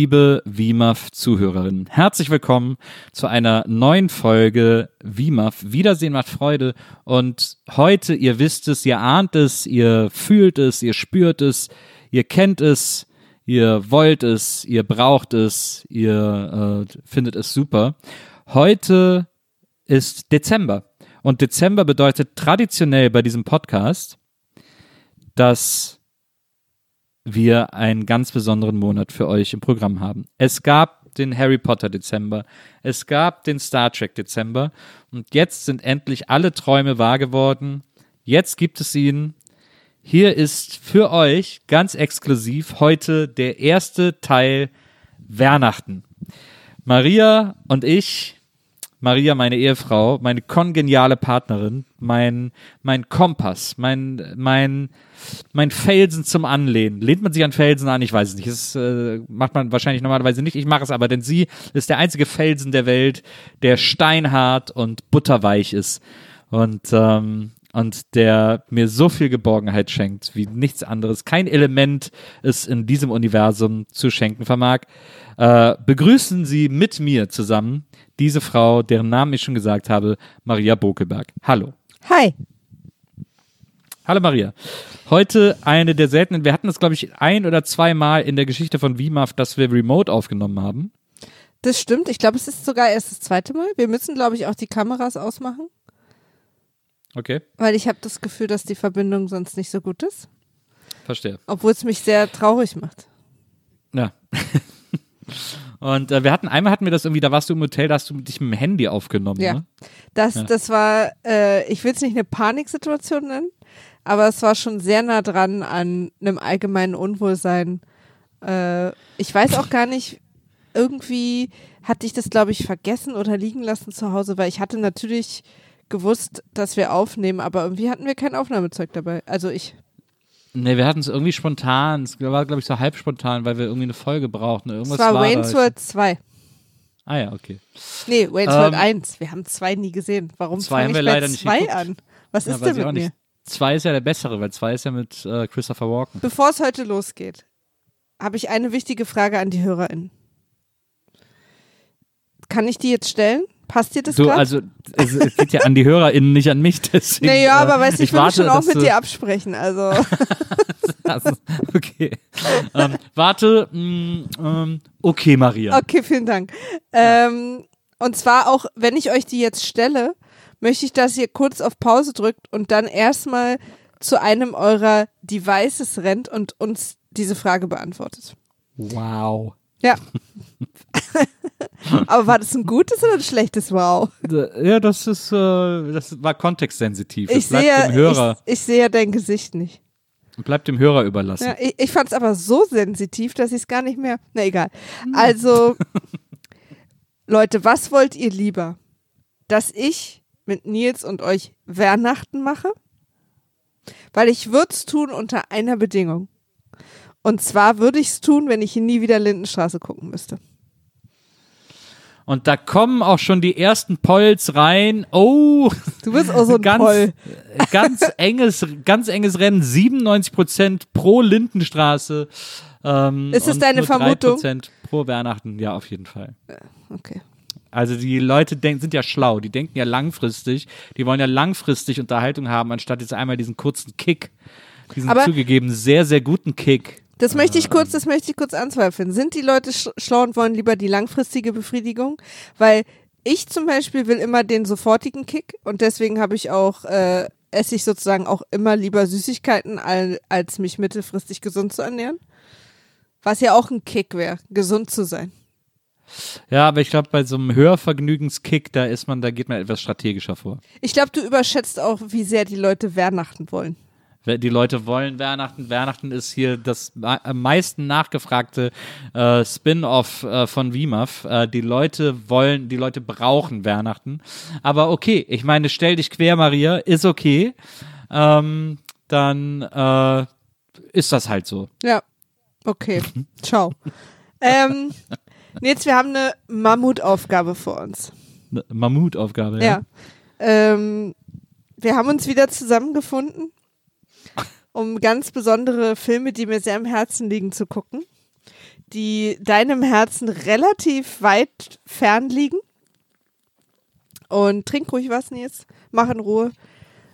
liebe WIMAF-Zuhörerinnen. Herzlich willkommen zu einer neuen Folge WIMAF. Wiedersehen macht Freude. Und heute, ihr wisst es, ihr ahnt es, ihr fühlt es, ihr spürt es, ihr kennt es, ihr wollt es, ihr braucht es, ihr äh, findet es super. Heute ist Dezember. Und Dezember bedeutet traditionell bei diesem Podcast, dass wir einen ganz besonderen Monat für euch im Programm haben. Es gab den Harry Potter Dezember, es gab den Star Trek Dezember und jetzt sind endlich alle Träume wahr geworden. Jetzt gibt es ihn. Hier ist für euch ganz exklusiv heute der erste Teil Weihnachten. Maria und ich, Maria, meine Ehefrau, meine kongeniale Partnerin, mein, mein Kompass, mein, mein, mein Felsen zum Anlehnen. Lehnt man sich an Felsen an? Ich weiß es nicht. Das äh, macht man wahrscheinlich normalerweise nicht. Ich mache es aber, denn sie ist der einzige Felsen der Welt, der steinhart und butterweich ist. Und, ähm, und der mir so viel Geborgenheit schenkt, wie nichts anderes. Kein Element es in diesem Universum zu schenken vermag. Äh, begrüßen Sie mit mir zusammen diese Frau, deren Namen ich schon gesagt habe, Maria Bokelberg. Hallo. Hi. Hallo Maria. Heute eine der seltenen, wir hatten das glaube ich ein oder zweimal in der Geschichte von WIMAF, dass wir remote aufgenommen haben. Das stimmt. Ich glaube, es ist sogar erst das zweite Mal. Wir müssen, glaube ich, auch die Kameras ausmachen, Okay, weil ich habe das Gefühl, dass die Verbindung sonst nicht so gut ist. verstehe. Obwohl es mich sehr traurig macht. Ja. Und äh, wir hatten, einmal hatten wir das irgendwie, da warst du im Hotel, da hast du dich mit dem Handy aufgenommen, Ja. ne? Das, Ja. das war, äh, ich will es nicht eine Paniksituation nennen, aber es war schon sehr nah dran an einem allgemeinen Unwohlsein. Äh, ich weiß auch gar nicht, irgendwie hatte ich das, glaube ich, vergessen oder liegen lassen zu Hause, weil ich hatte natürlich gewusst, dass wir aufnehmen, aber irgendwie hatten wir kein Aufnahmezeug dabei. Also ich. Nee, wir hatten es irgendwie spontan, es war glaube ich so halb spontan, weil wir irgendwie eine Folge brauchten. Es Irgendwas war war Wayne's. World 2. Ah ja, okay. Nee, Wayne's Ähm, World 1. Wir haben zwei nie gesehen. Warum zwei haben wir leider nicht zwei geguckt. an? Was Ja, ist denn mit mir? nicht. Zwei ist ja der bessere, weil zwei ist ja mit äh, Christopher Walken. Bevor es heute losgeht, habe ich eine wichtige Frage an die HörerInnen. Kann ich die jetzt stellen? Passt dir das gerade? also es, es geht ja an die HörerInnen, nicht an mich. Deswegen, naja, äh, aber weißt du, ich, will mich warte, schon auch mit dir absprechen. Also, Also, okay. ähm, warte. mh, ähm, okay, Maria. okay, vielen Dank. Ähm, und zwar auch, wenn ich euch die jetzt stelle, möchte ich, dass ihr kurz auf Pause drückt und dann erstmal zu einem eurer Devices rennt und uns diese Frage beantwortet. Wow. Ja. Aber war das ein gutes oder ein schlechtes Wow? Ja, das ist, äh, das war kontextsensitiv. Ich Das bleibt sehe, dem Hörer, ich, ich sehe dein Gesicht nicht. bleibt dem Hörer überlassen. Ja, ich ich fand es aber so sensitiv, dass ich es gar nicht mehr. Na egal. Hm. Also, Leute, was wollt ihr lieber? Dass ich mit Nils und euch Weihnachten mache? Weil ich würde es tun unter einer Bedingung. Und zwar würde ich es tun, wenn ich nie wieder Lindenstraße gucken müsste. Und da kommen auch schon die ersten Polls rein. Oh, Du bist auch so ein ganz, Poll. ganz enges, ganz enges Rennen. 97 Prozent pro Lindenstraße. Ähm, Ist es deine Vermutung? 3% pro Weihnachten. Ja, auf jeden Fall. Okay. Also die Leute denk, sind ja schlau, die denken ja langfristig, die wollen ja langfristig Unterhaltung haben, anstatt jetzt einmal diesen kurzen Kick, diesen Aber- zugegeben sehr, sehr guten Kick. Das möchte ich kurz, das möchte ich kurz anzweifeln. Sind die Leute sch schlau und wollen lieber die langfristige Befriedigung? Weil ich zum Beispiel will immer den sofortigen Kick und deswegen habe ich auch, äh, esse ich sozusagen auch immer lieber Süßigkeiten, al- als mich mittelfristig gesund zu ernähren. Was ja auch ein Kick wäre, gesund zu sein. Ja, aber ich glaube, bei so einem Hörvergnügenskick, da ist man, da geht man etwas strategischer vor. Ich glaube, du überschätzt auch, wie sehr die Leute Weihnachten wollen. Die Leute wollen Weihnachten. Weihnachten ist hier das am meisten nachgefragte äh, Spin-off äh, von WIMAF. Äh, die Leute wollen, die Leute brauchen Weihnachten. Aber okay, ich meine, stell dich quer, Maria, ist okay. Ähm, dann äh, ist das halt so. Ja, okay. Ciao. ähm, jetzt, wir haben eine Mammutaufgabe vor uns. Eine Mammutaufgabe. Ja. Ähm, wir haben uns wieder zusammengefunden, um ganz besondere Filme, die mir sehr am Herzen liegen, zu gucken, die deinem Herzen relativ weit fern liegen. Und trink ruhig was, Nils. Mach in Ruhe.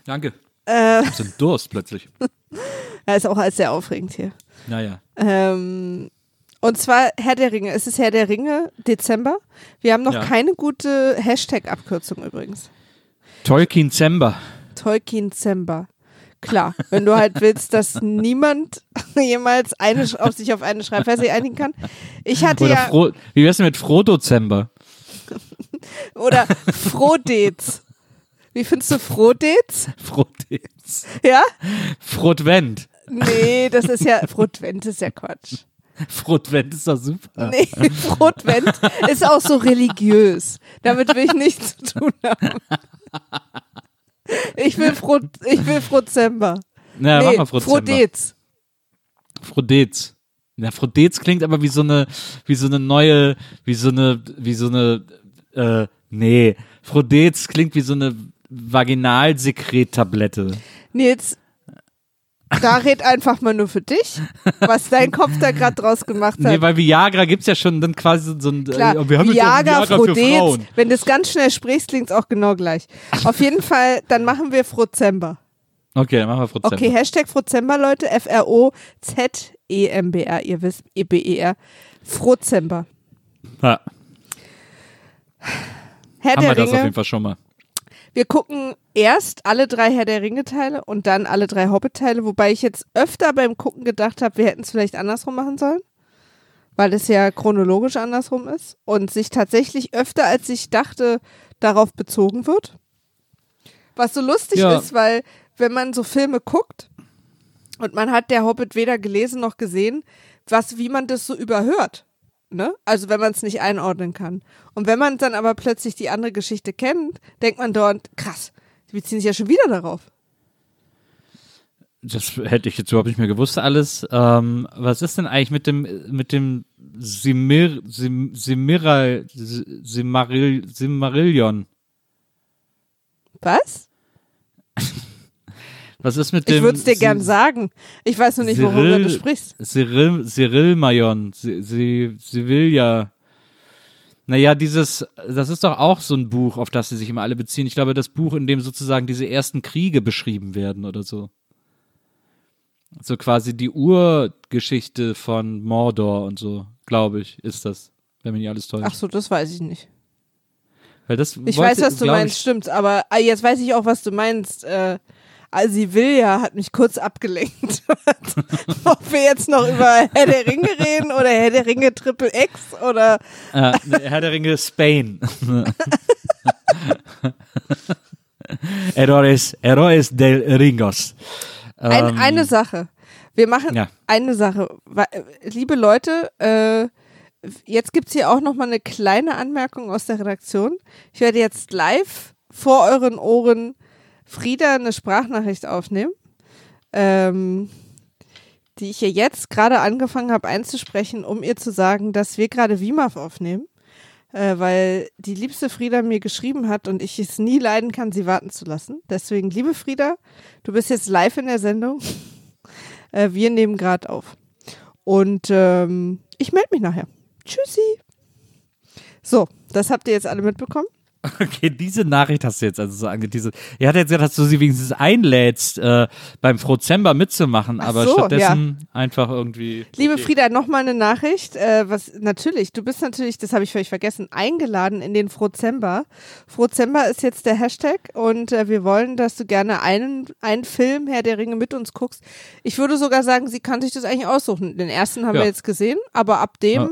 Danke. Äh, Ich hab so einen Durst plötzlich. ja, ist auch alles sehr aufregend hier. Naja. Ähm, und zwar Herr der Ringe. Es ist Herr der Ringe, Dezember. Wir haben noch Ja. keine gute Hashtag-Abkürzung übrigens. Tolkien Zember. Tolkien Zember. Klar, wenn du halt willst, dass niemand jemals eine, auf sich auf eine Schreibweise einigen kann. Ich hatte Oder ja, Fro wie wär's denn mit Frodo Zember? oder Frodez. Wie findest du Frodez? Frodez. Ja? Frodwend. Nee, das ist ja, Frodwend ist ja Quatsch. Frodwend ist doch super. Nee, Frodwend ist auch so religiös. Damit will ich nichts zu tun haben. Ich will Frod, ich will Frodzember. Na, mach nee, mal Frodzember. Frodez. Frodez. Ja, Frodez klingt aber wie so eine, wie so eine neue, wie so eine, wie so eine, äh, nee. Frodez klingt wie so eine Vaginalsekret-Tablette. Nils, da red einfach mal nur für dich, was dein Kopf da gerade draus gemacht hat. Nee, weil Viagra gibt's ja schon dann quasi so, ein, Klar, äh, wir haben jetzt auch Viagra, Viagra für Frodez, Frauen. wenn du es ganz schnell sprichst, klingt es auch genau gleich. Auf jeden Fall, dann machen wir Frozember. Okay, dann machen wir Frodzember. Okay, Hashtag Frozember, Leute, F-R-O-Z-E-M-B-R, ihr wisst, E-B-E-R. Frozember. Ja, Herr haben wir das auf Ringe. jeden Fall schon mal. Wir gucken erst alle drei Herr der Ringe-Teile und dann alle drei Hobbit-Teile, wobei ich jetzt öfter beim Gucken gedacht habe, wir hätten es vielleicht andersrum machen sollen, weil es ja chronologisch andersrum ist und sich tatsächlich öfter, als ich dachte, darauf bezogen wird. Was so lustig Ja. ist, weil wenn man so Filme guckt und man hat der Hobbit weder gelesen noch gesehen, was, wie man das so überhört. Ne? Also wenn man es nicht einordnen kann. Und wenn man dann aber plötzlich die andere Geschichte kennt, denkt man dort, krass, beziehen sich ja schon wieder darauf. Das hätte ich jetzt überhaupt nicht mehr gewusst alles. Ähm, was ist denn eigentlich mit dem mit dem Simir, Sim, Simiral, Simaril, Simarillion? Was? Was ist mit Ich dem würde es dir gern sagen. Ich weiß nur nicht, worüber du sprichst. Cyril, Cyril Mayon, Sevilla. Naja, dieses, das ist doch auch so ein Buch, auf das sie sich immer alle beziehen. Ich glaube, das Buch, in dem sozusagen diese ersten Kriege beschrieben werden oder so. So quasi die Urgeschichte von Mordor und so, glaube ich, ist das, wenn mich nicht alles täuscht. Ach so, das weiß ich nicht. Weil das Ich wollte, weiß, was du meinst, stimmt. Aber ah, jetzt weiß ich auch, was du meinst. Äh, also Silvia hat mich kurz abgelenkt. Ob wir jetzt noch über Herr der Ringe reden oder Herr der Ringe Triple X oder äh, Herr der Ringe Spain. Errores, Errores del Ringos. Ein, Ähm, eine Sache. Wir machen ja. eine Sache. Liebe Leute, äh, jetzt gibt's hier auch noch mal eine kleine Anmerkung aus der Redaktion. Ich werde jetzt live vor euren Ohren Frieda eine Sprachnachricht aufnehmen, ähm, die ich ihr jetzt gerade angefangen habe einzusprechen, um ihr zu sagen, dass wir gerade WIMAF aufnehmen. Äh, weil die liebste Frieda mir geschrieben hat und ich es nie leiden kann, sie warten zu lassen. Deswegen, liebe Frieda, du bist jetzt live in der Sendung. Äh, wir nehmen gerade auf. Und ähm, ich melde mich nachher. Tschüssi. So, das habt ihr jetzt alle mitbekommen. Okay, diese Nachricht hast du jetzt also so angeteasert. Er hat jetzt gesagt, dass du sie wenigstens einlädst, äh, beim Frozember mitzumachen, Ach aber so, stattdessen einfach irgendwie. Liebe okay. Frieda, nochmal eine Nachricht. Äh, was natürlich, du bist natürlich, das habe ich völlig vergessen, eingeladen in den Frozember. Frozember ist jetzt der Hashtag und äh, wir wollen, dass du gerne einen, einen Film, Herr der Ringe, mit uns guckst. Ich würde sogar sagen, sie kann sich das eigentlich aussuchen. Den ersten haben Ja. wir jetzt gesehen, aber ab dem Ja.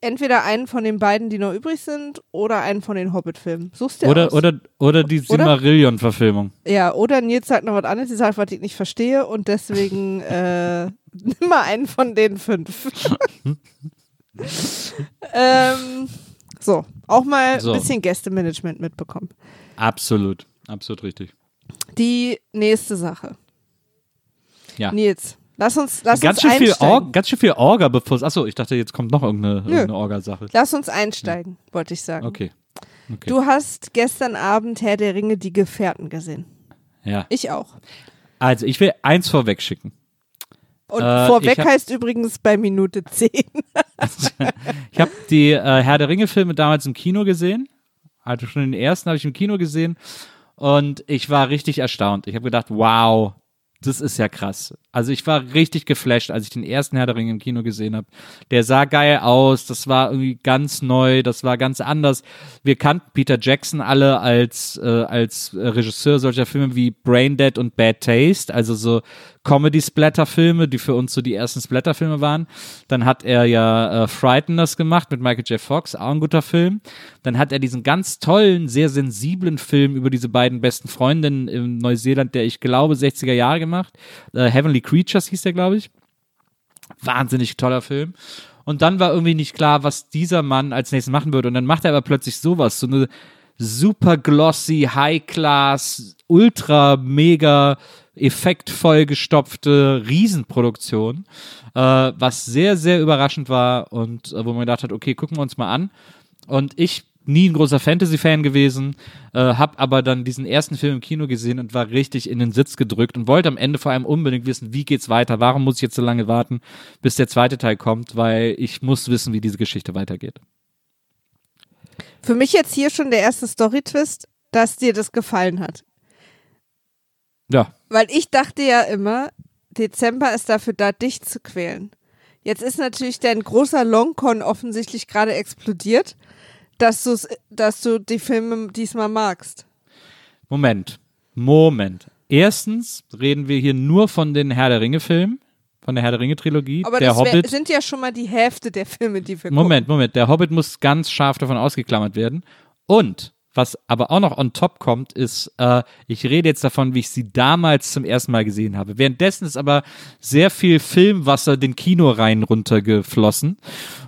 Entweder einen von den beiden, die noch übrig sind, oder einen von den Hobbit-Filmen. Suchst dir Oder, aus. oder, oder die? Silmarillion-Verfilmung. Ja, oder Nils sagt noch was anderes, die sagt, was ich nicht verstehe und deswegen äh, nimm mal einen von den fünf. ähm, so, auch mal So. ein bisschen Gästemanagement mitbekommen. Absolut, absolut richtig. Die nächste Sache. Ja. Nils, lass uns, lass Ganz uns schön, viel einsteigen. Or ganz schön viel Orga, bevor es. Achso, ich dachte, jetzt kommt noch irgendeine, irgendeine Orga-Sache. Lass uns einsteigen, wollte ich sagen. Okay. okay. Du hast gestern Abend Herr der Ringe die Gefährten gesehen. ja. Ich auch. Also, ich will eins vorweg schicken. Und Äh, vorweg hab- heißt übrigens bei Minute 10. Ich habe die äh, Herr der Ringe-Filme damals im Kino gesehen. Also schon den ersten habe ich im Kino gesehen. Und ich war richtig erstaunt. Ich habe gedacht, wow, das ist ja krass. Also ich war richtig geflasht, als ich den ersten Herr der Ringe im Kino gesehen habe. Der sah geil aus, das war irgendwie ganz neu, das war ganz anders. Wir kannten Peter Jackson alle als, äh, als äh, Regisseur solcher Filme wie Braindead und Bad Taste, also so Comedy-Splatter-Filme, die für uns so die ersten Splatter-Filme waren. Dann hat er ja äh, Frighteners gemacht mit Michael J. Fox, auch ein guter Film. Dann hat er diesen ganz tollen, sehr sensiblen Film über diese beiden besten Freundinnen in Neuseeland, der ich glaube 60er Jahre gemacht. Äh, Heavenly Creatures hieß der, glaube ich. Wahnsinnig toller Film. Und dann war irgendwie nicht klar, was dieser Mann als nächstes machen würde. Und dann macht er aber plötzlich sowas, so eine super glossy, high-class, ultra mega effektvoll gestopfte Riesenproduktion, äh, was sehr, sehr überraschend war und äh, wo man gedacht hat, okay, gucken wir uns mal an. Und ich nie ein großer Fantasy-Fan gewesen, äh, habe aber dann diesen ersten Film im Kino gesehen und war richtig in den Sitz gedrückt und wollte am Ende vor allem unbedingt wissen, wie geht's weiter, warum muss ich jetzt so lange warten, bis der zweite Teil kommt, weil ich muss wissen, wie diese Geschichte weitergeht. Für mich jetzt hier schon der erste Story-Twist, dass dir das gefallen hat. Ja, Weil ich dachte ja immer, Dezember ist dafür da, dich zu quälen. Jetzt ist natürlich dein großer Longcon offensichtlich gerade explodiert, dass, du's, dass du die Filme diesmal magst. Moment. Moment. Erstens reden wir hier nur von den Herr der Ringe-Filmen, von der Herr der Ringe-Trilogie. Aber der das wär, Hobbit. sind ja schon mal die Hälfte der Filme, die wir Moment, Moment. Der Hobbit muss ganz scharf davon ausgeklammert werden. Und was aber auch noch on top kommt, ist, äh, ich rede jetzt davon, wie ich sie damals zum ersten Mal gesehen habe. Währenddessen ist aber sehr viel Filmwasser den Kinoreihen runtergeflossen.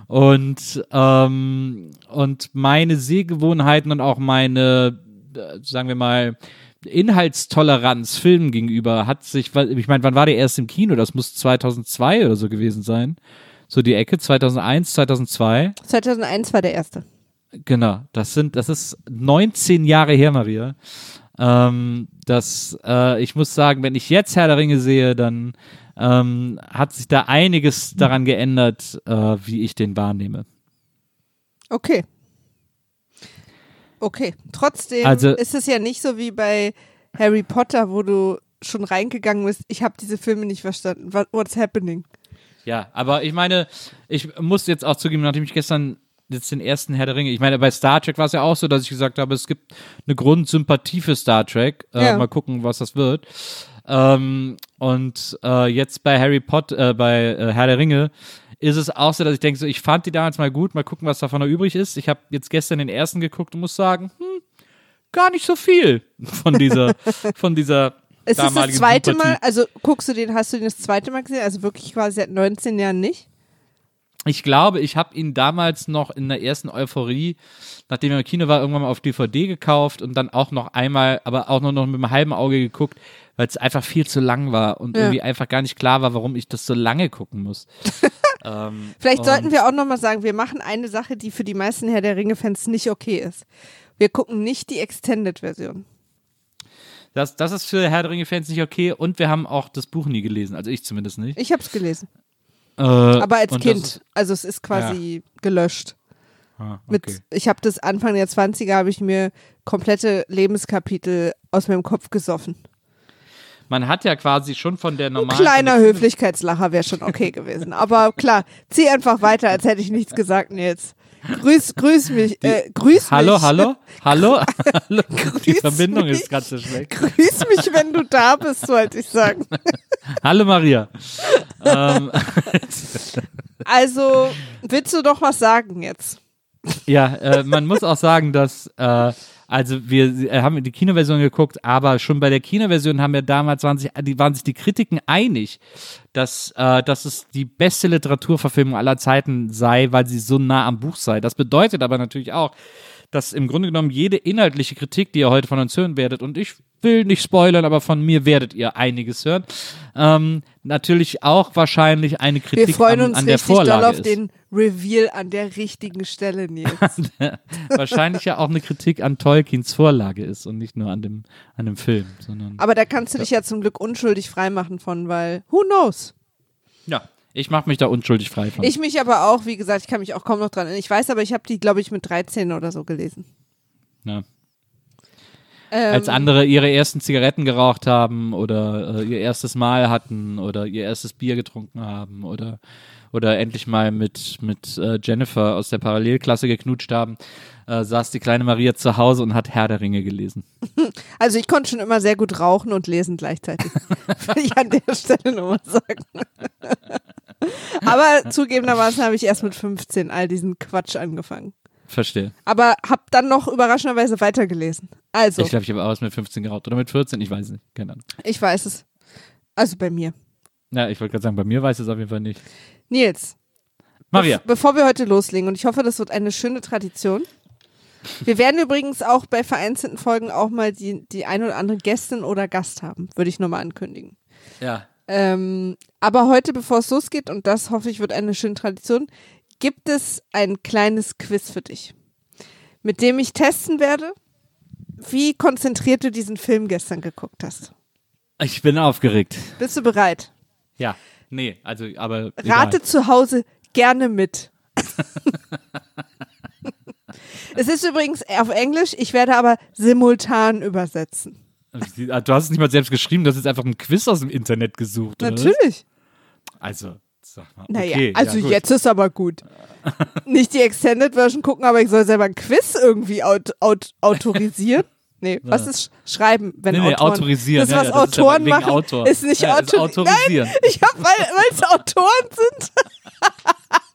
Und, ähm, und meine Sehgewohnheiten und auch meine, äh, sagen wir mal, Inhaltstoleranz Filmen gegenüber hat sich, ich meine, wann war der erst im Kino? Das muss 2002 oder so gewesen sein. So die Ecke, 2001, 2002. gucken. 2001 war der erste. Genau, das sind, das ist 19 Jahre her, Maria. Ähm, das, äh, ich muss sagen, wenn ich jetzt Herr der Ringe sehe, dann ähm, hat sich da einiges daran geändert, äh, wie ich den wahrnehme. Okay. Okay. Trotzdem Also- ist es ja nicht so wie bei Harry Potter, wo du schon reingegangen bist, ich habe diese Filme nicht verstanden. What, what's happening? Ja, aber ich meine, ich muss jetzt auch zugeben, nachdem ich gestern jetzt den ersten Herr der Ringe, ich meine, bei Star Trek war es ja auch so, dass ich gesagt habe, es gibt eine Grundsympathie für Star Trek. Äh, Ja. Mal gucken, was das wird. Ähm, und äh, jetzt bei Harry Potter, äh, bei äh, Herr der Ringe, ist es auch so, dass ich denke, so, ich fand die damals mal gut, mal gucken, was davon noch übrig ist. Ich habe jetzt gestern den ersten geguckt und muss sagen, hm, gar nicht so viel von dieser, von dieser Ist es das damaligen zweite Sympathie. Mal, also guckst du den, hast du den das zweite Mal gesehen? Also wirklich quasi seit 19 Jahren nicht? Ich glaube, ich habe ihn damals noch in der ersten Euphorie, nachdem er im Kino war, irgendwann mal auf DVD gekauft und dann auch noch einmal, aber auch nur noch mit einem halben Auge geguckt, weil es einfach viel zu lang war und Ja. irgendwie einfach gar nicht klar war, warum ich das so lange gucken muss. ähm, Vielleicht sollten wir auch nochmal sagen, wir machen eine Sache, die für die meisten Herr der Ringe-Fans nicht okay ist. Wir gucken nicht die Extended-Version. Das, das ist für Herr der Ringe-Fans nicht okay und wir haben auch das Buch nie gelesen, also ich zumindest nicht. Ich habe es gelesen. Äh, Aber als Kind. Das, also es ist quasi gelöscht. Ah, Mit, okay. ich habe das Anfang der 20er, habe ich mir komplette Lebenskapitel aus meinem Kopf gesoffen. Man hat ja quasi schon von der Ein normalen. kleiner von der- Höflichkeitslacher wäre schon okay gewesen. Aber klar, zieh einfach weiter, als hätte ich nichts gesagt, Nils. Grüß, grüß mich, äh, grüß Hallo, mich. hallo, hallo, hallo. Die Verbindung mich. ist gerade so schlecht. Grüß mich, wenn du da bist, wollte ich sagen. Hallo Maria. ähm, Also, willst du doch was sagen jetzt? ja, äh, man muss auch sagen, dass äh, also wir äh, haben die Kinoversion geguckt, aber schon bei der Kinoversion haben wir damals waren sich, die, waren sich die Kritiken einig, dass, äh, dass es die beste Literaturverfilmung aller Zeiten sei, weil sie so nah am Buch sei. Das bedeutet aber natürlich auch, dass im Grunde genommen jede inhaltliche Kritik, die ihr heute von uns hören werdet, und ich will nicht spoilern, aber von mir werdet ihr einiges hören, ähm, natürlich auch wahrscheinlich eine Kritik Wir freuen an, uns an der richtig doll Vorlage auf ist. den Reveal an der richtigen Stelle, Nils. wahrscheinlich ja auch eine Kritik an Tolkiens Vorlage ist und nicht nur an dem, an dem Film, sondern Aber da kannst du dich ja zum Glück unschuldig freimachen von, weil who knows? ja, ich mache mich da unschuldig frei von. Ich mich aber auch, wie gesagt, ich kann mich auch kaum noch dran erinnern. Ich weiß aber, ich habe die, glaube ich, mit 13 oder so gelesen. ja. Ähm, Als andere ihre ersten Zigaretten geraucht haben oder äh, ihr erstes Mal hatten oder ihr erstes Bier getrunken haben oder oder endlich mal mit mit äh, Jennifer aus der Parallelklasse geknutscht haben, äh, saß die kleine Maria zu Hause und hat Herr der Ringe gelesen. Also ich konnte schon immer sehr gut rauchen und lesen gleichzeitig. Will ich an der Stelle nochmal sagen. Aber zugegebenermaßen habe ich erst mit 15 all diesen Quatsch angefangen. Verstehe. Aber habe dann noch überraschenderweise weitergelesen. Also, Ich glaube, ich habe auch erst mit 15 geraucht oder mit 14, ich weiß nicht, keine Ahnung. ich weiß es. Also bei mir. Ja, ich wollte gerade sagen, bei mir weiß es auf jeden Fall nicht. Nils, Maria, Be bevor wir heute loslegen, und ich hoffe, das wird eine schöne Tradition. Wir werden übrigens auch bei vereinzelten Folgen auch mal die, die ein oder andere Gästin oder Gast haben, würde ich nur mal ankündigen. ja, Ähm, aber heute, bevor es losgeht, und das hoffe ich wird eine schöne Tradition, gibt es ein kleines Quiz für dich, mit dem ich testen werde, wie konzentriert du diesen Film gestern geguckt hast. ich bin aufgeregt. Bist du bereit? Ja, nee, also, aber. Rate zu Hause gerne mit. es ist übrigens auf Englisch, ich werde aber simultan übersetzen. Egal. Du hast es nicht mal selbst geschrieben, du hast jetzt einfach ein Quiz aus dem Internet gesucht. Oder? Natürlich. Also, sag mal. Naja, okay, also ja, jetzt ist aber gut. Nicht die Extended Version gucken, aber ich soll selber ein Quiz irgendwie aut aut autorisieren. Nee, was ist sch- schreiben, wenn Nee, nee, Autoren... autorisieren. Das, was ja, das ist Autoren wegen machen, Autor. ist nicht ja, das ist autor autorisieren. Nein, ich hab, weil es Autoren sind.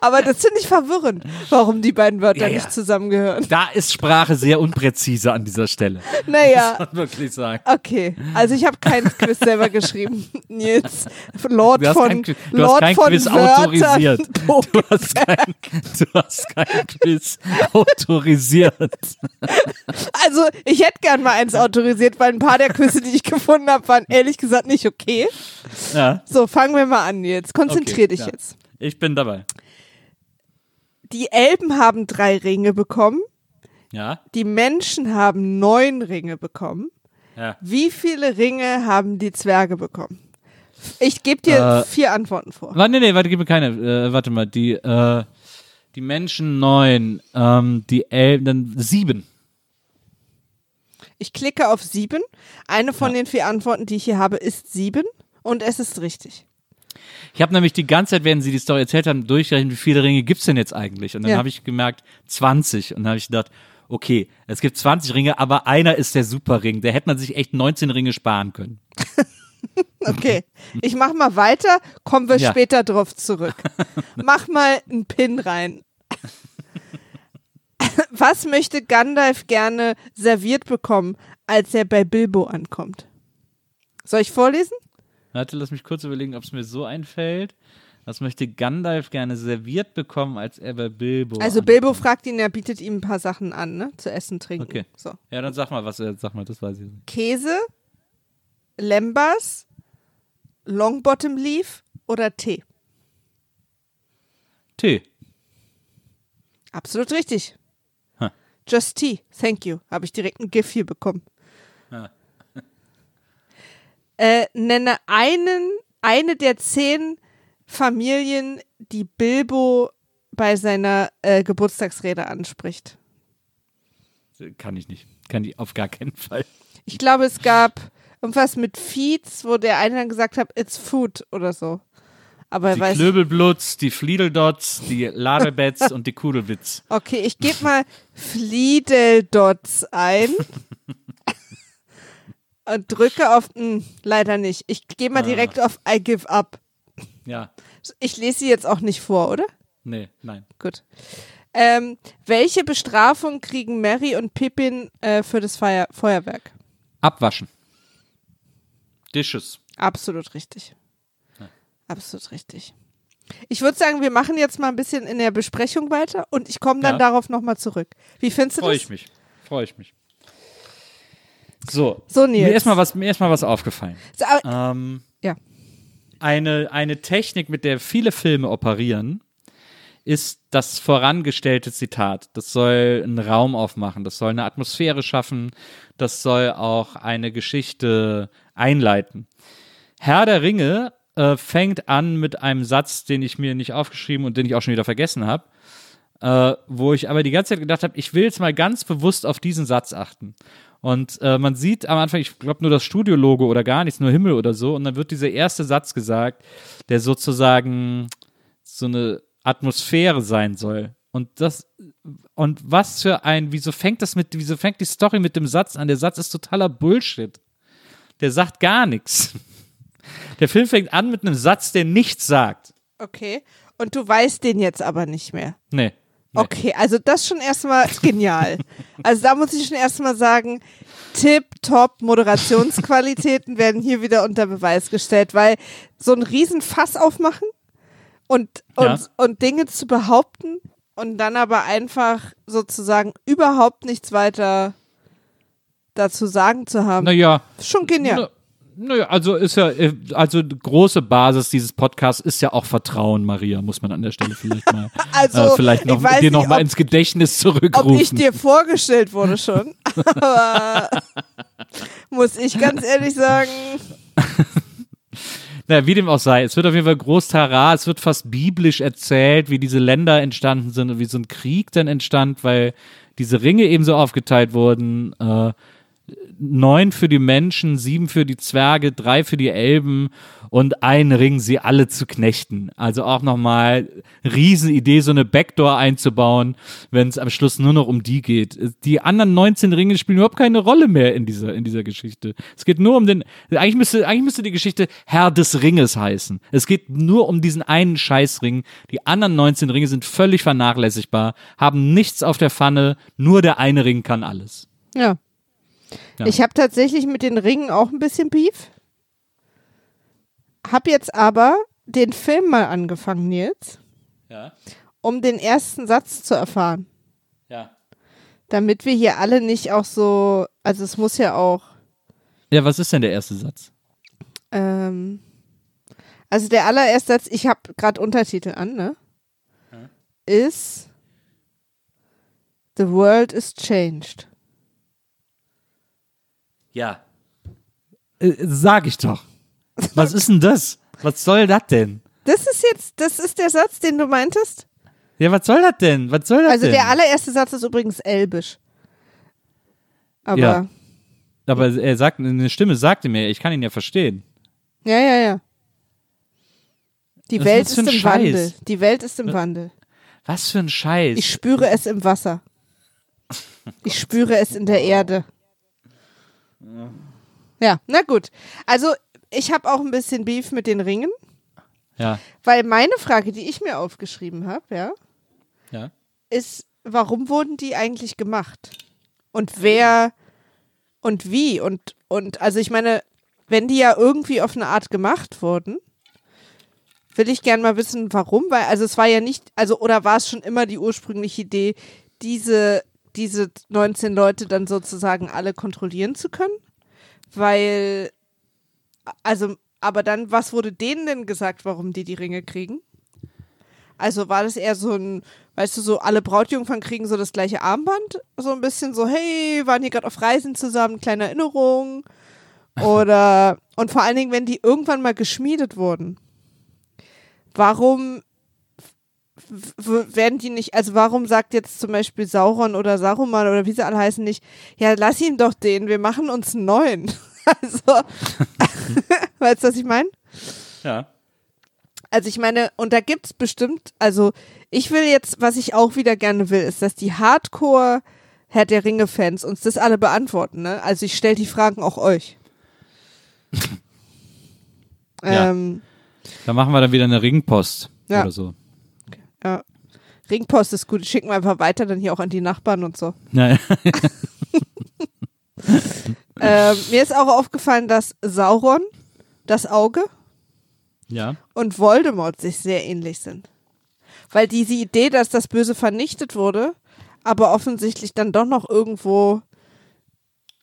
aber das finde ich verwirrend, warum die beiden Wörter Ja, ja. nicht zusammengehören. Da ist Sprache sehr unpräzise an dieser Stelle. Naja, Muss man wirklich sagen. Okay, also ich habe kein Quiz selber geschrieben. Nils, Lord Du hast von, kein, du Lord hast kein von Quiz Wörtern. autorisiert. Du hast kein, du hast kein Quiz autorisiert. Also ich hätte gern mal eins autorisiert, weil ein paar der Quizze, die ich gefunden habe, waren ehrlich gesagt nicht okay. Ja, So, fangen wir mal an jetzt. Konzentrier Okay, dich ja. jetzt. ich bin dabei. Die Elben haben drei Ringe bekommen. Ja, Die Menschen haben neun Ringe bekommen. ja. Wie viele Ringe haben die Zwerge bekommen? Ich gebe dir Äh, vier Antworten vor. Warte, nee, warte, gib mir keine. Äh, warte mal, die, äh, die Menschen neun, ähm, die Elben, dann sieben. Ich klicke auf sieben. Eine von den vier Antworten, die ich hier habe, ist sieben. Und es ist richtig. Ich habe nämlich die ganze Zeit, während sie die Story erzählt haben, durchgerechnet, wie viele Ringe gibt's denn jetzt eigentlich? Und dann Ja. habe ich gemerkt, 20. Und dann habe ich gedacht, okay, es gibt 20 Ringe, aber einer ist der Superring. Da hätte man sich echt 19 Ringe sparen können. Okay, ich mach mal weiter, kommen wir Ja. später drauf zurück. Mach mal einen Pin rein. Was möchte Gandalf gerne serviert bekommen, als er bei Bilbo ankommt? Soll ich vorlesen? Warte, lass mich kurz überlegen, ob es mir so einfällt. Was möchte Gandalf gerne serviert bekommen, als er bei Bilbo Also an- Bilbo fragt ihn, er bietet ihm ein paar Sachen an, ne? Zu essen, trinken. Okay. So. Ja, dann sag mal, was er sag mal, das weiß ich nicht. Käse, Lembas, Longbottom Leaf oder Tee? Tee. Absolut richtig. Ha. Just Tea, thank you. Habe ich direkt ein GIF hier bekommen. Äh, nenne einen, eine der zehn Familien, die Bilbo bei seiner äh, Geburtstagsrede anspricht. Kann ich nicht. Kann ich auf gar keinen Fall. Ich glaube, es gab irgendwas mit Feeds, wo der eine dann gesagt hat, it's food oder so. Aber er Die weiß. Klöbelblutz, die Fliedeldots, die Ladebets und die Kudelwitz. Okay, ich gebe mal Fliedeldots ein. und drücke auf. Mh, leider nicht. Ich gehe mal Ah. direkt auf I give up. Ja. Ich lese sie jetzt auch nicht vor, oder? Nee, nein. Gut. Ähm, welche Bestrafung kriegen Mary und Pippin äh, für das Feuer Feuerwerk? Abwaschen. Dishes. Absolut richtig. Absolut richtig. Ich würde sagen, wir machen jetzt mal ein bisschen in der Besprechung weiter und ich komme dann Ja. darauf nochmal zurück. Wie findest du Freue das? ich mich. Freue ich mich. So. So, Nils. Mir ist mal was, mir ist mal was aufgefallen. So, aber, Ähm, ja. eine, eine Technik, mit der viele Filme operieren, ist das vorangestellte Zitat. Das soll einen Raum aufmachen, das soll eine Atmosphäre schaffen, das soll auch eine Geschichte einleiten. Herr der Ringe äh, fängt an mit einem Satz, den ich mir nicht aufgeschrieben und den ich auch schon wieder vergessen habe, äh, wo ich aber die ganze Zeit gedacht habe, ich will jetzt mal ganz bewusst auf diesen Satz achten. Und äh, man sieht am Anfang, ich glaube nur das Studiologo oder gar nichts, nur Himmel oder so. Und dann wird dieser erste Satz gesagt, der sozusagen so eine Atmosphäre sein soll. Und das, und was für ein, wieso fängt das mit, wieso fängt die Story mit dem Satz an? Der Satz ist totaler Bullshit. Der sagt gar nichts. Der Film fängt an mit einem Satz, der nichts sagt. okay. Und du weißt den jetzt aber nicht mehr. Nee. Nee. Okay, also das schon erstmal genial. Also da muss ich schon erstmal sagen, tip top Moderationsqualitäten werden hier wieder unter Beweis gestellt, weil so ein riesen Fass aufmachen und, und, Ja. und Dinge zu behaupten und dann aber einfach sozusagen überhaupt nichts weiter dazu sagen zu haben, Naja, schon genial. Na, naja, also ist ja, äh, also die große Basis dieses Podcasts ist ja auch Vertrauen, Maria, muss man an der Stelle vielleicht mal, Also, äh, vielleicht noch, dir nicht, noch mal ob- ins Gedächtnis Ob zurückrufen. ich dir vorgestellt wurde schon, aber muss ich ganz ehrlich sagen, naja, wie dem auch sei, es wird auf jeden Fall groß Tara, es wird fast biblisch erzählt, wie diese Länder entstanden sind und wie so ein Krieg dann entstand, weil diese Ringe eben so aufgeteilt wurden. Äh, neun für die Menschen, sieben für die Zwerge, drei für die Elben und ein Ring, sie alle zu knechten. Also auch nochmal Riesenidee, so eine Backdoor einzubauen, wenn es am Schluss nur noch um die geht. Die anderen 19 Ringe spielen überhaupt keine Rolle mehr in dieser, in dieser Geschichte. Es geht nur um den, eigentlich müsste, eigentlich müsste die Geschichte Herr des Ringes heißen. Es geht nur um diesen einen Scheißring. Die anderen 19 Ringe sind völlig vernachlässigbar, haben nichts auf der Pfanne, nur der eine Ring kann alles. ja. Ja. Ich habe tatsächlich mit den Ringen auch ein bisschen Beef. Hab jetzt aber den Film mal angefangen, Nils, Ja, um den ersten Satz zu erfahren. ja. Damit wir hier alle nicht auch so, also es muss ja auch, Ja, was ist denn der erste Satz? ähm, also der allererste Satz, ich habe gerade Untertitel an, ne? Ist The world is changed. Ja. Äh, sag ich doch. Was ist denn das? Was soll das denn? Das ist jetzt, das ist der Satz, den du meintest? Ja, was soll das denn? Was soll das Also denn? der allererste Satz ist übrigens elbisch. Aber Ja. Aber er sagt, eine Stimme sagte mir, ich kann ihn ja verstehen. ja, ja, ja. Die Was Welt ist ist im Scheiß? Wandel. Die Welt ist im Wandel. Was für ein Scheiß. Ich spüre es im Wasser. Ich spüre es in der Erde. Ja, na gut. Also ich habe auch ein bisschen Beef mit den Ringen, ja, weil meine Frage, die ich mir aufgeschrieben habe, ja, ja. ist, warum wurden die eigentlich gemacht? Und wer und wie? Und, und also ich meine, wenn die ja irgendwie auf eine Art gemacht wurden, will ich gern mal wissen, warum, weil, also es war ja nicht, also oder war es schon immer die ursprüngliche Idee, diese, diese 19 Leute dann sozusagen alle kontrollieren zu können? Weil, also, aber dann, was wurde denen denn gesagt, warum die die Ringe kriegen? Also war das eher so ein, weißt du, so alle Brautjungfern kriegen so das gleiche Armband? So ein bisschen so, hey, waren hier gerade auf Reisen zusammen, kleine Erinnerung. Oder, und vor allen Dingen, wenn die irgendwann mal geschmiedet wurden, warum werden die nicht, also warum sagt jetzt zum Beispiel Sauron oder Saruman oder wie sie alle heißen nicht, ja, lass ihn doch den, wir machen uns einen neuen. Also, weißt du, was ich meine? Ja. Also ich meine, und da gibt's bestimmt, also ich will jetzt, was ich auch wieder gerne will, ist, dass die Hardcore Herr der Ringe-Fans uns das alle beantworten, ne? Also ich stelle die Fragen auch euch. Ja. ähm, Da machen wir dann wieder eine Ringpost Ja. oder so. Ringpost ist gut, schicken wir einfach weiter dann hier auch an die Nachbarn und so. Naja. Ähm, mir ist auch aufgefallen, dass Sauron, das Auge ja. und Voldemort sich sehr ähnlich sind. Weil diese Idee, dass das Böse vernichtet wurde, aber offensichtlich dann doch noch irgendwo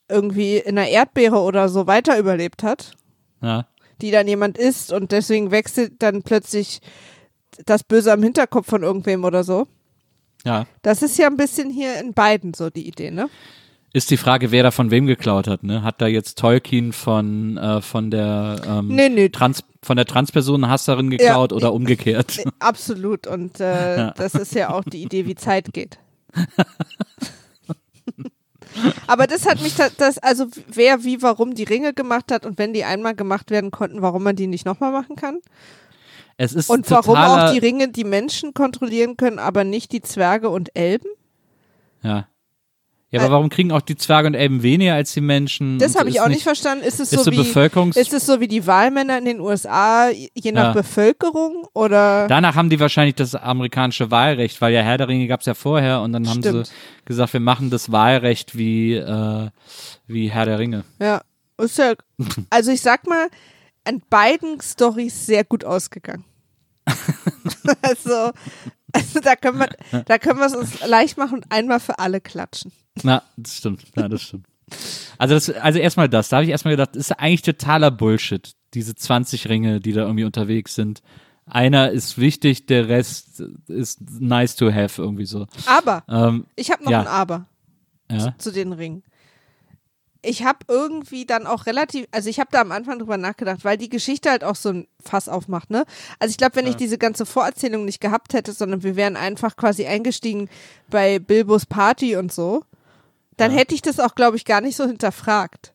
irgendwie in einer Erdbeere oder so weiter überlebt hat, Ja. die dann jemand isst und deswegen wechselt dann plötzlich das Böse am Hinterkopf von irgendwem oder so. Ja. Das ist ja ein bisschen hier in beiden so die Idee, ne? Ist die Frage, wer da von wem geklaut hat, ne? Hat da jetzt Tolkien von, äh, von der ähm, Nee, nee. Trans von der Transpersonenhasserin geklaut Ja. oder umgekehrt? Äh, Absolut. Und äh, Ja. das ist ja auch die Idee, wie Zeit geht. Aber das hat mich, das, also wer wie, warum die Ringe gemacht hat und wenn die einmal gemacht werden konnten, warum man die nicht nochmal machen kann. Es ist Und warum auch die Ringe die Menschen kontrollieren können, aber nicht die Zwerge und Elben. Ja. Ja, aber warum kriegen auch die Zwerge und Elben weniger als die Menschen? Das habe ich auch nicht verstanden. Ist es Ist so wie, ist es so wie die Wahlmänner in den USA, je nach Ja. Bevölkerung oder? Danach haben die wahrscheinlich das amerikanische Wahlrecht, weil ja Herr der Ringe gab es ja vorher und dann haben Stimmt. sie gesagt, wir machen das Wahlrecht wie, äh, wie Herr der Ringe. Ja, ist ja, also ich sag mal, an beiden Stories sehr gut ausgegangen. also, also da können wir, da können wir es uns leicht machen und einmal für alle klatschen. Na, das stimmt. Ja, das stimmt. Also, das, also erstmal das. Da habe ich erstmal gedacht, das ist eigentlich totaler Bullshit. Diese 20 Ringe, die da irgendwie unterwegs sind. Einer ist wichtig, der Rest ist nice to have irgendwie so. Aber Ähm, ich habe noch Ja. ein Aber ja. zu den Ringen. Ich habe irgendwie dann auch relativ, also ich habe da am Anfang drüber nachgedacht, weil die Geschichte halt auch so ein Fass aufmacht, ne? Also ich glaube, wenn ich diese ganze Vorerzählung nicht gehabt hätte, sondern wir wären einfach quasi eingestiegen bei Bilbos Party und so, dann hätte ich das auch, glaube ich, gar nicht so hinterfragt.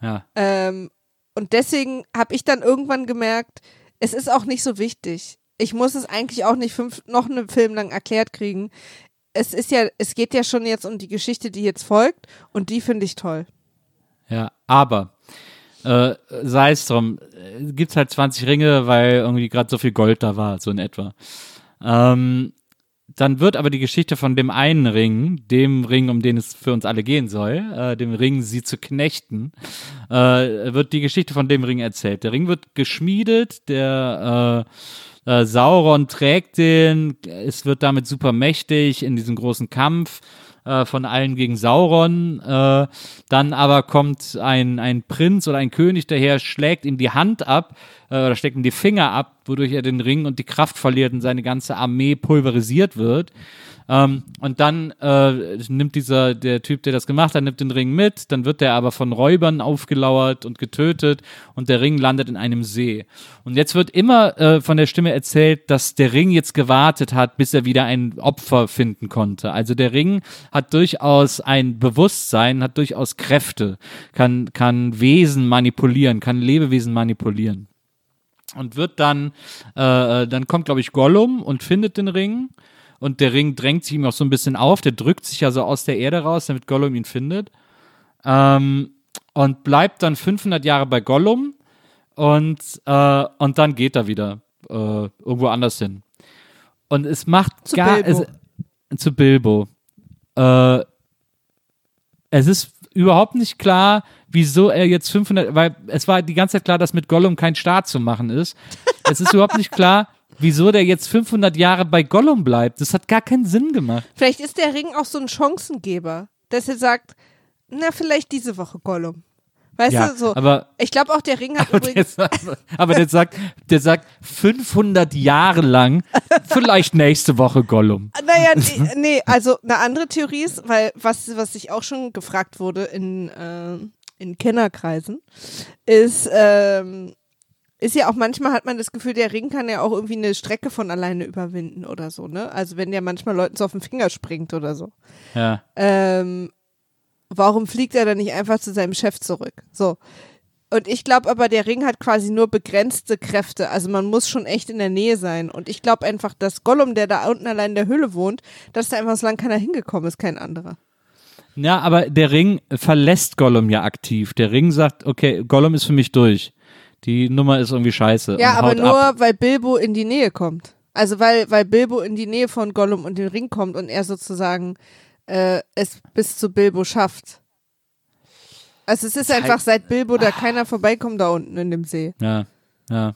Ja. Ähm, und deswegen habe ich dann irgendwann gemerkt, es ist auch nicht so wichtig. Ich muss es eigentlich auch nicht fünf, noch einen Film lang erklärt kriegen. Es ist ja, es geht ja schon jetzt um die Geschichte, die jetzt folgt, und die finde ich toll. Ja, aber äh, sei es drum, äh, gibt's halt 20 Ringe, weil irgendwie gerade so viel Gold da war, so in etwa. Ähm, dann wird aber die Geschichte von dem einen Ring, dem Ring, um den es für uns alle gehen soll, äh, dem Ring, sie zu knechten, äh, wird die Geschichte von dem Ring erzählt. Der Ring wird geschmiedet, der äh, äh, Sauron trägt den, es wird damit super mächtig in diesem großen Kampf äh, von allen gegen Sauron. Äh, dann aber kommt ein, ein Prinz oder ein König daher, schlägt ihm die Hand ab äh, oder ihm die Finger ab, wodurch er den Ring und die Kraft verliert und seine ganze Armee pulverisiert wird. Ähm, und dann äh, nimmt dieser, der Typ, der das gemacht hat, nimmt den Ring mit, dann wird der aber von Räubern aufgelauert und getötet und der Ring landet in einem See. Und jetzt wird immer äh, von der Stimme erzählt, dass der Ring jetzt gewartet hat, bis er wieder ein Opfer finden konnte. Also der Ring hat durchaus ein Bewusstsein, hat durchaus Kräfte, kann, kann Wesen manipulieren, kann Lebewesen manipulieren. Und wird dann, äh, dann kommt, glaube ich, Gollum und findet den Ring und der Ring drängt sich ihm auch so ein bisschen auf. Der drückt sich ja so aus der Erde raus, damit Gollum ihn findet. Ähm, und bleibt dann 500 Jahre bei Gollum und, äh, und dann geht er wieder äh, irgendwo anders hin. Und es macht Zu gar Bilbo. Es, zu Bilbo. Äh, es ist überhaupt nicht klar, wieso er jetzt 500, weil es war die ganze Zeit klar, dass mit Gollum kein Start zu machen ist. Es ist überhaupt nicht klar, wieso der jetzt 500 Jahre bei Gollum bleibt. Das hat gar keinen Sinn gemacht. Vielleicht ist der Ring auch so ein Chancengeber, dass er sagt, na, vielleicht diese Woche Gollum. Weißt Ja, du, so. aber ich glaube auch, der Ring hat Aber der, übrigens. sagt, aber der sagt, der sagt 500 Jahre lang, vielleicht nächste Woche Gollum. Naja, nee, nee, also eine andere Theorie ist, weil was, was sich auch schon gefragt wurde in, äh, in Kennerkreisen, ist, ähm, ist ja auch manchmal hat man das Gefühl, der Ring kann ja auch irgendwie eine Strecke von alleine überwinden oder so, ne? Also wenn der manchmal Leuten so auf den Finger springt oder so. Ja. Ähm, warum fliegt er dann nicht einfach zu seinem Chef zurück? So. Und ich glaube aber, der Ring hat quasi nur begrenzte Kräfte. Also man muss schon echt in der Nähe sein. Und ich glaube einfach, dass Gollum, der da unten allein in der Höhle wohnt, dass da einfach so lange keiner hingekommen ist, kein anderer. Ja, aber der Ring verlässt Gollum ja aktiv. Der Ring sagt, okay, Gollum ist für mich durch. Die Nummer ist irgendwie scheiße. Ja, und aber haut nur, ab. weil Bilbo in die Nähe kommt. Also weil, weil Bilbo in die Nähe von Gollum und den Ring kommt und er sozusagen äh, es bis zu Bilbo schafft. Also es ist einfach seit Bilbo da keiner vorbeikommt da unten in dem See. Ja, ja.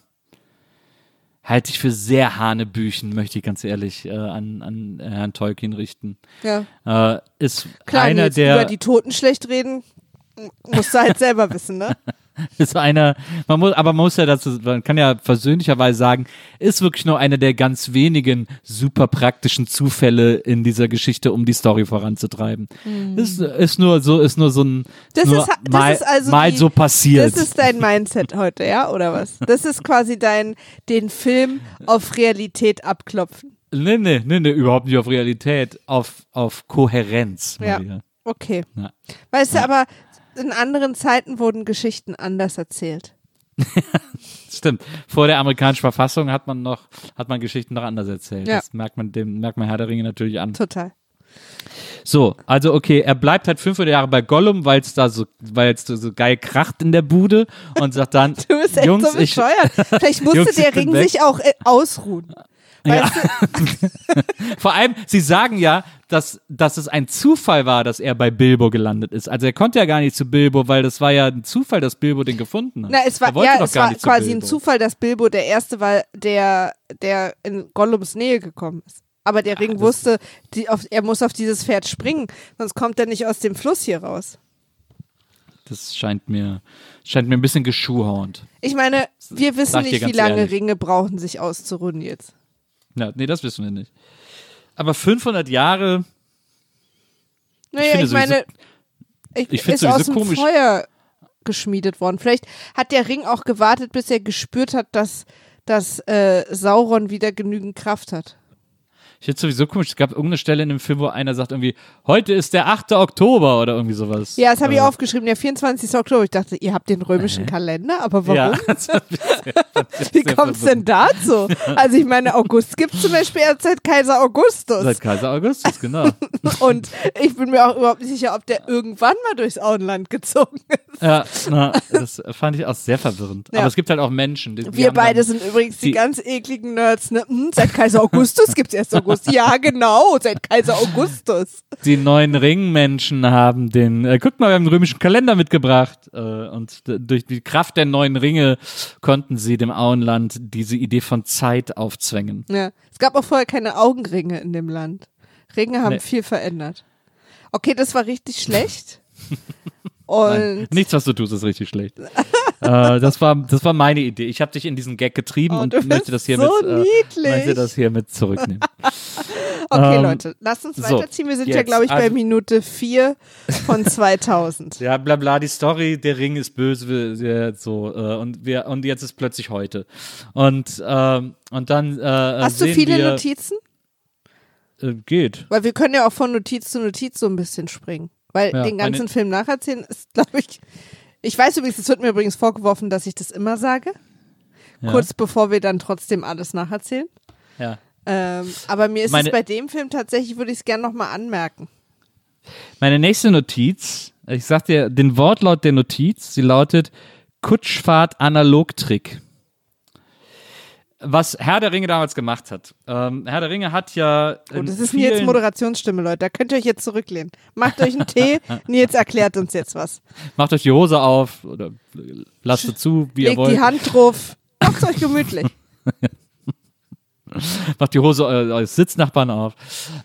Halte ich für sehr Hanebüchen, möchte ich ganz ehrlich äh, an, an Herrn Tolkien richten. Ja. Äh, ist Klar, einer der über die Toten schlecht reden, musst du halt selber wissen, ne? ist einer, man muss, aber man muss ja dazu, man kann ja versöhnlicherweise sagen, ist wirklich nur einer der ganz wenigen super praktischen Zufälle in dieser Geschichte, um die Story voranzutreiben. Ist, ist nur so, ist nur so ein. Das nur ist, das mal, ist also mal die, so passiert. Das ist dein Mindset heute, ja, oder was? Das ist quasi dein, den Film auf Realität abklopfen. nee, nee, nee, nee, überhaupt nicht auf Realität, auf, auf Kohärenz. Ja. Maria. Okay. Ja. Weißt du, aber in anderen Zeiten wurden Geschichten anders erzählt. Stimmt. Vor der amerikanischen Verfassung hat man noch, hat man Geschichten noch anders erzählt. Ja. Das merkt man dem, merkt man Herr der Ringe natürlich an. Total. So, also okay, er bleibt halt 500 Jahre bei Gollum, weil es da so, weil es so geil kracht in der Bude und sagt dann, Du bist echt Jungs, so ich, bescheuert. Vielleicht musste Jungs, der Ring weg. sich auch äh, ausruhen. Ja. Vor allem, sie sagen ja, dass, dass es ein Zufall war, dass er bei Bilbo gelandet ist. Also er konnte ja gar nicht zu Bilbo, weil das war ja ein Zufall, dass Bilbo den gefunden hat. Na, es war, ja, es war quasi ein. Zufall, dass Bilbo der Erste war, der, der in Gollums Nähe gekommen ist. Aber der Ring das- wusste, die, auf, er muss auf dieses Pferd springen, sonst kommt er nicht aus dem Fluss hier raus. Das scheint mir, scheint mir ein bisschen geschuhhornt. Ich meine, wir wissen nicht, wie lange ehrlich. Ringe brauchen, sich auszuruhen jetzt. Ja, nee, das wissen wir nicht. Aber 500 Jahre, Naja, finde ich, sowieso- meine, ich, ich ist aus dem komisch. Feuer geschmiedet worden. Vielleicht hat der Ring auch gewartet, bis er gespürt hat, dass, dass äh, Sauron wieder genügend Kraft hat. Ich finde sowieso komisch, es gab irgendeine Stelle in dem Film, wo einer sagt irgendwie, heute ist der 8. Oktober oder irgendwie sowas. Ja, das habe ich Äh, aufgeschrieben, der 24. Oktober. Ich dachte, ihr habt den römischen Kalender, aber warum? Ja, Wie kommt's denn dazu? Also ich meine, August gibt zum Beispiel erst seit Kaiser Augustus. Seit Kaiser Augustus, genau. Und ich bin mir auch überhaupt nicht sicher, ob der irgendwann mal durchs Auenland gezogen ist. ja, na, das fand ich auch sehr verwirrend. Ja. Aber es gibt halt auch Menschen, die, die Wir beide sind übrigens die, die- ganz ekligen Nerds. Ne? Hm, seit Kaiser Augustus gibt's erst August. Ja, genau, seit Kaiser Augustus. die neuen Ringmenschen haben den, äh, guckt mal, wir haben den römischen Kalender mitgebracht. Äh, und durch die Kraft der neuen Ringe konnten sie dem Auenland diese Idee von Zeit aufzwängen. Ja. Es gab auch vorher keine Augenringe in dem Land. Ringe haben Nee. viel verändert. Okay, das war richtig schlecht. Nein, Und nichts, was du tust, ist richtig schlecht. äh, das, war, das war meine Idee. Ich habe dich in diesen Gag getrieben Oh, und möchte das hiermit, so äh, möchte das hiermit zurücknehmen. okay, Ähm, Leute, lasst uns so, weiterziehen. Wir sind ja, jetzt, glaube ich, bei also- Minute 4 von 2000. Ja, bla bla, die Story, der Ring ist böse, so, äh, und wir, und jetzt ist plötzlich heute. Und, ähm, und dann, äh, Hast du viele wir, Notizen? Äh, geht. Weil wir können ja auch von Notiz zu Notiz so ein bisschen springen. Weil Ja, den ganzen Film nacherzählen ist, glaube ich. Ich weiß übrigens, es wird mir übrigens vorgeworfen, dass ich das immer sage. Ja. Kurz bevor wir dann trotzdem alles nacherzählen. Ja. Ähm, aber mir ist Meine- es bei dem Film tatsächlich, würde ich es gerne nochmal anmerken. Meine nächste Notiz, ich sag dir den Wortlaut der Notiz, sie lautet Kutschfahrt Analogtrick. Was Herr der Ringe damals gemacht hat. Ähm, Herr der Ringe hat ja. Oh, das ist Nils Moderationsstimme, Leute. Da könnt ihr euch jetzt zurücklehnen. Macht euch einen Tee. Nils erklärt uns jetzt was. Macht euch die Hose auf oder lasst sie zu, wie ihr Legt wollt. die Hand drauf. Macht's euch gemütlich. Macht die Hose eu- eures Sitznachbarn auf.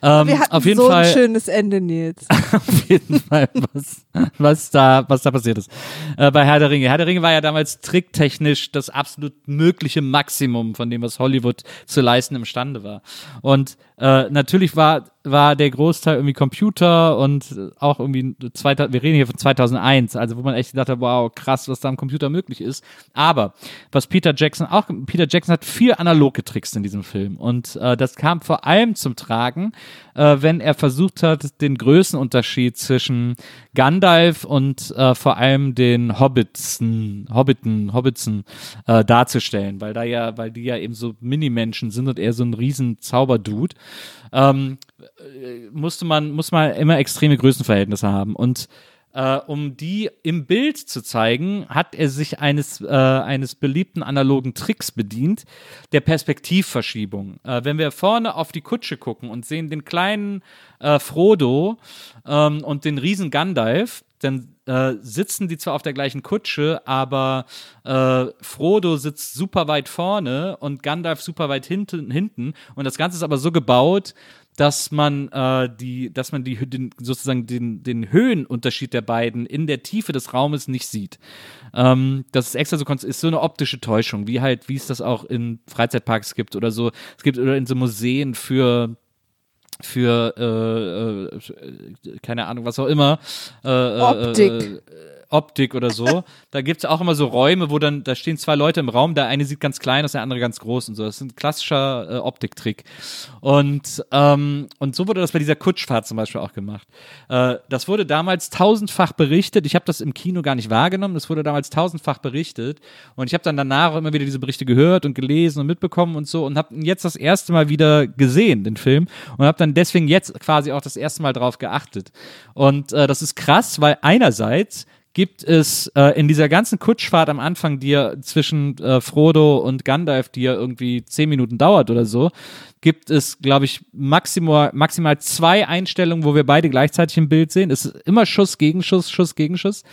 Ähm, Wir hatten auf jeden so Fall. ein schönes Ende, Nils. auf jeden Fall, was, was, da, was da passiert ist. Äh, bei Herr der Ringe. Herr der Ringe war ja damals tricktechnisch das absolut mögliche Maximum von dem, was Hollywood zu leisten imstande war. Und äh, natürlich war war der Großteil irgendwie Computer und auch irgendwie, zwei, wir reden hier von 2001, also wo man echt gedacht hat, wow, krass, was da am Computer möglich ist. Aber was Peter Jackson auch, Peter Jackson hat viel analog getrickst in diesem Film und äh, das kam vor allem zum Tragen, äh, wenn er versucht hat, den Größenunterschied zwischen Gandalf und äh, vor allem den Hobbitsen, Hobbiten, Hobbitsen äh, darzustellen, weil da ja, weil die ja eben so Minimenschen sind und er so ein riesen Zauberdude, ähm, äh, musste man, muss man immer extreme Größenverhältnisse haben und äh, um die im Bild zu zeigen, hat er sich eines, äh, eines beliebten analogen Tricks bedient, der Perspektivverschiebung. Äh, wenn wir vorne auf die Kutsche gucken und sehen den kleinen äh, Frodo ähm, und den riesen Gandalf, dann äh, sitzen die zwar auf der gleichen Kutsche, aber äh, Frodo sitzt super weit vorne und Gandalf super weit hinten, hinten. Und das Ganze ist aber so gebaut, dass man äh, die, dass man die den, sozusagen den, den Höhenunterschied der beiden in der Tiefe des Raumes nicht sieht. Ähm, das ist extra so ist so eine optische Täuschung, wie halt, wie es das auch in Freizeitparks gibt oder so. Es gibt oder in so Museen für für äh, äh, keine Ahnung, was auch immer. Äh, äh Optik. Optik oder so. da gibt es auch immer so Räume, wo dann, da stehen zwei Leute im Raum, der eine sieht ganz klein aus, der andere ganz groß und so. Das ist ein klassischer äh, Optiktrick. Und, ähm, und so wurde das bei dieser Kutschfahrt zum Beispiel auch gemacht. Äh, das wurde damals tausendfach berichtet. Ich habe das im Kino gar nicht wahrgenommen. Das wurde damals tausendfach berichtet. Und ich habe dann danach immer wieder diese Berichte gehört und gelesen und mitbekommen und so und habe jetzt das erste Mal wieder gesehen, den Film. Und habe dann deswegen jetzt quasi auch das erste Mal drauf geachtet. Und äh, das ist krass, weil einerseits gibt es äh, in dieser ganzen Kutschfahrt am Anfang, die ja zwischen äh, Frodo und Gandalf, die ja irgendwie zehn Minuten dauert oder so, gibt es, glaube ich, maximal, maximal zwei Einstellungen, wo wir beide gleichzeitig im Bild sehen. Es ist immer Schuss, Gegenschuss, Schuss, Gegenschuss.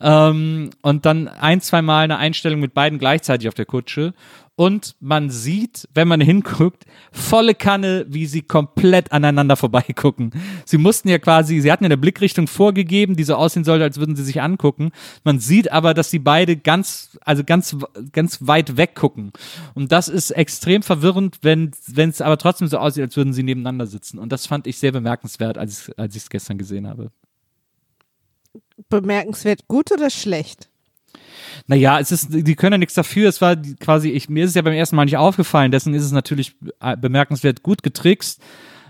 Ähm, und dann ein, zwei Mal eine Einstellung mit beiden gleichzeitig auf der Kutsche und man sieht, wenn man hinguckt, volle Kanne, wie sie komplett aneinander vorbeigucken. Sie mussten ja quasi, sie hatten ja eine Blickrichtung vorgegeben, die so aussehen sollte, als würden sie sich angucken. Man sieht aber, dass sie beide ganz, also ganz, ganz weit weggucken. Und das ist extrem verwirrend, wenn es aber trotzdem so aussieht, als würden sie nebeneinander sitzen. Und das fand ich sehr bemerkenswert, als, als ich es gestern gesehen habe. Bemerkenswert gut oder schlecht? Naja, es ist, die können ja nichts dafür. Es war quasi, ich, mir ist es ja beim ersten Mal nicht aufgefallen, deswegen ist es natürlich äh, bemerkenswert gut getrickst.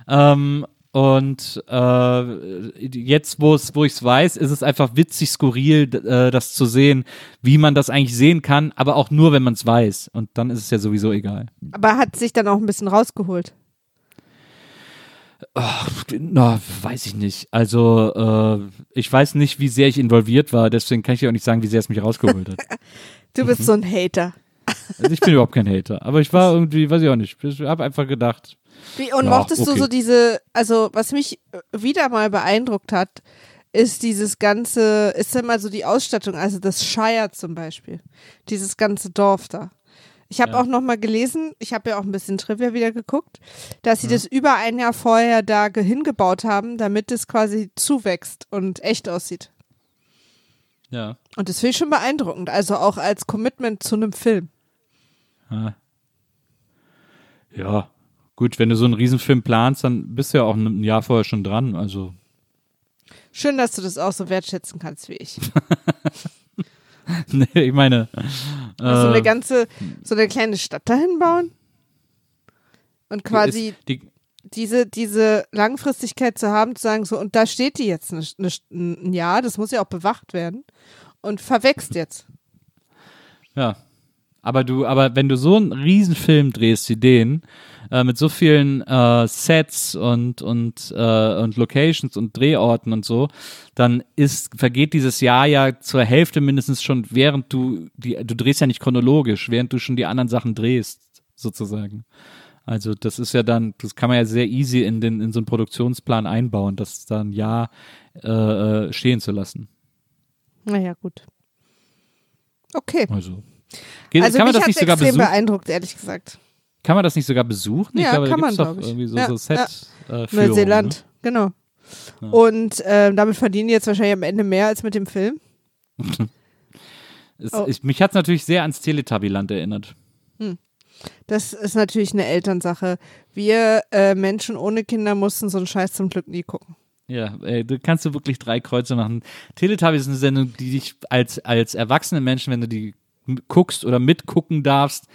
Ähm, und äh, jetzt, wo es, wo ich es weiß, ist es einfach witzig, skurril, äh, das zu sehen, wie man das eigentlich sehen kann, aber auch nur, wenn man es weiß. Und dann ist es ja sowieso egal. Aber hat sich dann auch ein bisschen rausgeholt. Oh, na, weiß ich nicht. Also, äh, ich weiß nicht, wie sehr ich involviert war, deswegen kann ich dir auch nicht sagen, wie sehr es mich rausgeholt hat. du bist mhm. so ein Hater. Also ich bin überhaupt kein Hater, aber ich war irgendwie, weiß ich auch nicht, ich habe einfach gedacht. Wie, und ja, mochtest okay. du so diese, also was mich wieder mal beeindruckt hat, ist dieses ganze, ist immer so die Ausstattung, also das Shire zum Beispiel, dieses ganze Dorf da. Ich habe ja. auch noch mal gelesen, ich habe ja auch ein bisschen Trivia wieder geguckt, dass sie ja. das über ein Jahr vorher da hingebaut haben, damit es quasi zuwächst und echt aussieht. Ja. Und das finde ich schon beeindruckend, also auch als Commitment zu einem Film. Ja. ja, gut, wenn du so einen Riesenfilm planst, dann bist du ja auch ein Jahr vorher schon dran, also. Schön, dass du das auch so wertschätzen kannst wie ich. nee, ich meine. Äh, so eine ganze, so eine kleine Stadt dahin bauen? Und quasi die, die, diese, diese Langfristigkeit zu haben, zu sagen, so, und da steht die jetzt eine, eine, ein Jahr, das muss ja auch bewacht werden. Und verwächst jetzt. Ja. Aber du, aber wenn du so einen Riesenfilm drehst wie den, äh, mit so vielen äh, Sets und, und, äh, und Locations und Drehorten und so, dann ist, vergeht dieses Jahr ja zur Hälfte mindestens schon, während du, die, du drehst ja nicht chronologisch, während du schon die anderen Sachen drehst, sozusagen. Also das ist ja dann, das kann man ja sehr easy in, den, in so einen Produktionsplan einbauen, das dann ein Jahr äh, äh stehen zu lassen. Naja, gut. Okay. Also, Geht, also kann man das nicht sogar besuchen? beeindruckt, ehrlich gesagt. Kann man das nicht sogar besuchen? Ja, ich glaube, kann da man, doch irgendwie so, ja, so Set ja. äh, Neuseeland, ne? genau. Ja. Und äh, damit verdienen die jetzt wahrscheinlich am Ende mehr als mit dem Film. es, oh. ich, mich hat es natürlich sehr ans Teletubbyland erinnert. Hm. Das ist natürlich eine Elternsache. Wir äh, Menschen ohne Kinder mussten so einen Scheiß zum Glück nie gucken. Ja, ey, du kannst du wirklich drei Kreuze machen. Teletubbies ist eine Sendung, die dich als, als erwachsene Menschen, wenn du die guckst oder mitgucken darfst,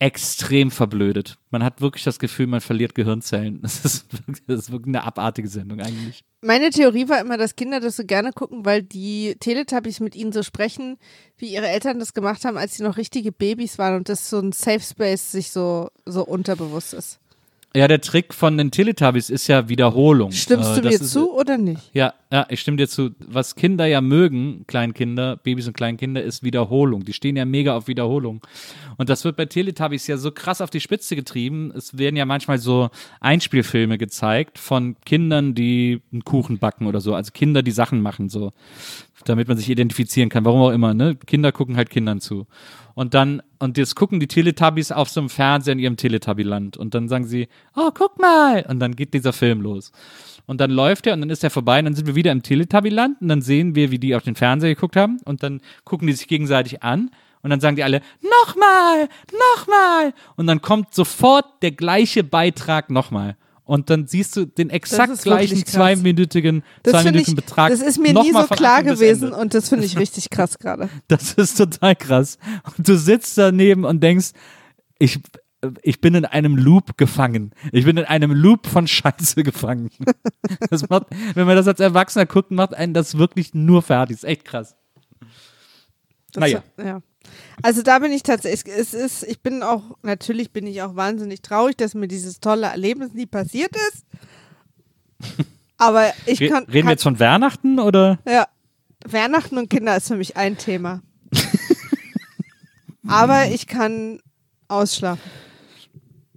extrem verblödet. Man hat wirklich das Gefühl, man verliert Gehirnzellen. Das ist wirklich, das ist wirklich eine abartige Sendung eigentlich. Meine Theorie war immer, dass Kinder das so gerne gucken, weil die Teletubbies mit ihnen so sprechen, wie ihre Eltern das gemacht haben, als sie noch richtige Babys waren und das so ein Safe Space sich so, so unterbewusst ist. Ja, der Trick von den Teletubbies ist ja Wiederholung. Stimmst Äh, du das mir ist- zu oder nicht? Ja, ja, ich stimme dir zu. Was Kinder ja mögen, Kleinkinder, Babys und Kleinkinder, ist Wiederholung. Die stehen ja mega auf Wiederholung. Und das wird bei Teletubbies ja so krass auf die Spitze getrieben. Es werden ja manchmal so Einspielfilme gezeigt von Kindern, die einen Kuchen backen oder so. Also Kinder, die Sachen machen, so. Damit man sich identifizieren kann. Warum auch immer, ne? Kinder gucken halt Kindern zu. Und dann, und jetzt gucken die Teletubbies auf so einem Fernseher in ihrem Teletubbyland. Und dann sagen sie, oh, guck mal. Und dann geht dieser Film los. Und dann läuft er und dann ist er vorbei und dann sind wir wieder im Teletubbyland und dann sehen wir, wie die auf den Fernseher geguckt haben und dann gucken die sich gegenseitig an und dann sagen die alle, nochmal, nochmal. Und dann kommt sofort der gleiche Beitrag nochmal. Und dann siehst du den exakt ist gleichen zweiminütigen, zweiminütigen ich, Betrag. das ist mir nie so klar gewesen und das finde ich richtig krass gerade. Das ist total krass. Und du sitzt daneben und denkst, ich, ich bin in einem Loop gefangen. Ich bin in einem Loop von Scheiße gefangen. Das macht, wenn man das als Erwachsener guckt, macht einen das wirklich nur fertig. ist echt krass. Das, Naja. Ja. Also da bin ich tatsächlich, es ist, ich bin auch, natürlich bin ich auch wahnsinnig traurig, dass mir dieses tolle Erlebnis nie passiert ist. Aber ich kann. reden wir kann jetzt von Weihnachten oder? ja, Weihnachten und Kinder ist für mich ein Thema. Aber ich kann ausschlafen.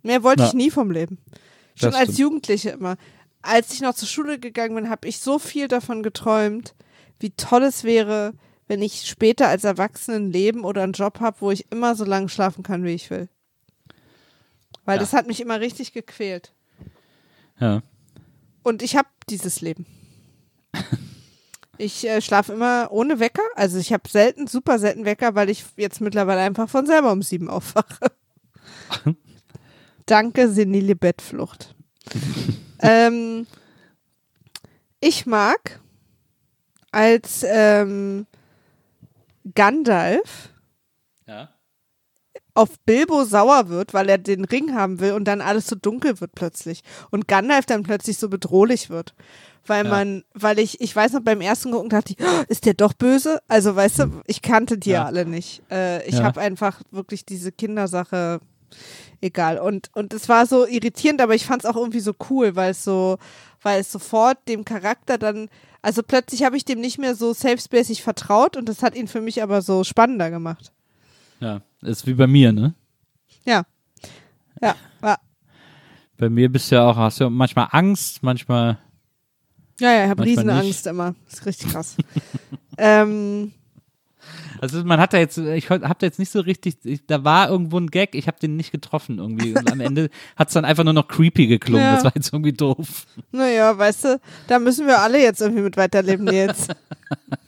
Mehr wollte Na, ich nie vom Leben. Schon als. Jugendliche immer. Als ich noch zur Schule gegangen bin, habe ich so viel davon geträumt, wie toll es wäre, wenn ich später als Erwachsenenleben oder einen Job habe, wo ich immer so lange schlafen kann, wie ich will. Weil Ja. das hat mich immer richtig gequält. Ja. Und ich habe dieses Leben. Ich äh, schlafe immer ohne Wecker. Also ich habe selten, super selten Wecker, weil ich jetzt mittlerweile einfach von selber um sieben aufwache. Danke, senile Bettflucht. ähm, ich mag als ähm, Gandalf Ja. auf Bilbo sauer wird, weil er den Ring haben will und dann alles so dunkel wird plötzlich. Und Gandalf dann plötzlich so bedrohlich wird. Weil Ja. man, weil ich, ich weiß noch, beim ersten gucken dachte ich, "Oh, ist der doch böse? Also weißt du, ich kannte die ja, alle nicht. Äh, ich Ja. habe einfach wirklich diese Kindersache egal. Und, und es war so irritierend, aber ich fand es auch irgendwie so cool, weil es so, weil es sofort dem Charakter dann, also plötzlich habe ich dem nicht mehr so safe-spacig vertraut und das hat ihn für mich aber so spannender gemacht. Ja. Ist wie bei mir, ne? Ja. Ja, ja. Bei mir bist du ja auch, hast du ja manchmal Angst, manchmal. Ja, ja, ich habe Riesenangst immer. Das ist richtig krass. ähm, Also man hat da jetzt, ich hab da jetzt nicht so richtig, ich, da war irgendwo ein Gag, ich habe den nicht getroffen irgendwie. Und am Ende hat es dann einfach nur noch creepy geklungen. Ja. Das war jetzt irgendwie doof. naja, weißt du, da müssen wir alle jetzt irgendwie mit weiterleben, Nils.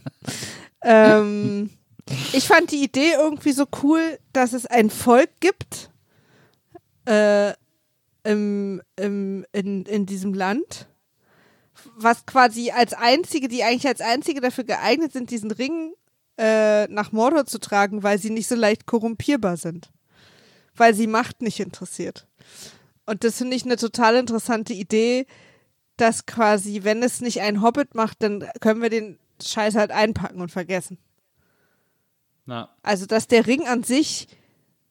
ähm, ich fand die Idee irgendwie so cool, dass es ein Volk gibt äh, im, im, in, in diesem Land, was quasi als einzige, die eigentlich als einzige dafür geeignet sind, diesen Ring äh, nach Mordor zu tragen, weil sie nicht so leicht korrumpierbar sind. Weil sie Macht nicht interessiert. Und das finde ich eine total interessante Idee, dass quasi, wenn es nicht ein Hobbit macht, dann können wir den Scheiß halt einpacken und vergessen. Na, Also, dass der Ring an sich,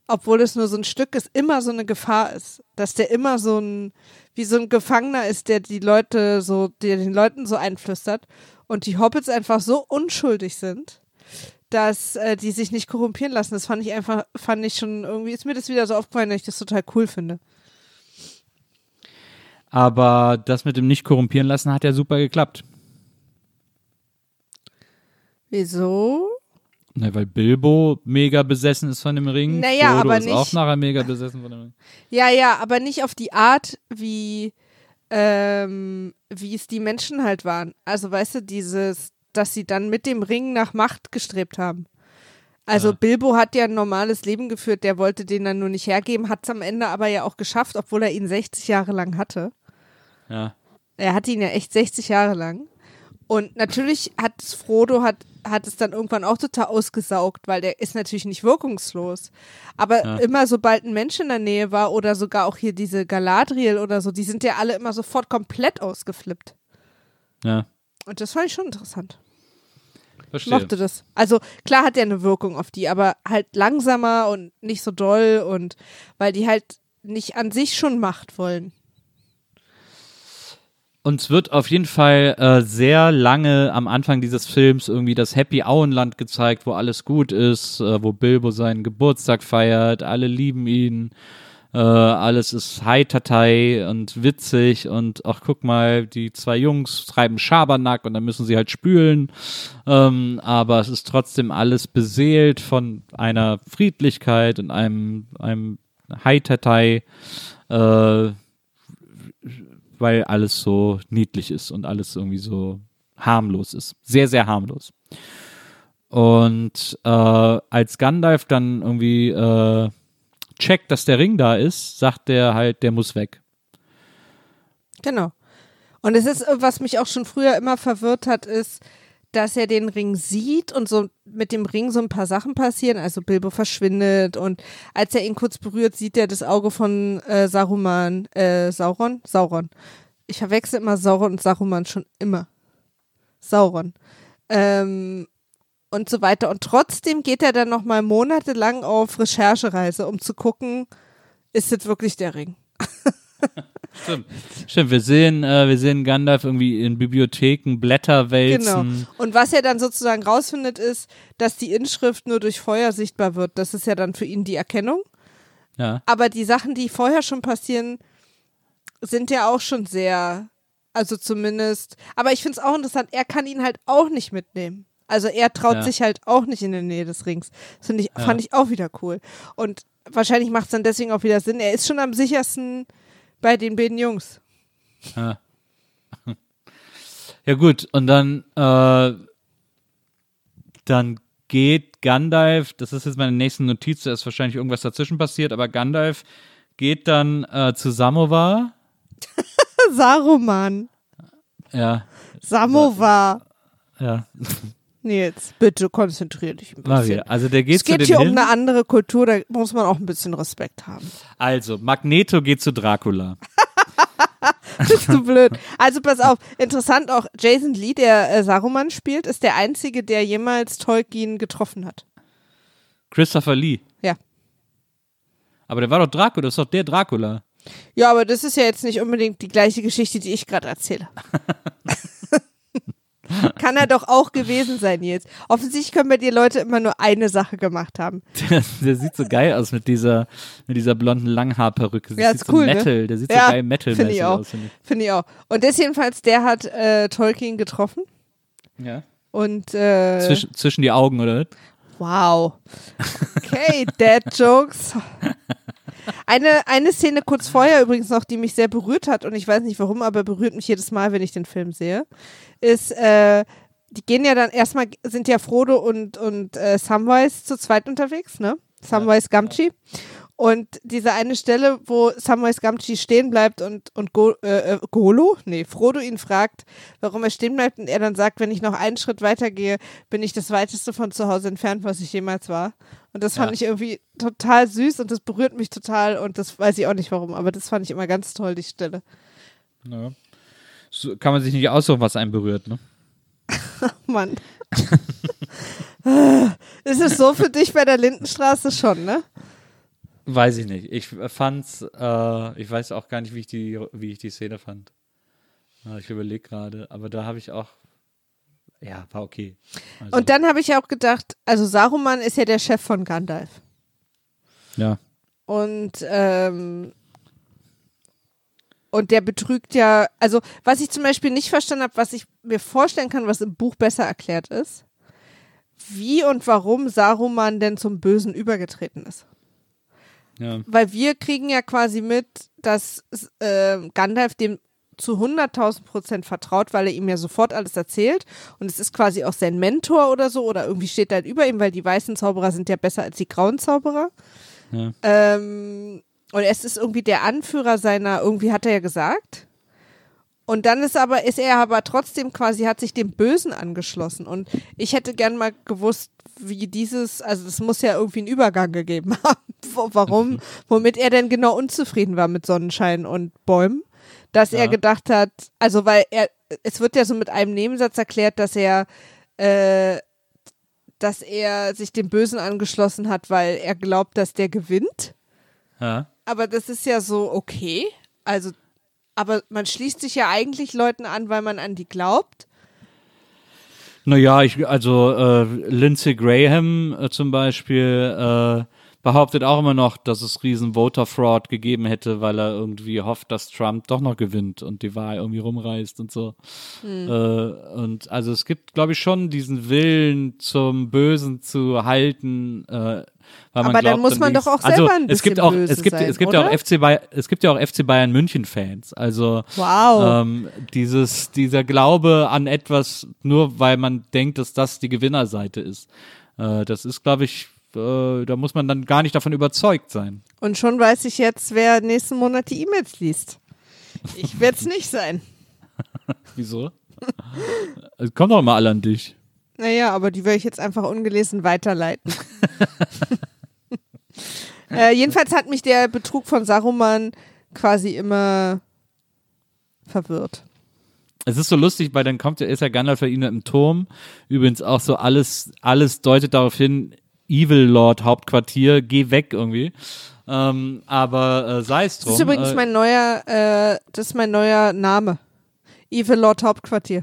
obwohl es nur so ein Stück ist, immer so eine Gefahr ist. Dass der immer so ein, wie so ein Gefangener ist, der die Leute so, der den Leuten so einflüstert. Und die Hobbits einfach so unschuldig sind, dass äh, die sich nicht korrumpieren lassen. Das fand ich einfach, fand ich schon irgendwie, ist mir das wieder so aufgefallen, dass ich das total cool finde. Aber das mit dem nicht korrumpieren lassen hat ja super geklappt. Wieso? Ne, weil Bilbo mega besessen ist von dem Ring. Naja, Frodo aber ist nicht- auch nachher mega besessen von dem Ring. Ja, ja, aber nicht auf die Art, wie, ähm, wie es die Menschen halt waren. Also, weißt du, dieses, dass sie dann mit dem Ring nach Macht gestrebt haben. Also Ja. Bilbo hat ja ein normales Leben geführt, der wollte den dann nur nicht hergeben, hat es am Ende aber ja auch geschafft, obwohl er ihn 60 Jahre lang hatte. Ja. Er hatte ihn ja echt 60 Jahre lang. Und natürlich hat es Frodo hat, hat es dann irgendwann auch total ausgesaugt, weil der ist natürlich nicht wirkungslos. Aber Ja. immer sobald ein Mensch in der Nähe war oder sogar auch hier diese Galadriel oder so, die sind ja alle immer sofort komplett ausgeflippt. Ja. Und das fand ich schon interessant. Ich Verstehe. mochte das. Also klar hat er eine Wirkung auf die, aber halt langsamer und nicht so doll und weil die halt nicht an sich schon Macht wollen. Uns wird auf jeden Fall äh, sehr lange am Anfang dieses Films irgendwie das Happy Auenland gezeigt, wo alles gut ist, äh, wo Bilbo seinen Geburtstag feiert, alle lieben ihn, äh, alles ist High-Tatei und witzig und ach guck mal, die zwei Jungs treiben Schabernack und dann müssen sie halt spülen, ähm, aber es ist trotzdem alles beseelt von einer Friedlichkeit und einem, einem High-Tatei, äh, weil alles so niedlich ist und alles irgendwie so harmlos ist. Sehr, sehr harmlos. Und äh, als Gandalf dann irgendwie äh, checkt, dass der Ring da ist, sagt der halt, der muss weg. Genau. Und es ist, was mich auch schon früher immer verwirrt hat, ist, dass er den Ring sieht und so mit dem Ring so ein paar Sachen passieren. Also Bilbo verschwindet und als er ihn kurz berührt, sieht er das Auge von äh, Saruman, äh, Sauron? Sauron. Ich verwechsel immer Sauron und Saruman schon immer. Sauron. Ähm, und so weiter. Und trotzdem geht er dann nochmal monatelang auf Recherchereise, um zu gucken, ist das wirklich der Ring? Stimmt. Stimmt, wir sehen, äh, wir sehen Gandalf irgendwie in Bibliotheken Blätter Genau. Und was er dann sozusagen rausfindet, ist, dass die Inschrift nur durch Feuer sichtbar wird. Das ist ja dann für ihn die Erkennung. Ja. Aber die Sachen, die vorher schon passieren, sind ja auch schon sehr, also zumindest. Aber ich finde es auch interessant, er kann ihn halt auch nicht mitnehmen. Also er traut Ja. sich halt auch nicht in der Nähe des Rings. Das ich, Ja. fand ich auch wieder cool. Und wahrscheinlich macht es dann deswegen auch wieder Sinn. Er ist schon am sichersten bei den beiden Jungs. Ja. ja gut, und dann, äh, dann geht Gandalf, das ist jetzt meine nächste Notiz, da ist wahrscheinlich irgendwas dazwischen passiert, aber Gandalf geht dann äh, zu Samovar. Saruman. Ja, Samovar. ja, Nils, bitte konzentrier dich ein bisschen. Maria. Also der geht Es geht zu hier dem um hin. eine andere Kultur, da muss man auch ein bisschen Respekt haben. Also, Magneto geht zu Dracula. Bist du blöd. Also pass auf, interessant auch, Jason Lee, der äh, Saruman spielt, ist der Einzige, der jemals Tolkien getroffen hat. Christopher Lee. Ja. Aber der war doch Dracula, das ist doch der Dracula. Ja, aber das ist ja jetzt nicht unbedingt die gleiche Geschichte, die ich gerade erzähle. Kann er doch auch gewesen sein jetzt. Offensichtlich können bei dir Leute immer nur eine Sache gemacht haben. Der, der sieht so geil aus mit dieser, mit dieser blonden Langhaarperücke. Das Ja, sieht ist so cool, ne? Metal, der sieht Ja, so geil metal finde ich auch. aus. Finde Finde ich auch. Und das jedenfalls, der hat äh, Tolkien getroffen. ich. Ja. Und äh, Zwischen, zwischen die Augen, oder? Wow. Okay, Dad Jokes. Eine, eine Szene kurz vorher übrigens noch, die mich sehr berührt hat und ich weiß nicht warum, aber berührt mich jedes Mal, wenn ich den Film sehe, ist, äh, die gehen ja dann erstmal, sind ja Frodo und, und äh, Samwise zu zweit unterwegs, ne? Samwise Gamgee. Und diese eine Stelle, wo Samwise Gamgee stehen bleibt und, und Go, äh, äh, Golo, nee, Frodo ihn fragt, warum er stehen bleibt und er dann sagt, wenn ich noch einen Schritt weitergehe, bin ich das weiteste von zu Hause entfernt, was ich jemals war. Und das fand Ja. ich irgendwie total süß und das berührt mich total und das weiß ich auch nicht warum, aber das fand ich immer ganz toll, die Stelle. Ja. So kann man sich nicht aussuchen, was einen berührt, ne? Mann. ist es so für dich bei der Lindenstraße schon, ne? Weiß ich nicht. Ich fand's, äh, ich weiß auch gar nicht, wie ich die, wie ich die Szene fand. Ja, ich überlege gerade, aber da habe ich auch, ja, war okay. Also, Und dann habe ich auch gedacht, also Saruman ist ja der Chef von Gandalf. ja, Und ähm, und der betrügt ja, also was ich zum Beispiel nicht verstanden habe, was ich mir vorstellen kann, was im Buch besser erklärt ist, wie und warum Saruman denn zum Bösen übergetreten ist. Ja, Weil wir kriegen ja quasi mit, dass äh, Gandalf dem zu 100.000 Prozent vertraut, weil er ihm ja sofort alles erzählt. Und es ist quasi auch sein Mentor oder so. Oder irgendwie steht er halt über ihm, weil die weißen Zauberer sind ja besser als die grauen Zauberer. Ja. Ähm, und es ist irgendwie der Anführer seiner, irgendwie hat er ja gesagt. Und dann ist aber, ist er aber trotzdem quasi, hat sich dem Bösen angeschlossen. Und ich hätte gern mal gewusst, wie dieses, also es muss ja irgendwie einen Übergang gegeben haben. Warum, womit er denn genau unzufrieden war mit Sonnenschein und Bäumen. Dass er Ja. gedacht hat, also weil er, es wird ja so mit einem Nebensatz erklärt, dass er, äh, dass er sich dem Bösen angeschlossen hat, weil er glaubt, dass der gewinnt. Ja. Aber das ist ja so okay. Also, aber man schließt sich ja eigentlich Leuten an, weil man an die glaubt. Naja, ich, also äh, Lindsey Graham äh, zum Beispiel äh, behauptet auch immer noch, dass es riesen Voter Fraud gegeben hätte, weil er irgendwie hofft, dass Trump doch noch gewinnt und die Wahl irgendwie rumreißt und so. Hm. Äh, und also es gibt, glaube ich, schon diesen Willen zum Bösen zu halten. Äh, weil man Aber dann glaubt, muss man doch auch also, selber ein es gibt bisschen auch, es gibt, sein, es gibt ja auch? FC Bayern, es gibt ja auch FC Bayern München Fans. Also Wow. ähm, dieses, dieser Glaube an etwas, nur weil man denkt, dass das die Gewinnerseite ist. Äh, das ist, glaube ich, äh, da muss man dann gar nicht davon überzeugt sein. Und schon weiß ich jetzt, wer nächsten Monat die E-Mails liest. Ich werde es nicht sein. Wieso? Es kommen doch immer alle an dich. Naja, aber die werde ich jetzt einfach ungelesen weiterleiten. äh, jedenfalls hat mich der Betrug von Saruman quasi immer verwirrt. Es ist so lustig, weil dann kommt ist ja Gandalf bei ihnen im Turm. Übrigens auch so alles, alles deutet darauf hin, Evil Lord Hauptquartier, geh weg irgendwie. Ähm, aber äh, sei es drum. Das ist übrigens äh, mein neuer, äh, das ist mein neuer Name. Evil Lord Hauptquartier.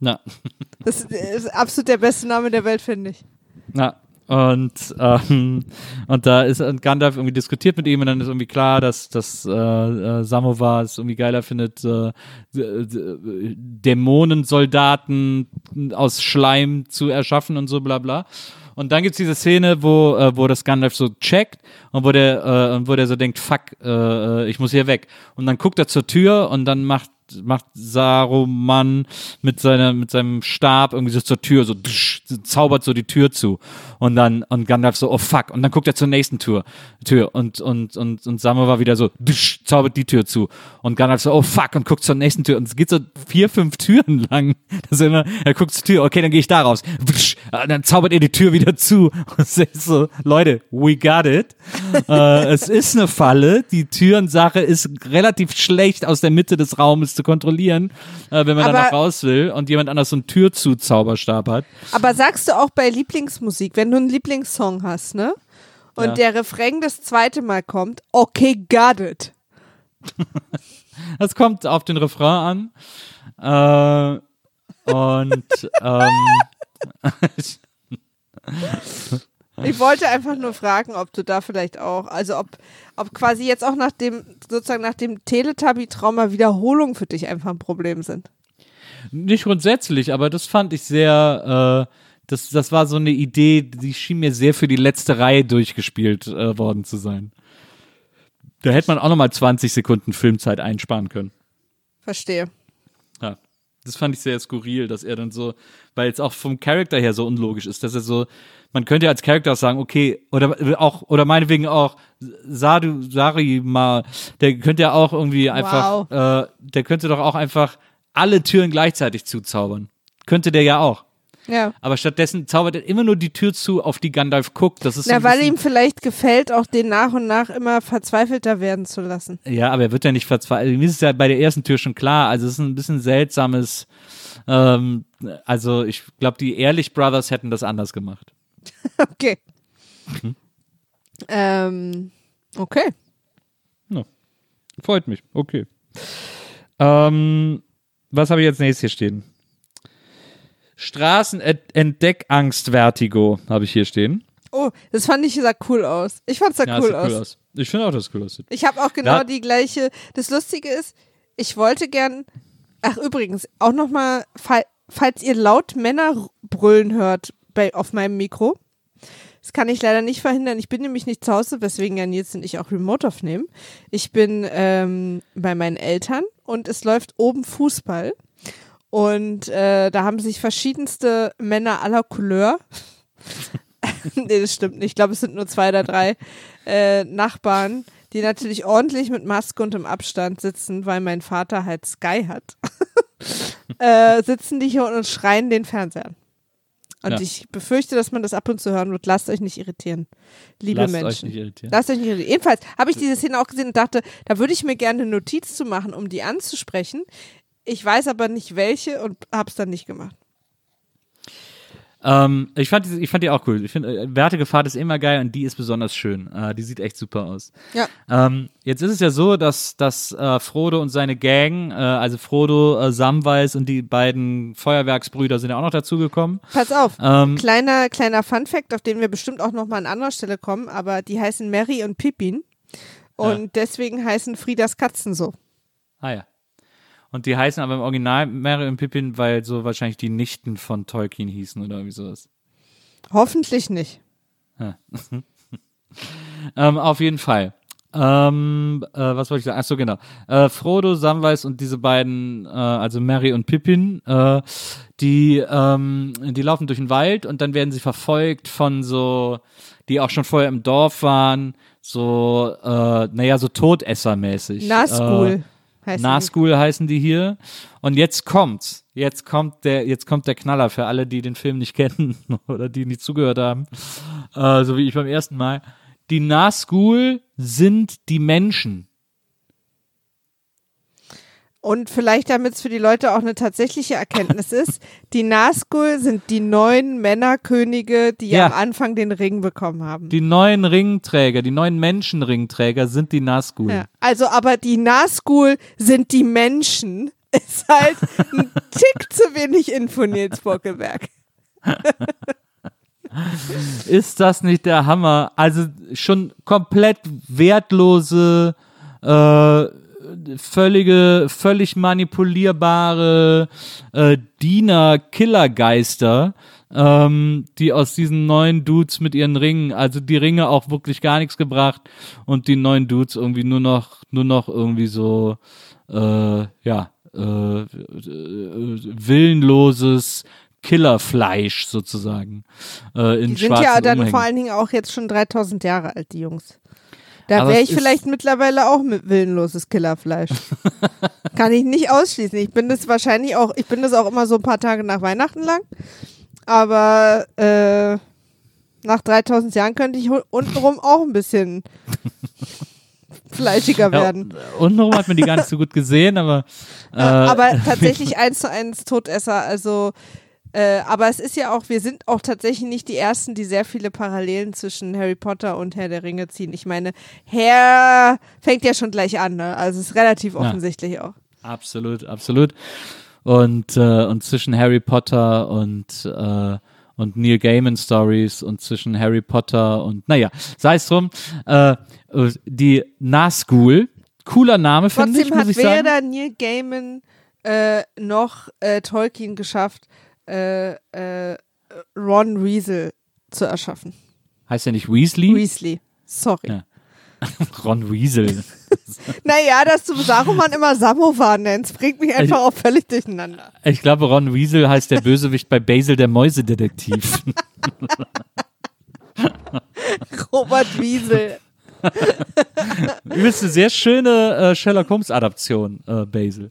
na, Das ist, absolut der beste Name der Welt, finde ich. Na, und, ähm, und da ist und Gandalf irgendwie diskutiert mit ihm und dann ist irgendwie klar, dass, dass äh, äh, Samovar es irgendwie geiler findet, äh, Dämonensoldaten aus Schleim zu erschaffen und so bla bla. Und dann gibt's diese Szene, wo, äh, wo das Gandalf so checkt und wo der, äh, wo der so denkt, fuck, äh, äh, ich muss hier weg. Und dann guckt er zur Tür und dann macht macht Saruman mit seiner mit seinem Stab irgendwie so zur Tür so tsch, zaubert so die Tür zu. Und dann und Gandalf so oh fuck. Und dann guckt er zur nächsten Tür Tür. Und und und und Samovar wieder so tsch, zaubert die Tür zu. Und Gandalf so oh fuck und guckt zur nächsten Tür. Und es geht so vier fünf Türen lang. Das ist immer er guckt zur Tür okay dann gehe ich da raus. Tsch, und dann zaubert er die Tür wieder zu. Und ist so Leute we got it. Äh, es ist eine Falle. Die Türensache ist relativ schlecht aus der Mitte des Raumes zu kontrollieren, äh, wenn man dann Aber- noch raus will und jemand anders so einen Tür-zu-Zauberstab hat. Aber sagst du auch bei Lieblingsmusik, wenn du einen Lieblingssong hast, ne? Und Ja. der Refrain das zweite Mal kommt, okay, got it. Das kommt auf den Refrain an. Äh, und ähm, Ich wollte einfach nur fragen, ob du da vielleicht auch, also ob, ob quasi jetzt auch nach dem, sozusagen nach dem Teletubby-Trauma Wiederholungen für dich einfach ein Problem sind. nicht grundsätzlich, aber das fand ich sehr, äh, das, das war so eine Idee, die schien mir sehr für die letzte Reihe durchgespielt äh, worden zu sein. Da hätte man auch nochmal 20 Sekunden Filmzeit einsparen können. Verstehe. Ja, das fand ich sehr skurril, dass er dann so, weil es auch vom Charakter her so unlogisch ist, dass er so, man könnte ja als Charakter auch sagen, okay, oder auch, oder meinetwegen auch Sadu, Sarima, der könnte ja auch irgendwie einfach, äh, der könnte doch auch einfach alle Türen gleichzeitig zuzaubern. Könnte der ja auch. Ja. Aber stattdessen zaubert er immer nur die Tür zu, auf die Gandalf guckt. Das ist so Na, ein weil ihm vielleicht gefällt, auch den nach und nach immer verzweifelter werden zu lassen. Ja, aber er wird ja nicht verzweifelt. Mir ist es ja bei der ersten Tür schon klar. Also es ist ein bisschen seltsames. Ähm, also ich glaube, die Ehrlich Brothers hätten das anders gemacht. Okay. Mhm. Ähm, okay. Freut mich. Okay. Ähm, was habe ich jetzt nächstes hier stehen? Straßenentdeckangst-Vertigo habe ich hier stehen. Oh, das fand ich sah cool aus. Ich fand es sah Ja, cool, aus. cool aus. Ich finde auch, dass es cool aussieht. Ich habe auch genau Ja. die gleiche. Das Lustige ist, ich wollte gern. Ach übrigens, auch noch mal, fall, falls ihr laut Männer brüllen hört bei, auf meinem Mikro, Das kann ich leider nicht verhindern. Ich bin nämlich nicht zu Hause, weswegen ja Nils und ich auch Remote aufnehmen. Ich bin ähm, bei meinen Eltern und es läuft oben Fußball. Und äh, da haben sich verschiedenste Männer aller Couleur, nee, das stimmt nicht, ich glaube, es sind nur zwei oder drei äh, Nachbarn, die natürlich ordentlich mit Maske und im Abstand sitzen, weil mein Vater halt Sky hat, äh, sitzen die hier und schreien den Fernseher an. Und Ja. ich befürchte, dass man das ab und zu hören wird. Lasst euch nicht irritieren, liebe Lasst Menschen. euch nicht irritieren. Lasst euch nicht irritieren. Jedenfalls habe ich diese Szene auch gesehen und dachte, da würde ich mir gerne eine Notiz zu machen, um die anzusprechen. Ich weiß aber nicht welche und habe es dann nicht gemacht. Ähm, ich, fand die, ich fand die auch cool. Ich finde, äh, Wertige Fahrt ist immer geil und die ist besonders schön. Äh, die sieht echt super aus. Ja. Ähm, jetzt ist es ja so, dass, dass äh, Frodo und seine Gang, äh, also Frodo, äh, Samwise und die beiden Feuerwerksbrüder sind ja auch noch dazugekommen. Pass auf, Ähm, kleiner, kleiner Fun-Fact, auf den wir bestimmt auch nochmal an anderer Stelle kommen, aber die heißen Mary und Pippin. Und deswegen heißen Friedas Katzen so. Ah ja. Und die heißen aber im Original Mary und Pippin, weil so wahrscheinlich die Nichten von Tolkien hießen oder irgendwie sowas. Hoffentlich nicht. Ähm, auf jeden Fall. Ähm, äh, was wollte ich sagen? Achso, genau. Äh, Frodo, Samwise und diese beiden, äh, also Mary und Pippin, äh, die, ähm, die laufen durch den Wald und dann werden sie verfolgt von so, die auch schon vorher im Dorf waren, so, äh, naja, so Todessermäßig. Äh, Nazgul heißen. Nazgul heißen die hier. Und jetzt kommt's. Jetzt kommt der, jetzt kommt der Knaller für alle, die den Film nicht kennen oder die nicht zugehört haben. Äh, so wie ich beim ersten Mal. Die Nazgul sind die Menschen. Und vielleicht, damit es für die Leute auch eine tatsächliche Erkenntnis ist, die Nazgul sind die neuen Männerkönige, die Ja. am Anfang den Ring bekommen haben. Die neuen Ringträger, die neuen Menschenringträger sind die Nazgul. Ja. Also, aber die Nazgul sind die Menschen. Ist halt ein Tick zu wenig Info, Nils Bockelberg. Ist das nicht der Hammer? Also schon komplett wertlose, äh, völlige, völlig manipulierbare äh, Diener-Killergeister, ähm, die aus diesen neuen Dudes mit ihren Ringen, also die Ringe auch wirklich gar nichts gebracht und die neuen Dudes irgendwie nur noch, nur noch irgendwie so, äh, ja, äh, äh, willenloses Killerfleisch sozusagen äh, in Die sind ja dann Umhängen. vor allen Dingen auch jetzt schon 3000 Jahre alt, die Jungs. Da wäre ich vielleicht mittlerweile auch mit willenloses Killerfleisch. Kann ich nicht ausschließen. Ich bin das wahrscheinlich auch, ich bin das auch immer so ein paar Tage nach Weihnachten lang. Aber äh, nach 3000 Jahren könnte ich untenrum auch ein bisschen fleischiger werden. Ja, untenrum hat man die gar nicht so gut gesehen, aber äh, aber tatsächlich eins zu eins Todesser, also äh, aber es ist ja auch, wir sind auch tatsächlich nicht die Ersten, die sehr viele Parallelen zwischen Harry Potter und Herr der Ringe ziehen. Ich meine, Herr fängt ja schon gleich an, ne? Also ist relativ offensichtlich auch. absolut, absolut. Und, äh, und zwischen Harry Potter und, äh, und Neil Gaiman Stories und zwischen Harry Potter und, naja, sei es drum, äh, die Nazgul, cooler Name, finde ich, Trotzdem hat ich sagen. weder Neil Gaiman äh, noch Tolkien geschafft, äh, äh, Ron Weasley zu erschaffen. Heißt ja nicht Weasley? Weasley. Sorry. Ja. Ron Weasel. Naja, dass du Saruman immer Samovar nennst, bringt mich einfach auch völlig durcheinander. Ich glaube, Ron Weasel heißt der Bösewicht bei Basil der Mäusedetektiv. Robert Wiesel. Übrigens eine sehr schöne äh, Sherlock Holmes Adaption, äh, Basil.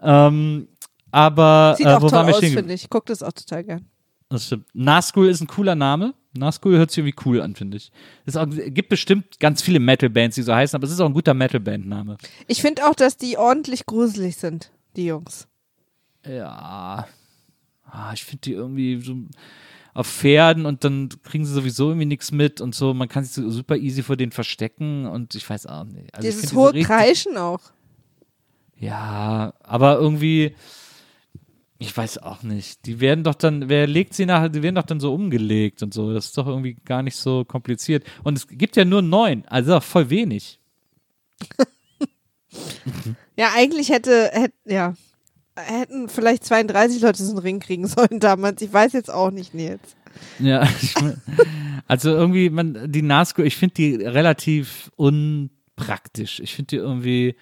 Ähm, aber Sieht äh, auch toll aus, finde ich. Guck das auch total gern. Das stimmt. Nazgul ist ein cooler Name. Nazgul hört sich irgendwie cool an, finde ich. Es gibt bestimmt ganz viele Metal-Bands, die so heißen, aber es ist auch ein guter Metal-Band-Name. Ich finde auch, dass die ordentlich gruselig sind, die Jungs. Ja. Ah, ich finde die irgendwie so auf Pferden und dann kriegen sie sowieso irgendwie nichts mit und so. Man kann sich so super easy vor denen verstecken und ich weiß auch nicht. Also Dieses hohe Kreischen auch. Ja, aber irgendwie, ich weiß auch nicht. Die werden doch dann, wer legt sie nachher, die werden doch dann so umgelegt und so. Das ist doch irgendwie gar nicht so kompliziert. Und es gibt ja nur neun, also auch voll wenig. Ja, eigentlich hätte, hätte ja. hätten vielleicht 32 Leute so einen Ring kriegen sollen damals. Ich weiß jetzt auch nicht, Nils. Ja, ich also irgendwie, man, die Nazgul, ich finde die relativ unpraktisch. Ich finde die irgendwie,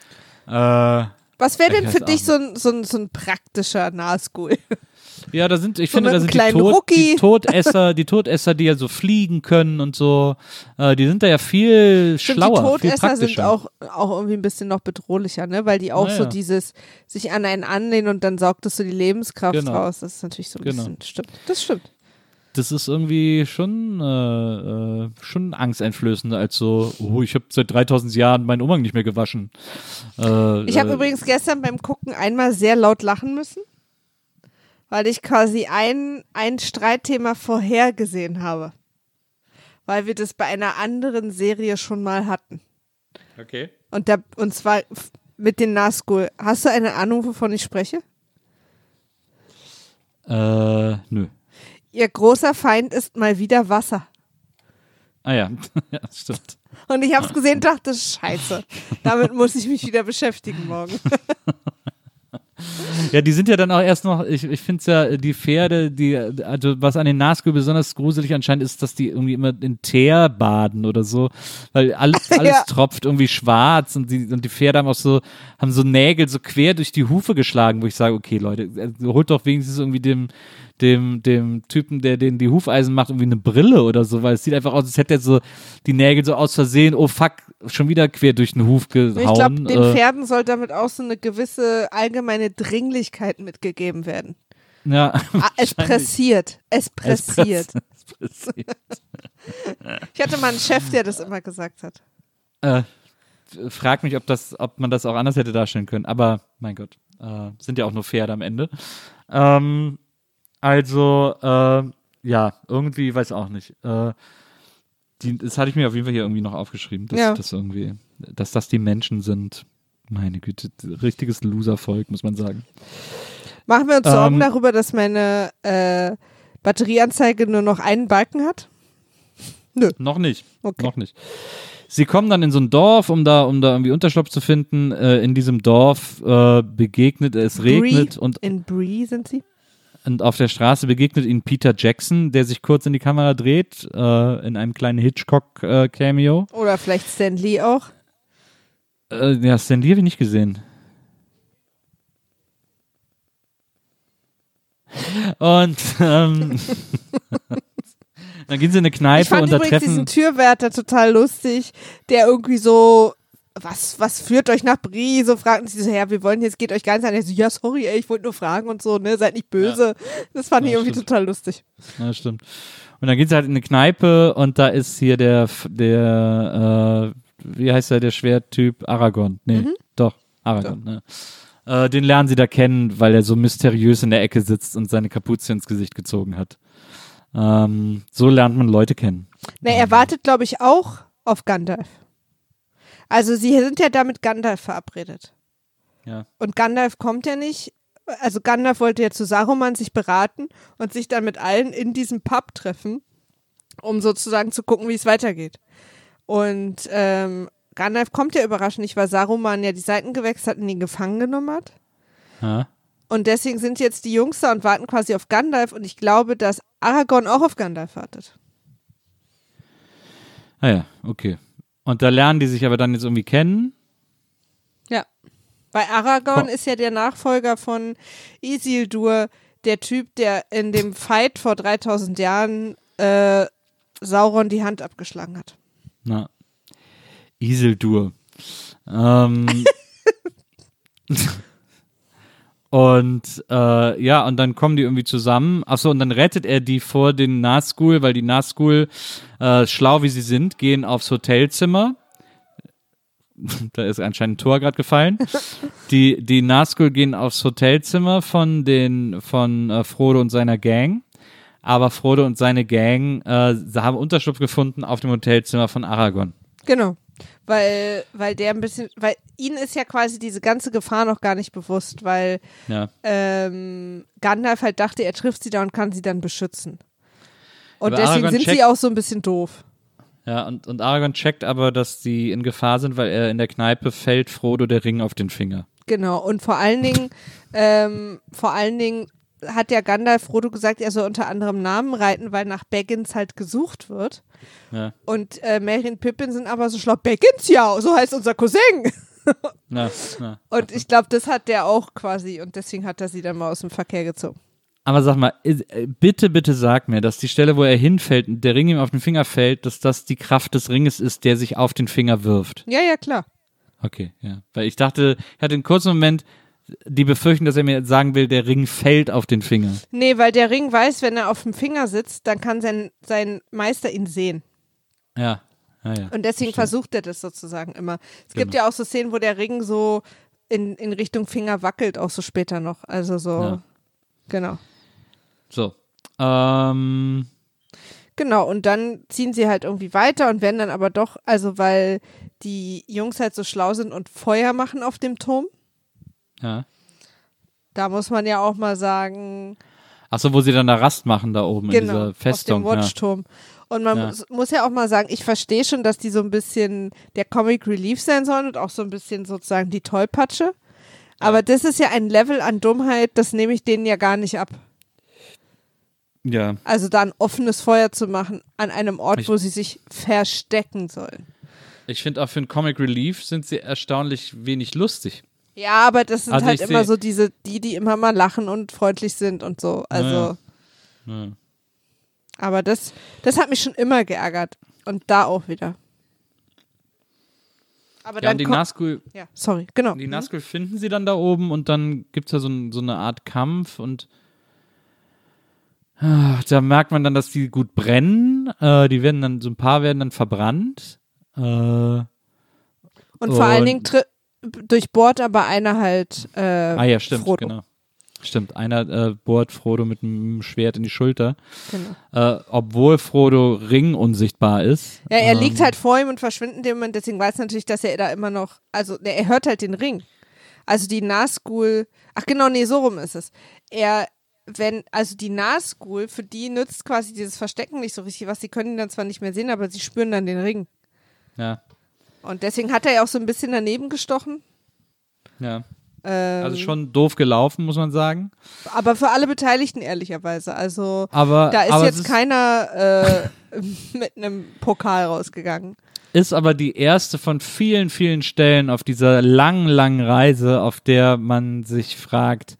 äh, Was wäre denn für dich so ein, so, ein, so ein praktischer Nazgul? ja, da sind, ich So finde, da sind die, kleinen Tod, die Todesser, die Todesser, die ja so fliegen können und so, äh, die sind da ja viel Stimmt, schlauer, die Todesser sind auch, auch irgendwie ein bisschen noch bedrohlicher, ne? Weil die auch so Naja. dieses sich an einen anlehnen und dann saugt es so die Lebenskraft Genau. raus. Das ist natürlich so ein Genau. bisschen, stimmt. Das stimmt. Das ist irgendwie schon, äh, äh, schon angsteinflößender als so, oh, ich habe seit 3000 Jahren meinen Umhang nicht mehr gewaschen. Äh, Ich habe äh, übrigens gestern beim Gucken einmal sehr laut lachen müssen, weil ich quasi ein, ein Streitthema vorhergesehen habe. Weil wir das bei einer anderen Serie schon mal hatten. Okay. Und, da, und zwar mit den Nazgul. Hast du eine Ahnung, wovon ich spreche? Äh, nö. Ihr großer Feind ist mal wieder Wasser. Ah ja, ja, stimmt. Und ich habe es gesehen und dachte, scheiße, damit muss ich mich wieder beschäftigen morgen. Ja, die sind ja dann auch erst noch, ich, ich finde es ja, die Pferde, die, also was an den Nazgul besonders gruselig anscheinend ist, dass die irgendwie immer in Teer baden oder so, weil alles, alles Ja. tropft irgendwie schwarz und die, und die Pferde haben auch so, haben so Nägel so quer durch die Hufe geschlagen, wo ich sage, okay Leute, also holt doch wenigstens irgendwie dem, dem, dem Typen, der den die Hufeisen macht, irgendwie eine Brille oder so, weil es sieht einfach aus, als hätte er so die Nägel so aus Versehen, oh fuck, schon wieder quer durch den Huf gehauen. Ich glaube, den äh, Pferden soll damit auch so eine gewisse allgemeine Dringlichkeit mitgegeben werden. ja, Ah, es pressiert. Es pressiert. Es pressiert. Ich hatte mal einen Chef, der das immer gesagt hat. Äh, frag mich, ob, das, ob man das auch anders hätte darstellen können. Aber mein Gott, äh, sind ja auch nur Pferde am Ende. Ähm, also, äh, ja, irgendwie, weiß auch nicht. Äh, die, das hatte ich mir auf jeden Fall hier irgendwie noch aufgeschrieben, dass, Ja. dass irgendwie, dass das die Menschen sind. Meine Güte, richtiges Loservolk, muss man sagen. Machen wir uns Sorgen Ähm, darüber, dass meine äh, Batterieanzeige nur noch einen Balken hat? Noch nicht. Okay. Noch nicht. Sie kommen dann in so ein Dorf, um da, um da irgendwie Unterschlupf zu finden. Äh, in diesem Dorf äh, begegnet es regnet Bree? und In Bree sind sie? Und auf der Straße begegnet ihnen Peter Jackson, der sich kurz in die Kamera dreht, äh, in einem kleinen Hitchcock-Cameo. Oder vielleicht Stan Lee auch? Äh, ja, Stan Lee habe ich nicht gesehen. Und ähm, dann gehen sie in eine Ich Kneipe fand und da übrigens treffen. diesen Türwärter total lustig, der irgendwie so, was, was führt euch nach Brie? So fragten sie so, ja, wir wollen jetzt, geht euch gar nicht an. So, ja, sorry, ey, ich wollte nur fragen und so, ne, seid nicht böse. Das fand ich Ja, irgendwie stimmt. total lustig. Ja, stimmt. Und dann gehen sie halt in eine Kneipe und da ist hier der, der, äh, wie heißt der, der Schwerttyp? Aragorn. Nee, Mhm. doch, Aragorn, ne. Äh, den lernen sie da kennen, weil er so mysteriös in der Ecke sitzt und seine Kapuze ins Gesicht gezogen hat. Ähm, so lernt man Leute kennen. Ne, er wartet, glaube ich, auch auf Gandalf. Also sie sind ja da mit Gandalf verabredet. Ja. Und Gandalf kommt ja nicht. Also Gandalf wollte ja zu Saruman sich beraten und sich dann mit allen in diesem Pub treffen, um sozusagen zu gucken, wie es weitergeht. Und ähm, Gandalf kommt ja überraschend nicht, weil Saruman ja die Seiten gewechselt hat und ihn gefangen genommen hat. Ja. Und deswegen sind jetzt die Jungs da und warten quasi auf Gandalf. Und ich glaube, dass Aragorn auch auf Gandalf wartet. Ah ja, okay. Und da lernen die sich aber dann jetzt irgendwie kennen. Ja. Weil Aragorn Ko- ist ja der Nachfolger von Isildur, der Typ, der in dem Fight vor 3000 Jahren äh, Sauron die Hand abgeschlagen hat. Na. Isildur. Ähm. und äh, ja, und dann kommen die irgendwie zusammen. Achso, und dann rettet er die vor den Nazgul, weil die Nazgul, äh, schlau wie sie sind, gehen aufs Hotelzimmer. da ist anscheinend ein Tor gerade gefallen. Die, die Nazgul gehen aufs Hotelzimmer von den von äh, Frodo und seiner Gang. Aber Frodo und seine Gang äh, haben Unterschlupf gefunden auf dem Hotelzimmer von Aragorn. Genau. Weil, weil der ein bisschen, weil ihnen ist ja quasi diese ganze Gefahr noch gar nicht bewusst, weil Ja. ähm, Gandalf halt dachte, er trifft sie da und kann sie dann beschützen. Und Aber deswegen Aragorn sind sie checkt- auch so ein bisschen doof. Ja, und, und Aragorn checkt aber, dass sie in Gefahr sind, weil er in der Kneipe fällt Frodo der Ring auf den Finger. Genau, und vor allen Dingen, ähm, vor allen Dingen hat ja Gandalf Frodo gesagt, er soll unter anderem Namen reiten, weil nach Baggins halt gesucht wird. Ja. Und äh, Mary und Pippin sind aber so schlau, Baggins ja, so heißt unser Cousin. Na, na. Und ich glaube, das hat der auch quasi und deswegen hat er sie dann mal aus dem Verkehr gezogen. Aber sag mal, äh, bitte, bitte sag mir, dass die Stelle, wo er hinfällt und der Ring ihm auf den Finger fällt, dass das die Kraft des Ringes ist, der sich auf den Finger wirft. Ja, ja, klar. Okay, ja. Weil ich dachte, ich hatte einen kurzen Moment die Befürchtung, dass er mir jetzt sagen will, der Ring fällt auf den Finger. Nee, weil der Ring weiß, wenn er auf dem Finger sitzt, dann kann sein, sein Meister ihn sehen. Ja, ja, ja. Und deswegen versucht er das sozusagen immer. Es gibt Genau. ja auch so Szenen, wo der Ring so in, in Richtung Finger wackelt, auch so später noch. Also so, Ja. genau. So. Ähm, Genau, und dann ziehen sie halt irgendwie weiter und werden dann aber doch, also weil die Jungs halt so schlau sind und Feuer machen auf dem Turm. Ja. Da muss man ja auch mal sagen, Achso, wo sie dann da Rast machen da oben in genau, dieser auf Festung. dem Watchturm. Und man Ja. muss, muss ja auch mal sagen, ich verstehe schon, dass die so ein bisschen der Comic Relief sein sollen und auch so ein bisschen sozusagen die Tollpatsche. Aber das ist ja ein Level an Dummheit, das nehme ich denen ja gar nicht ab. ja. ja. Also da ein offenes Feuer zu machen an einem Ort, Ich- wo sie sich verstecken sollen. Ich finde auch für einen Comic Relief sind sie erstaunlich wenig lustig. Ja, aber das sind Also halt immer so diese, die, die immer mal lachen und freundlich sind und so. Also, Ja. Ja. aber das, das hat mich schon immer geärgert. Und da auch wieder. Aber Ja, dann und die Nazgul, ja, sorry, genau. die Mhm. Nazgul finden sie dann da oben und dann gibt es ja so, so eine Art Kampf und ah, da merkt man dann, dass die gut brennen. Äh, die werden dann, so ein paar werden dann verbrannt. Äh, Und vor allen und- Dingen tri- durchbohrt aber einer halt äh, ah ja, stimmt, Frodo. genau. Stimmt, einer äh, bohrt Frodo mit einem Schwert in die Schulter, Genau. äh, obwohl Frodo Ring unsichtbar ist. Ja, er Ähm, liegt halt vor ihm und verschwindet in dem Moment, deswegen weiß er natürlich, dass er da immer noch, also er hört halt den Ring. Also die Nazgul, ach genau, nee, so rum ist es. Er, wenn, also die Nazgul, für die nützt quasi dieses Verstecken nicht so richtig was, sie können ihn dann zwar nicht mehr sehen, aber sie spüren dann den Ring. Ja, Und deswegen hat er ja auch so ein bisschen daneben gestochen. ja. Ähm, Also schon doof gelaufen, muss man sagen. aber für alle Beteiligten ehrlicherweise. Also Aber, da ist jetzt ist, keiner äh, mit einem Pokal rausgegangen. ist aber die erste von vielen, vielen Stellen auf dieser langen, langen Reise, auf der man sich fragt,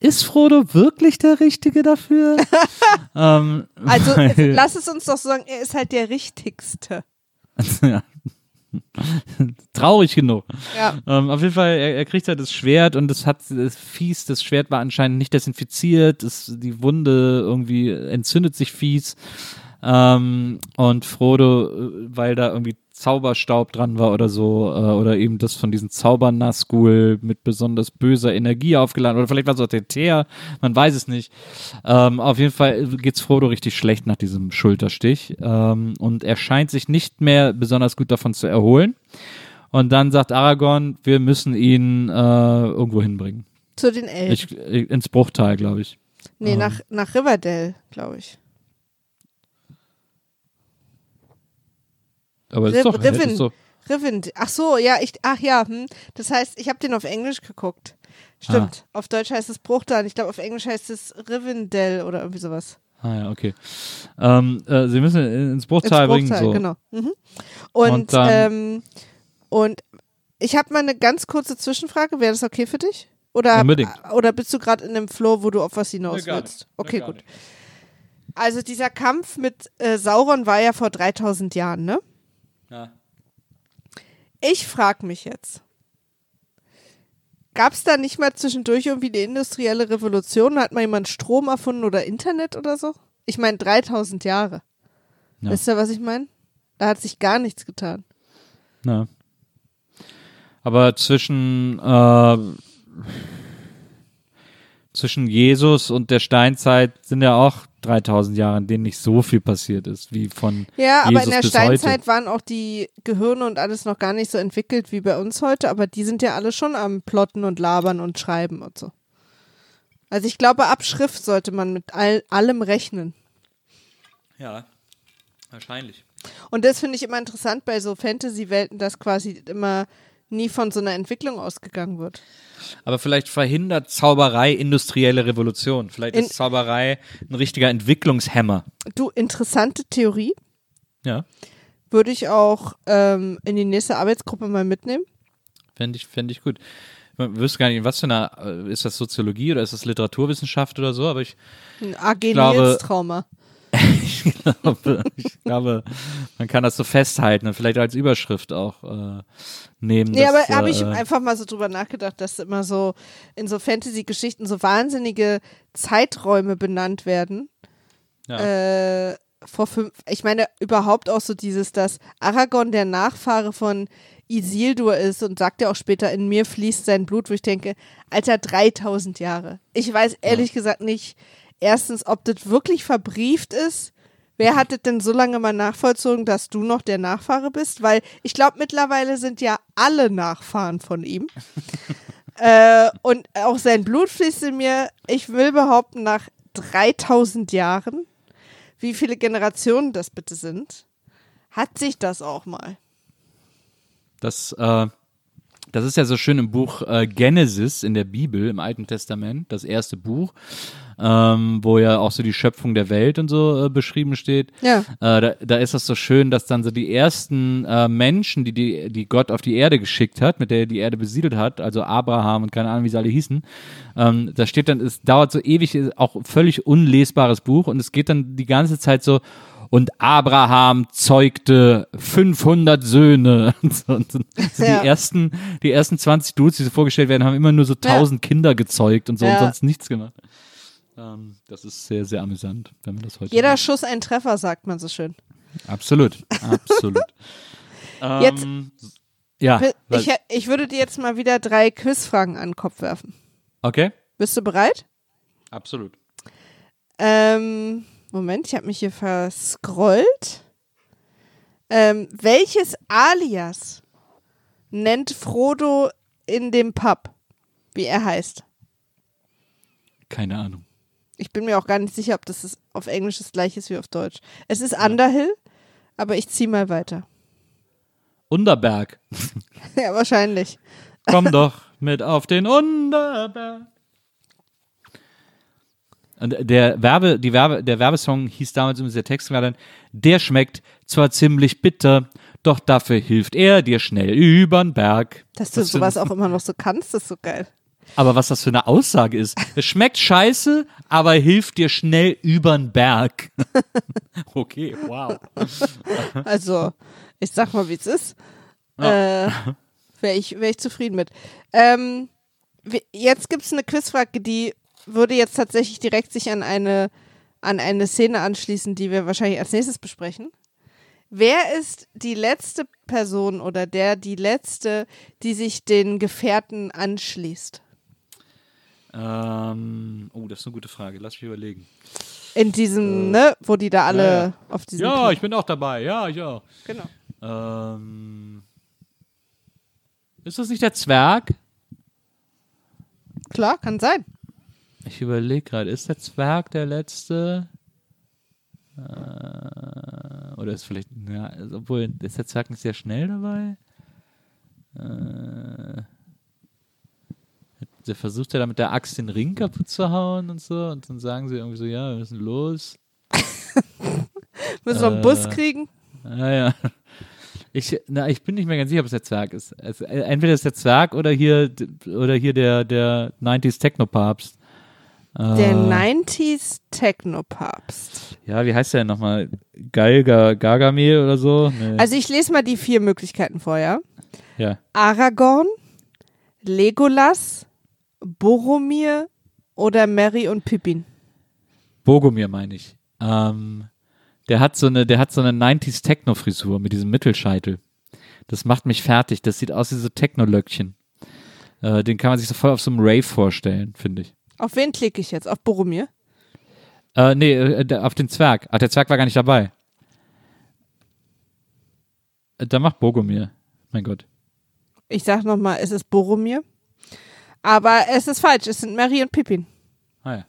ist Frodo wirklich der Richtige dafür? ähm, Also lass es uns doch sagen, er ist halt der Richtigste. ja. Traurig genug. Ja. Ähm, auf jeden Fall, er, er kriegt halt das Schwert und es hat das fies, das Schwert war anscheinend nicht desinfiziert, es, die Wunde irgendwie entzündet sich fies. Ähm, und Frodo, äh, weil da irgendwie Zauberstaub dran war oder so, äh, oder eben das von diesen Zaubernasgul mit besonders böser Energie aufgeladen, oder vielleicht war es auch der Teer, man weiß es nicht. Ähm, auf jeden Fall geht's Frodo richtig schlecht nach diesem Schulterstich. Ähm, und er scheint sich nicht mehr besonders gut davon zu erholen. Und dann sagt Aragorn, wir müssen ihn äh, irgendwo hinbringen. Zu den Elben. Ich, ich, ins Bruchtal, glaube ich. nee, ähm. nach, nach Riverdale, glaube ich. Aber das Riv- ist doch, das Rivin. ist doch Rivind. Ach so, ja, ich, ach ja, hm. das heißt, ich habe den auf Englisch geguckt. Stimmt. Ah. Auf Deutsch heißt es Bruchtal. Ich glaube, auf Englisch heißt es Rivendell oder irgendwie sowas. Ah ja, okay. Ähm, äh, sie müssen ins Bruchtal Ins bringen. Bruchtal, So. genau. Mhm. Und, Und dann- ähm, und ich habe mal eine ganz kurze Zwischenfrage. Wäre das okay für dich? Oder, Unbedingt. oder bist du gerade in einem Flow, wo du auf was hinaus Nee, willst? nicht. Okay, Nee, gut. nicht. Also dieser Kampf mit äh, Sauron war ja vor 3000 Jahren, ne? Ja. Ich frage mich jetzt. Gab es da nicht mal zwischendurch irgendwie eine industrielle Revolution? Hat mal jemand Strom erfunden oder Internet oder so? Ich meine 3000 Jahre. Ja. Wisst ihr, was ich meine? Da hat sich gar nichts getan. Ja. Aber zwischen äh, zwischen Jesus und der Steinzeit sind ja auch 3000 Jahre, in denen nicht so viel passiert ist, wie von Ja, aber Jesus in der Steinzeit heute. waren auch die Gehirne und alles noch gar nicht so entwickelt wie bei uns heute, aber die sind ja alle schon am Plotten und Labern und Schreiben und so. Also ich glaube, ab Schrift sollte man mit all, allem rechnen. Ja, wahrscheinlich. Und das finde ich immer interessant bei so Fantasy-Welten, dass quasi immer nie von so einer Entwicklung ausgegangen wird. Aber vielleicht verhindert Zauberei industrielle Revolution. Vielleicht In- ist Zauberei ein richtiger Entwicklungshemmer. Du, interessante Theorie. Ja, Würde ich auch ähm, in die nächste Arbeitsgruppe mal mitnehmen. fände ich, fänd ich gut. Man wüsste gar nicht, in was für eine, äh, ist das Soziologie oder ist das Literaturwissenschaft oder so, aber ich Ein AG glaube- Trauma. Ich glaube, ich glaube, man kann das so festhalten und vielleicht als Überschrift auch äh, nehmen. Nee, dass, aber habe ich äh, einfach mal so drüber nachgedacht, dass immer so in so Fantasy-Geschichten so wahnsinnige Zeiträume benannt werden. Ja. Äh, vor fünf, ich meine überhaupt auch so dieses, dass Aragorn der Nachfahre von Isildur ist und sagt ja auch später, in mir fließt sein Blut, wo ich denke, Alter, 3000 Jahre. Ich weiß ehrlich gesagt nicht, erstens, ob das wirklich verbrieft ist. Wer hat das denn so lange mal nachvollzogen, dass du noch der Nachfahre bist? Weil ich glaube, mittlerweile sind ja alle Nachfahren von ihm. äh, und auch sein Blut fließt in mir, ich will behaupten, nach 3000 Jahren, wie viele Generationen das bitte sind, hat sich das auch mal. Das, äh, das ist ja so schön im Buch äh, Genesis in der Bibel, im Alten Testament, das erste Buch, ähm, wo ja auch so die Schöpfung der Welt und so äh, beschrieben steht. Ja. Äh, da, da ist das so schön, dass dann so die ersten äh, Menschen, die, die, die Gott auf die Erde geschickt hat, mit der er die Erde besiedelt hat, also Abraham und keine Ahnung, wie sie alle hießen, ähm, da steht dann, es dauert so ewig, auch völlig unlesbares Buch und es geht dann die ganze Zeit so, und Abraham zeugte 500 Söhne. Und so, und so. Also Ja. die, ersten, die ersten 20 Dudes, die so vorgestellt werden, haben immer nur so 1000 Kinder gezeugt und so Ja. und sonst nichts gemacht. Ähm, das ist sehr, sehr amüsant, wenn man das heute Jeder macht. Schuss ein Treffer, sagt man so schön. Absolut, absolut. Jetzt- ähm, ja, Ich, ich würde dir jetzt mal wieder drei Quizfragen an den Kopf werfen. okay, Bist du bereit? absolut. Ähm, Moment, ich habe mich hier verscrollt. Ähm, welches Alias nennt Frodo in dem Pub, wie er heißt? Keine Ahnung. Ich bin mir auch gar nicht sicher, ob das ist auf Englisch das gleiche ist wie auf Deutsch. Es ist Underhill, aber ich ziehe mal weiter. Unterberg. ja, wahrscheinlich. Komm doch mit auf den Unterberg. Und der Werbe, die Werbe, der Werbesong hieß damals übrigens, der Text war dann, der schmeckt zwar ziemlich bitter, doch dafür hilft er dir schnell übern Berg. Dass du für- sowas auch immer noch so kannst, ist so geil. Aber was das für eine Aussage ist. Es schmeckt scheiße, aber hilft dir schnell übern Berg. okay, wow. Also, ich sag mal, wie es ist. Äh, Wäre ich, wär ich zufrieden mit. Ähm, jetzt gibt es eine Quizfrage, die würde jetzt tatsächlich direkt sich an eine, an eine Szene anschließen, die wir wahrscheinlich als nächstes besprechen. Wer ist die letzte Person oder der die letzte, die sich den Gefährten anschließt? Ähm, oh, das ist eine gute Frage. Lass mich überlegen. In diesem, ne, wo die da alle ja, ja. auf diesem Ja, Klo- ich bin auch dabei. Ja, ich auch. genau. Ähm, ist das nicht der Zwerg? Klar, kann sein. Ich überlege gerade, ist der Zwerg der letzte? Äh, oder ist vielleicht, ja, also, obwohl, ist der Zwerg nicht sehr schnell dabei? Äh, der versucht ja da mit der Axt den Ring kaputt zu hauen und so und dann sagen sie irgendwie so, ja, wir müssen los. Müssen wir einen Bus Äh, kriegen? Ah ja. Ich, na, ich bin nicht mehr ganz sicher, ob es der Zwerg ist. Äh, entweder ist der Zwerg oder hier oder hier der, der 90s Techno-Papst. Der Äh, 90s Techno-Papst. Ja, wie heißt der denn nochmal? Galga, Gargamel oder so? Nee. Also ich lese mal die vier Möglichkeiten vor, ja? Aragorn, Legolas, Boromir oder Mary und Pippin. Bogomir meine ich. Ähm, der hat so eine, der hat so eine 90s Techno-Frisur mit diesem Mittelscheitel. Das macht mich fertig. Das sieht aus wie so Techno-Löckchen. Äh, den kann man sich so voll auf so einem Rave vorstellen, finde ich. Auf wen klicke ich jetzt? Auf Boromir? Äh, nee, äh, der- auf den Zwerg. Ach, der Zwerg war gar nicht dabei. Äh, Da macht Bogomir. Mein Gott. Ich sag nochmal, es ist Boromir. Aber es ist falsch, es sind Mary und Pippin. Ah ja.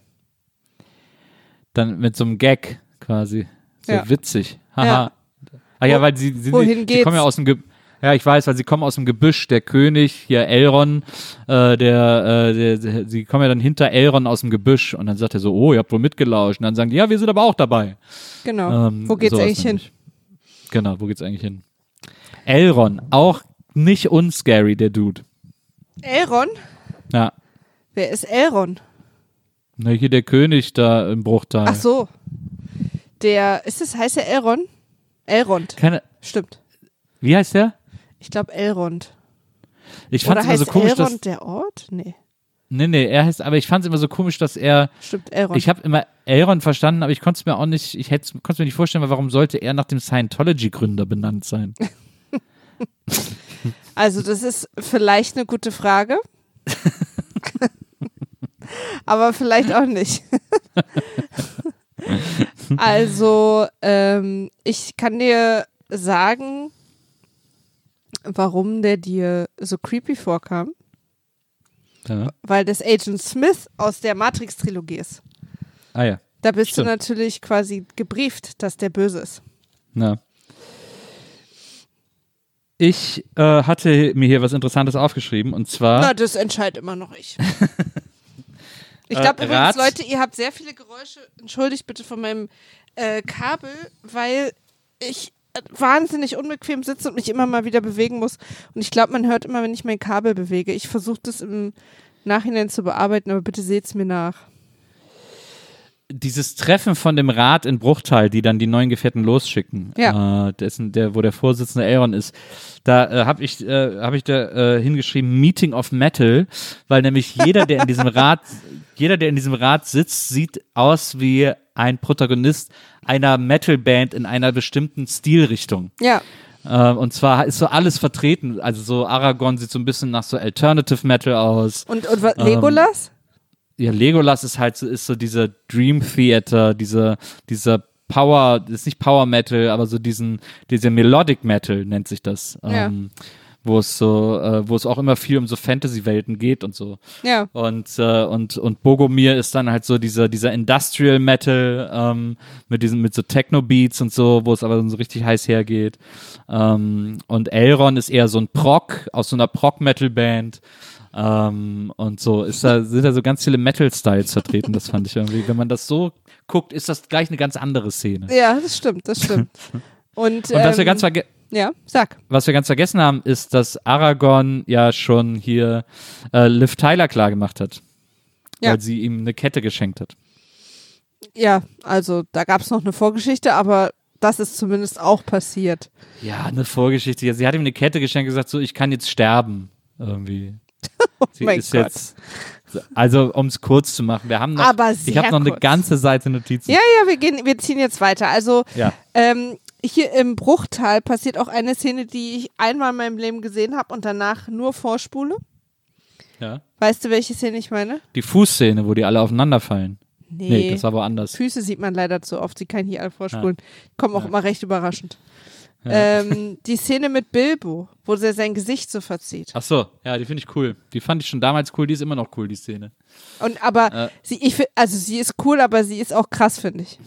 Dann mit so einem Gag quasi. So Ja. witzig. Haha. Ja. Ah ja, weil sie, sie, wohin sie, sie kommen ja aus dem Ge Ja, ich weiß, weil sie kommen aus dem Gebüsch, der König, hier Elron, äh, der, äh, der, sie kommen ja dann hinter Elron aus dem Gebüsch und dann sagt er so, oh, ihr habt wohl mitgelauscht. Und dann sagen die, ja, wir sind aber auch dabei. Genau. Ähm, Wo geht's eigentlich hin? nämlich. Genau, wo geht's eigentlich hin? Elron, auch nicht unscary, der Dude. Elron? Ja. Wer ist Elron? Na, hier der König da im Bruchteil. Ach so. Der, ist es, heißt der Elron? Elrond. Keine, Stimmt. wie heißt der? Ich glaube Elrond. Ich fand es immer so komisch, dass. Elrond der Ort? Nee. Nee, nee, er heißt, aber ich fand es immer so komisch, dass er. Stimmt, Elrond. Ich habe immer Elron verstanden, aber ich konnte es mir auch nicht, ich hätte konnte es mir nicht vorstellen, weil warum sollte er nach dem Scientology-Gründer benannt sein? Also, das ist vielleicht eine gute Frage. Aber vielleicht auch nicht. also, ähm, ich kann dir sagen, warum der dir so creepy vorkam. Ja. Weil das Agent Smith aus der Matrix-Trilogie ist. Ah ja. Da bist Stimmt. du natürlich quasi gebrieft, dass der böse ist. Na. Ich äh, hatte mir hier was Interessantes aufgeschrieben und zwar. Na, das entscheidet immer noch ich. Ich Äh, glaube übrigens, Rat- Leute, ihr habt sehr viele Geräusche. Entschuldigt bitte von meinem äh, Kabel, weil ich äh, wahnsinnig unbequem sitze und mich immer mal wieder bewegen muss. Und ich glaube, man hört immer, wenn ich mein Kabel bewege. Ich versuche das im Nachhinein zu bearbeiten, aber bitte seht's mir nach. Dieses Treffen von dem Rat in Bruchteil, die dann die neuen Gefährten losschicken, Ja. äh, dessen, der, wo der Vorsitzende Aaron ist, da äh, habe ich, äh, hab ich da äh, hingeschrieben Meeting of Metal, weil nämlich jeder, der in diesem Rat, jeder, der in diesem Rat sitzt, sieht aus wie ein Protagonist einer Metalband in einer bestimmten Stilrichtung. Ja, Äh, und zwar ist so alles vertreten. Also so Aragorn sieht so ein bisschen nach so Alternative Metal aus. und, und was, Ähm, Legolas? Ja, Legolas ist halt so, ist so dieser Dream Theater, dieser, dieser Power, das ist nicht Power Metal, aber so diesen, dieser Melodic Metal nennt sich das. Ja. Ähm, wo es so, äh, wo es auch immer viel um so Fantasy-Welten geht und so. Ja, Und, äh, und, und Bogomir ist dann halt so dieser, dieser Industrial Metal, ähm, mit diesen, mit so Techno-Beats und so, wo es aber so richtig heiß hergeht. Ähm, und Elron ist eher so ein Prog, aus so einer Prog-Metal-Band. Ähm, und so ist da, sind da so ganz viele Metal-Styles vertreten, das fand ich irgendwie. Wenn man das so guckt, ist das gleich eine ganz andere Szene. ja, das stimmt, das stimmt. Und, Und was wir ähm, ganz verge ja, sag. was wir ganz vergessen haben, ist, dass Aragorn ja schon hier äh, Liv Tyler klar gemacht hat. Ja. Weil sie ihm eine Kette geschenkt hat. Ja, also da gab es noch eine Vorgeschichte, aber das ist zumindest auch passiert. Ja, eine Vorgeschichte. Sie hat ihm eine Kette geschenkt und gesagt, so, ich kann jetzt sterben. Irgendwie. Sie Oh mein ist Gott. jetzt. Also, um es kurz zu machen, wir haben noch. Aber ich habe noch eine kurz. ganze Seite Notizen. Ja, ja, wir gehen, wir ziehen jetzt weiter. Also Ja. ähm, hier im Bruchtal passiert auch eine Szene, die ich einmal in meinem Leben gesehen habe und danach nur vorspule. ja. Weißt du, welche Szene ich meine? Die Fußszene, wo die alle aufeinanderfallen. Nee. Nee, das war woanders. Füße sieht man leider zu oft, sie kann hier alle vorspulen. Kommen auch Ja. immer recht überraschend. Ähm, die Szene mit Bilbo, wo er sein Gesicht so verzieht. Ach so, ja, die finde ich cool. Die fand ich schon damals cool, die ist immer noch cool, die Szene. Und aber Äh. sie, ich find, also sie ist cool, aber sie ist auch krass, finde ich.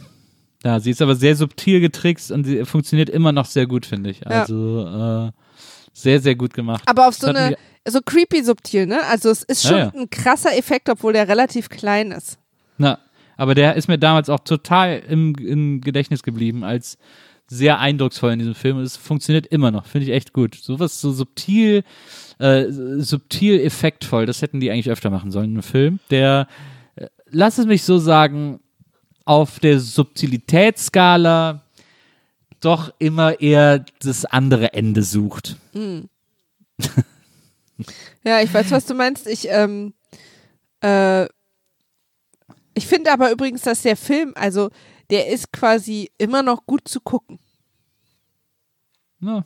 Ja, sie ist aber sehr subtil getrickst und sie funktioniert immer noch sehr gut, finde ich. Ja. Also, äh, sehr, sehr gut gemacht. Aber auf so eine, so creepy subtil, ne? Also es ist Ja, schon ja. ein krasser Effekt, obwohl der relativ klein ist. Na, aber der ist mir damals auch total im, im Gedächtnis geblieben als sehr eindrucksvoll in diesem Film. Es funktioniert immer noch, finde ich echt gut. Sowas so subtil, äh, subtil effektvoll, das hätten die eigentlich öfter machen sollen im Film. Der, äh, lass es mich so sagen, auf der Subtilitätsskala doch immer eher das andere Ende sucht. Ja, ich weiß, was du meinst. Ich, ähm, äh, ich finde aber übrigens, dass der Film, also der ist quasi immer noch gut zu gucken. Ja.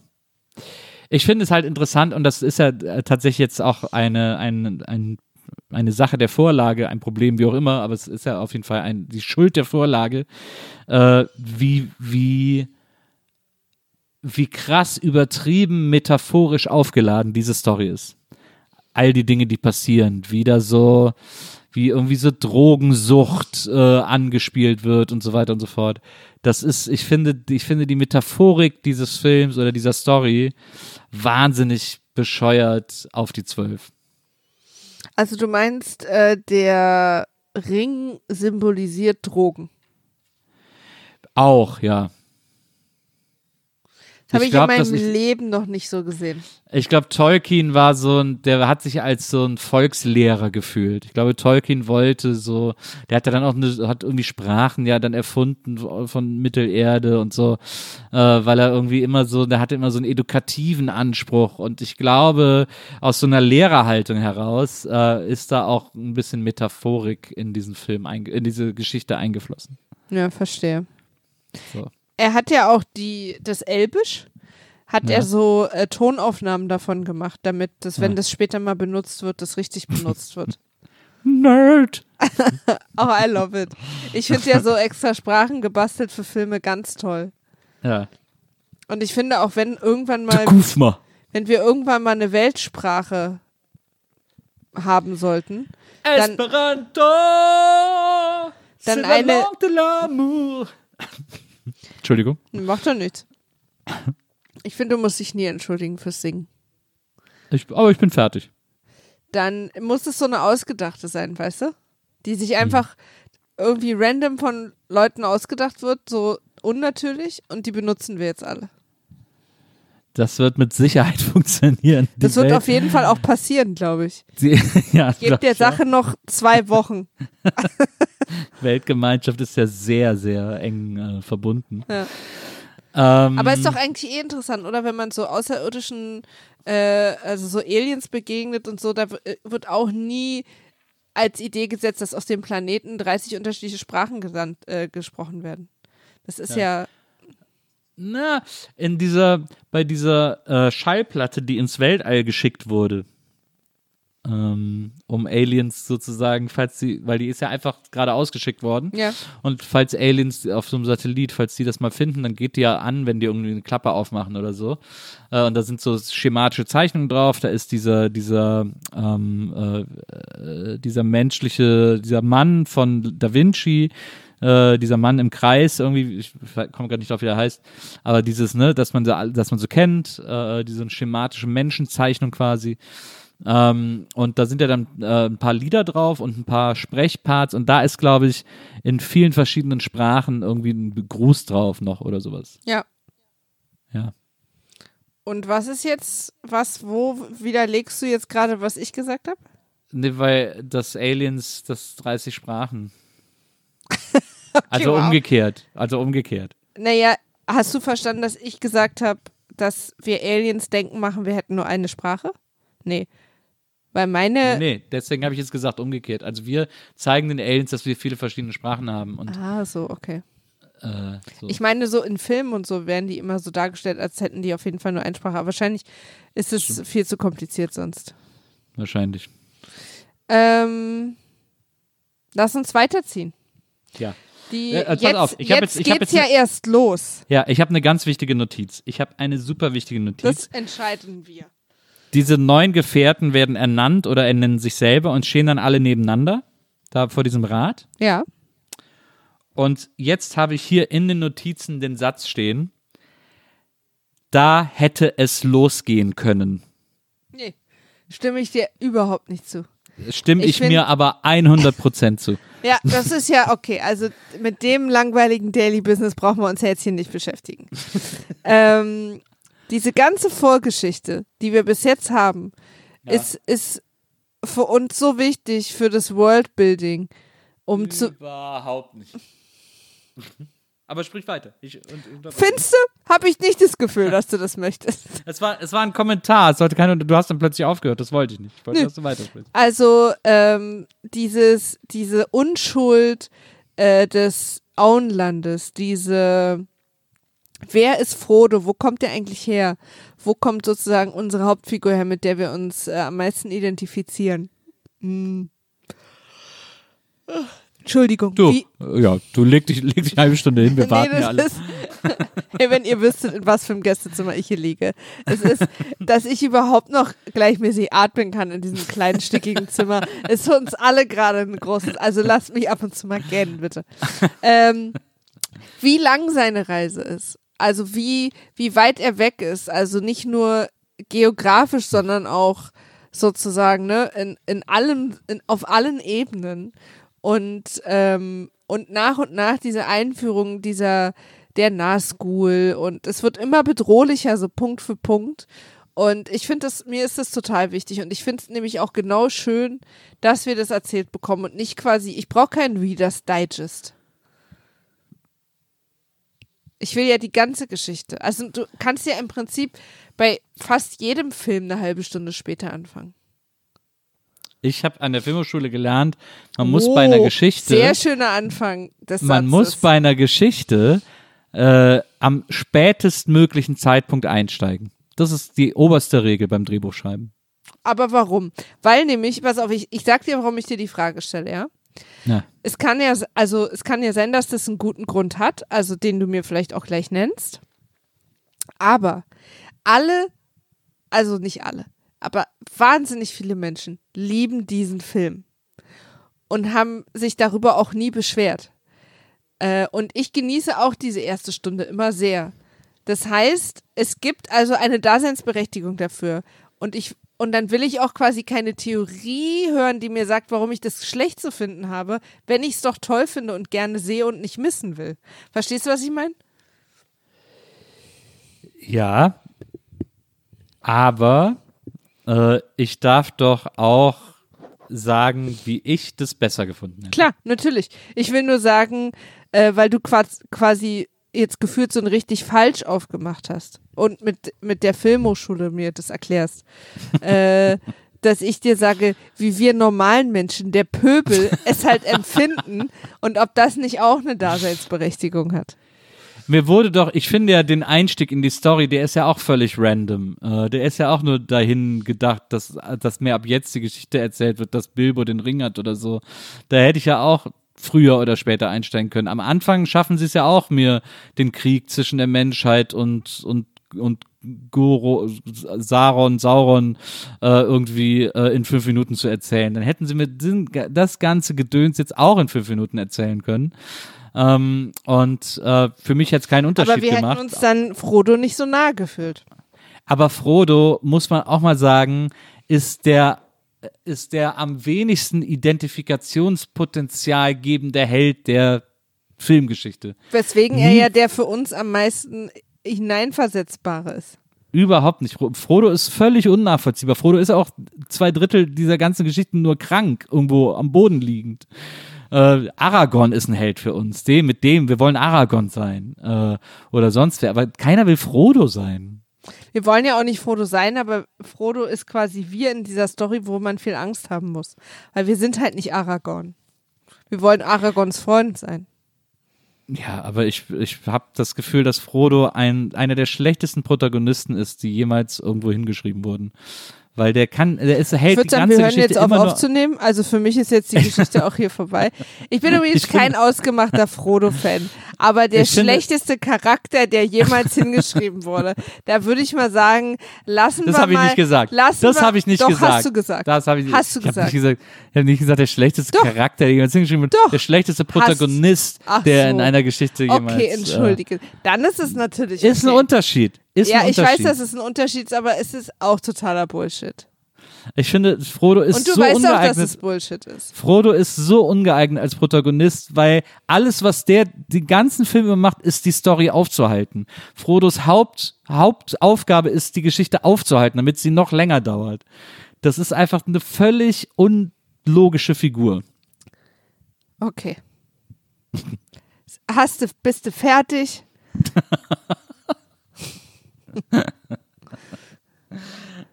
Ich finde es halt interessant und das ist ja äh, tatsächlich jetzt auch eine, ein, ein, eine Sache der Vorlage, ein Problem, wie auch immer, aber es ist ja auf jeden Fall ein, die Schuld der Vorlage, äh, wie, wie, wie krass übertrieben metaphorisch aufgeladen diese Story ist. All die Dinge, die passieren, wieder so, wie irgendwie so Drogensucht äh, angespielt wird und so weiter und so fort. Das ist, ich finde, ich finde die Metaphorik dieses Films oder dieser Story wahnsinnig bescheuert auf die Zwölf. Also du meinst, äh, der Ring symbolisiert Drogen. Auch, ja. Habe ich, glaub, in meinem ich- Leben noch nicht so gesehen. Ich glaube, Tolkien war so ein, der hat sich als so ein Volkslehrer gefühlt. Ich glaube, Tolkien wollte so, der hat ja dann auch eine, hat irgendwie Sprachen ja dann erfunden von Mittelerde und so, äh, weil er irgendwie immer so, der hatte immer so einen edukativen Anspruch und ich glaube, aus so einer Lehrerhaltung heraus äh, ist da auch ein bisschen Metaphorik in diesen Film, in diese Geschichte eingeflossen. Ja, verstehe. So. Er hat ja auch die, das Elbisch, hat Ja. er so äh, Tonaufnahmen davon gemacht, damit das, wenn Ja. das später mal benutzt wird, das richtig benutzt wird. Nerd! Oh, I love it. Ich finde ja so extra Sprachen gebastelt für Filme ganz toll. Ja. Und ich finde auch, wenn irgendwann mal, Kufma. wenn wir irgendwann mal eine Weltsprache haben sollten, Dann- Esperanto! Dann la eine-. Entschuldigung. macht doch nichts. Ich finde, du musst dich nie entschuldigen fürs Singen. Ich, aber ich bin fertig. Dann muss es so eine ausgedachte sein, weißt du? Die Hm. sich einfach irgendwie random von Leuten ausgedacht wird, so unnatürlich, und die benutzen wir jetzt alle. Das wird mit Sicherheit funktionieren. Das wird Welt, auf jeden Fall auch passieren, glaube ich. Die, ja, Gebt der. Sache noch zwei Wochen. Weltgemeinschaft ist ja sehr, sehr eng äh, verbunden. Ja. Ähm, Aber ist doch eigentlich eh interessant, oder? Wenn man so außerirdischen, äh, also so Aliens begegnet und so, da äh, wird auch nie als Idee gesetzt, dass aus dem Planeten 30 unterschiedliche Sprachen gesandt, äh, gesprochen werden. Das ist ja, Na, in dieser, bei dieser äh, Schallplatte, die ins Weltall geschickt wurde, ähm, um Aliens sozusagen, falls sie, weil die ist ja einfach gerade ausgeschickt worden. ja. Und falls Aliens auf so einem Satellit, falls die das mal finden, dann geht die ja an, wenn die irgendwie eine Klappe aufmachen oder so. Äh, und da sind so schematische Zeichnungen drauf. Da ist dieser, dieser, ähm, äh, äh, dieser menschliche, dieser Mann von Da Vinci, äh, dieser Mann im Kreis, irgendwie, ich komme gerade nicht drauf, wie der heißt, aber dieses, ne, dass man so, dass man so kennt, äh, diese schematische Menschenzeichnung quasi. Ähm, und da sind ja dann äh, ein paar Lieder drauf und ein paar Sprechparts und da ist, glaube ich, in vielen verschiedenen Sprachen irgendwie ein Gruß drauf noch oder sowas. Ja. Ja. Und was ist jetzt, was, wo widerlegst du jetzt gerade, was ich gesagt habe? Ne, weil das Aliens, das 30 Sprachen. also wow. umgekehrt. Also umgekehrt. Naja, hast du verstanden, dass ich gesagt habe, dass wir Aliens denken machen, wir hätten nur eine Sprache? Nee. Weil meine. Nee, deswegen habe ich jetzt gesagt umgekehrt. Also wir zeigen den Aliens, dass wir viele verschiedene Sprachen haben und Ah, so, okay. äh, so. Ich meine, so in Filmen und so werden die immer so dargestellt, als hätten die auf jeden Fall nur eine Sprache. Aber wahrscheinlich ist es viel zu kompliziert sonst. wahrscheinlich. Ähm, lass uns weiterziehen. Ja. Die, Äh, äh, pass jetzt auf, ich jetzt jetzt- ich geht's jetzt ja erst los. Ja, ich habe eine ganz wichtige Notiz. Ich habe eine super wichtige Notiz. Das entscheiden wir. Diese neun Gefährten werden ernannt oder ernennen sich selber und stehen dann alle nebeneinander, da vor diesem Rad. Ja. Und jetzt habe ich hier in den Notizen den Satz stehen, da hätte es losgehen können. Nee. Stimme ich dir überhaupt nicht zu. Stimme Ich ich, find- mir aber 100% zu. Ja, das ist ja okay. Also mit dem langweiligen Daily Business brauchen wir uns ja jetzt hier nicht beschäftigen. ähm, diese ganze Vorgeschichte, die wir bis jetzt haben, ist, ist für uns so wichtig für das Worldbuilding, um zu. Überhaupt nicht. Aber sprich weiter. Ich, und, und, Findest du? Habe ich nicht das Gefühl, dass du das möchtest. es, war, es war ein Kommentar. Es sollte keine, du hast dann plötzlich aufgehört. Das wollte ich nicht. Ich wollte, Nö. dass du weitersprichst. Also ähm, dieses, diese Unschuld äh, des Auenlandes, diese Wer ist Frodo? Wo kommt der eigentlich her? Wo kommt sozusagen unsere Hauptfigur her, mit der wir uns äh, am meisten identifizieren? Hm. Entschuldigung. Du, Wie, ja, du leg dich, leg dich eine halbe Stunde hin. Wir nee, warten ja alle. ist, hey, wenn ihr wüsstet, in was für einem Gästezimmer ich hier liege. Es ist, dass ich überhaupt noch gleichmäßig atmen kann in diesem kleinen, stickigen Zimmer, ist für uns alle gerade ein großes. Also lasst mich ab und zu mal gähnen, bitte. Ähm, wie lang seine Reise ist. Also wie, wie weit er weg ist. Also nicht nur geografisch, sondern auch sozusagen, ne, in, in allem, in, auf allen Ebenen. Und, ähm, und nach und nach diese Einführung dieser, der Nahschool und es wird immer bedrohlicher, so Punkt für Punkt. Und ich finde das, mir ist das total wichtig und ich finde es nämlich auch genau schön, dass wir das erzählt bekommen und nicht quasi, ich brauche keinen Reader's Digest. Ich will ja die ganze Geschichte. Also du kannst ja im Prinzip bei fast jedem Film eine halbe Stunde später anfangen. Ich habe an der Filmhochschule gelernt, man muss bei einer Oh, Geschichte, Sehr schöner Anfang des man Satzes. muss bei einer Geschichte äh, am spätestmöglichen Zeitpunkt einsteigen. Das ist die oberste Regel beim Drehbuchschreiben. Aber warum? Weil nämlich, pass auf, ich, ich sag dir, warum ich dir die Frage stelle, ja? Ja. Es kann ja, also es kann ja sein, dass das einen guten Grund hat, also den du mir vielleicht auch gleich nennst. Aber alle, also nicht alle, aber wahnsinnig viele Menschen lieben diesen Film und haben sich darüber auch nie beschwert. Äh, und ich genieße auch diese erste Stunde immer sehr. Das heißt, es gibt also eine Daseinsberechtigung dafür. Und ich, und dann will ich auch quasi keine Theorie hören, die mir sagt, warum ich das schlecht zu finden habe, wenn ich es doch toll finde und gerne sehe und nicht missen will. Verstehst du, was ich meine? Ja, aber äh, ich darf doch auch sagen, wie ich das besser gefunden hätte. Klar, natürlich. Ich will nur sagen, äh, weil du quas- quasi jetzt gefühlt so ein richtig falsch aufgemacht hast und mit, mit der Filmhochschule mir das erklärst, äh, dass ich dir sage, wie wir normalen Menschen, der Pöbel, es halt empfinden und ob das nicht auch eine Daseinsberechtigung hat. Mir wurde doch, ich finde ja den Einstieg in die Story, der ist ja auch völlig random. Äh, der ist ja auch nur dahin gedacht, dass, dass mir ab jetzt die Geschichte erzählt wird, dass Bilbo den Ring hat oder so. Da hätte ich ja auch früher oder später einsteigen können. Am Anfang schaffen sie es ja auch, mir den Krieg zwischen der Menschheit und, und, und Goro, Saron, Sauron äh, irgendwie äh, in fünf Minuten zu erzählen. Dann hätten sie mir das ganze Gedöns jetzt auch in fünf Minuten erzählen können. Ähm, und äh, für mich es keinen Unterschied Aber wir gemacht. hätten uns dann Frodo nicht so nahe gefühlt. Aber Frodo, muss man auch mal sagen, ist der, ist der am wenigsten Identifikationspotenzial gebende Held der Filmgeschichte. Weswegen er ja der für uns am meisten hineinversetzbare ist. Überhaupt nicht. Fro- Frodo ist völlig unnachvollziehbar. Frodo ist auch zwei Drittel dieser ganzen Geschichten nur krank, irgendwo am Boden liegend. Äh, Aragorn ist ein Held für uns. Dem, mit dem, wir wollen Aragorn sein. Äh, oder sonst wer. Aber keiner will Frodo sein. Wir wollen ja auch nicht Frodo sein, aber Frodo ist quasi wir in dieser Story, wo man viel Angst haben muss. Weil wir sind halt nicht Aragorn. Wir wollen Aragorns Freund sein. Ja, aber ich, ich habe das Gefühl, dass Frodo ein, einer der schlechtesten Protagonisten ist, die jemals irgendwo hingeschrieben wurden. Weil der kann, der ist, Ich hält die würde sagen, wir hören Geschichte jetzt auf aufzunehmen. Also für mich ist jetzt die Geschichte auch hier vorbei. Ich bin übrigens Ich kein ausgemachter Frodo-Fan. Aber der Ich schlechteste Charakter, der jemals hingeschrieben wurde, da würde ich mal sagen, lassen Das wir habe ich mal. nicht gesagt. Lassen Das habe ich nicht doch, gesagt. hast du gesagt. Das habe ich, Hast du ich hab gesagt. Nicht gesagt. Ich habe nicht gesagt, der schlechteste Doch. Charakter, der jemals hingeschrieben wurde. Doch. Der schlechteste Protagonist, der so. in einer Geschichte jemals. Okay, entschuldige. Dann ist es natürlich. Äh, ist ein okay. Unterschied. Ist Ja, ich weiß, dass es ein Unterschied ist, aber es ist auch totaler Bullshit. Ich finde, Frodo ist Und du so weißt auch, ungeeignet. dass es Bullshit ist. Frodo ist so ungeeignet als Protagonist, weil alles, was der die ganzen Filme macht, ist die Story aufzuhalten. Frodos Haupt, Hauptaufgabe ist, die Geschichte aufzuhalten, damit sie noch länger dauert. Das ist einfach eine völlig unlogische Figur. Okay. Hast du, bist du fertig?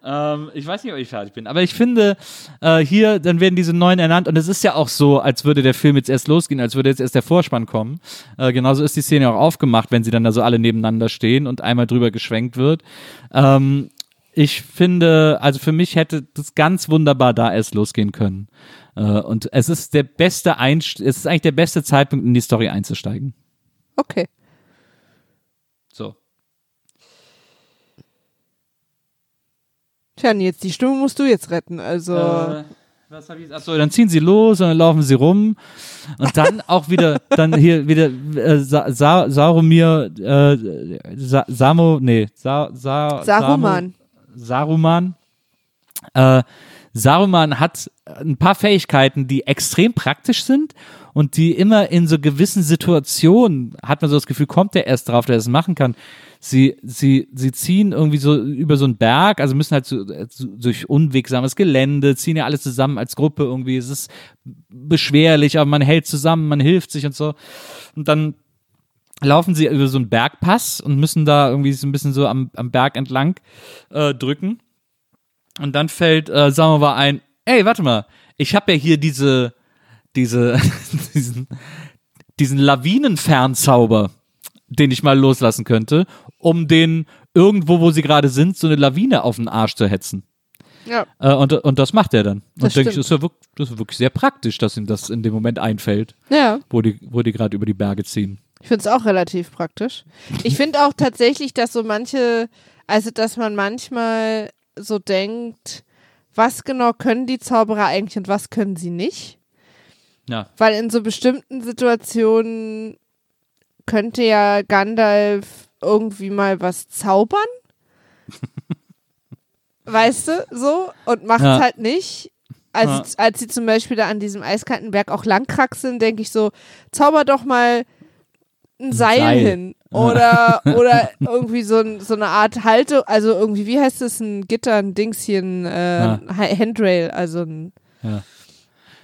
Ähm, ich weiß nicht, ob ich fertig bin, aber ich finde, äh, hier, dann werden diese neun ernannt und es ist ja auch so, als würde der Film jetzt erst losgehen, als würde jetzt erst der Vorspann kommen. Äh, genauso ist die Szene auch aufgemacht, wenn sie dann da so alle nebeneinander stehen und einmal drüber geschwenkt wird. Ähm, ich finde, also für mich hätte das ganz wunderbar da erst losgehen können. Äh, und es ist der beste Einst es ist eigentlich der beste Zeitpunkt, in die Story einzusteigen. Okay. So. Tja, Nils, die Stimme musst du jetzt retten. Also, Äh, was hab ich? Achso, dann ziehen sie los und dann laufen sie rum und dann auch wieder, dann hier wieder äh, Sa Sa Sarumir, äh, Sa Samo, nee, Sa Sa Saruman. Samo, Saruman. Äh, Saruman hat ein paar Fähigkeiten, die extrem praktisch sind und die immer in so gewissen Situationen, hat man so das Gefühl, kommt er erst drauf, der das machen kann. Sie, sie, sie ziehen irgendwie so über so einen Berg, also müssen halt so, so durch unwegsames Gelände, ziehen ja alles zusammen als Gruppe irgendwie. Es ist beschwerlich, aber man hält zusammen, man hilft sich und so. Und dann laufen sie über so einen Bergpass und müssen da irgendwie so ein bisschen so am, am Berg entlang äh, drücken. Und dann fällt äh, Samovar ein, ey, warte mal, ich habe ja hier diese, diese, diesen, diesen Lawinenfernzauber, den ich mal loslassen könnte, um den irgendwo, wo sie gerade sind, so eine Lawine auf den Arsch zu hetzen. ja. Äh, und, und das macht er dann. Das und denke ich, das ist, ja wirklich, das ist wirklich sehr praktisch, dass ihm das in dem Moment einfällt, Ja, wo die, wo die gerade über die Berge ziehen. ich finde es auch relativ praktisch. Ich finde auch tatsächlich, dass so manche, also dass man manchmal so denkt, was genau können die Zauberer eigentlich und was können sie nicht? Ja. Weil in so bestimmten Situationen könnte ja Gandalf irgendwie mal was zaubern. weißt du, so? Und macht Ja. halt nicht. Als, Ja. als sie zum Beispiel da an diesem eiskalten Berg auch langkraxeln, denke ich so, zauber doch mal ein Seil, Seil. hin. Oder, oder irgendwie so, ein, so eine Art Halte, also irgendwie, wie heißt das, ein Gitter, ein Dingschen, äh, Ja. Handrail, also ein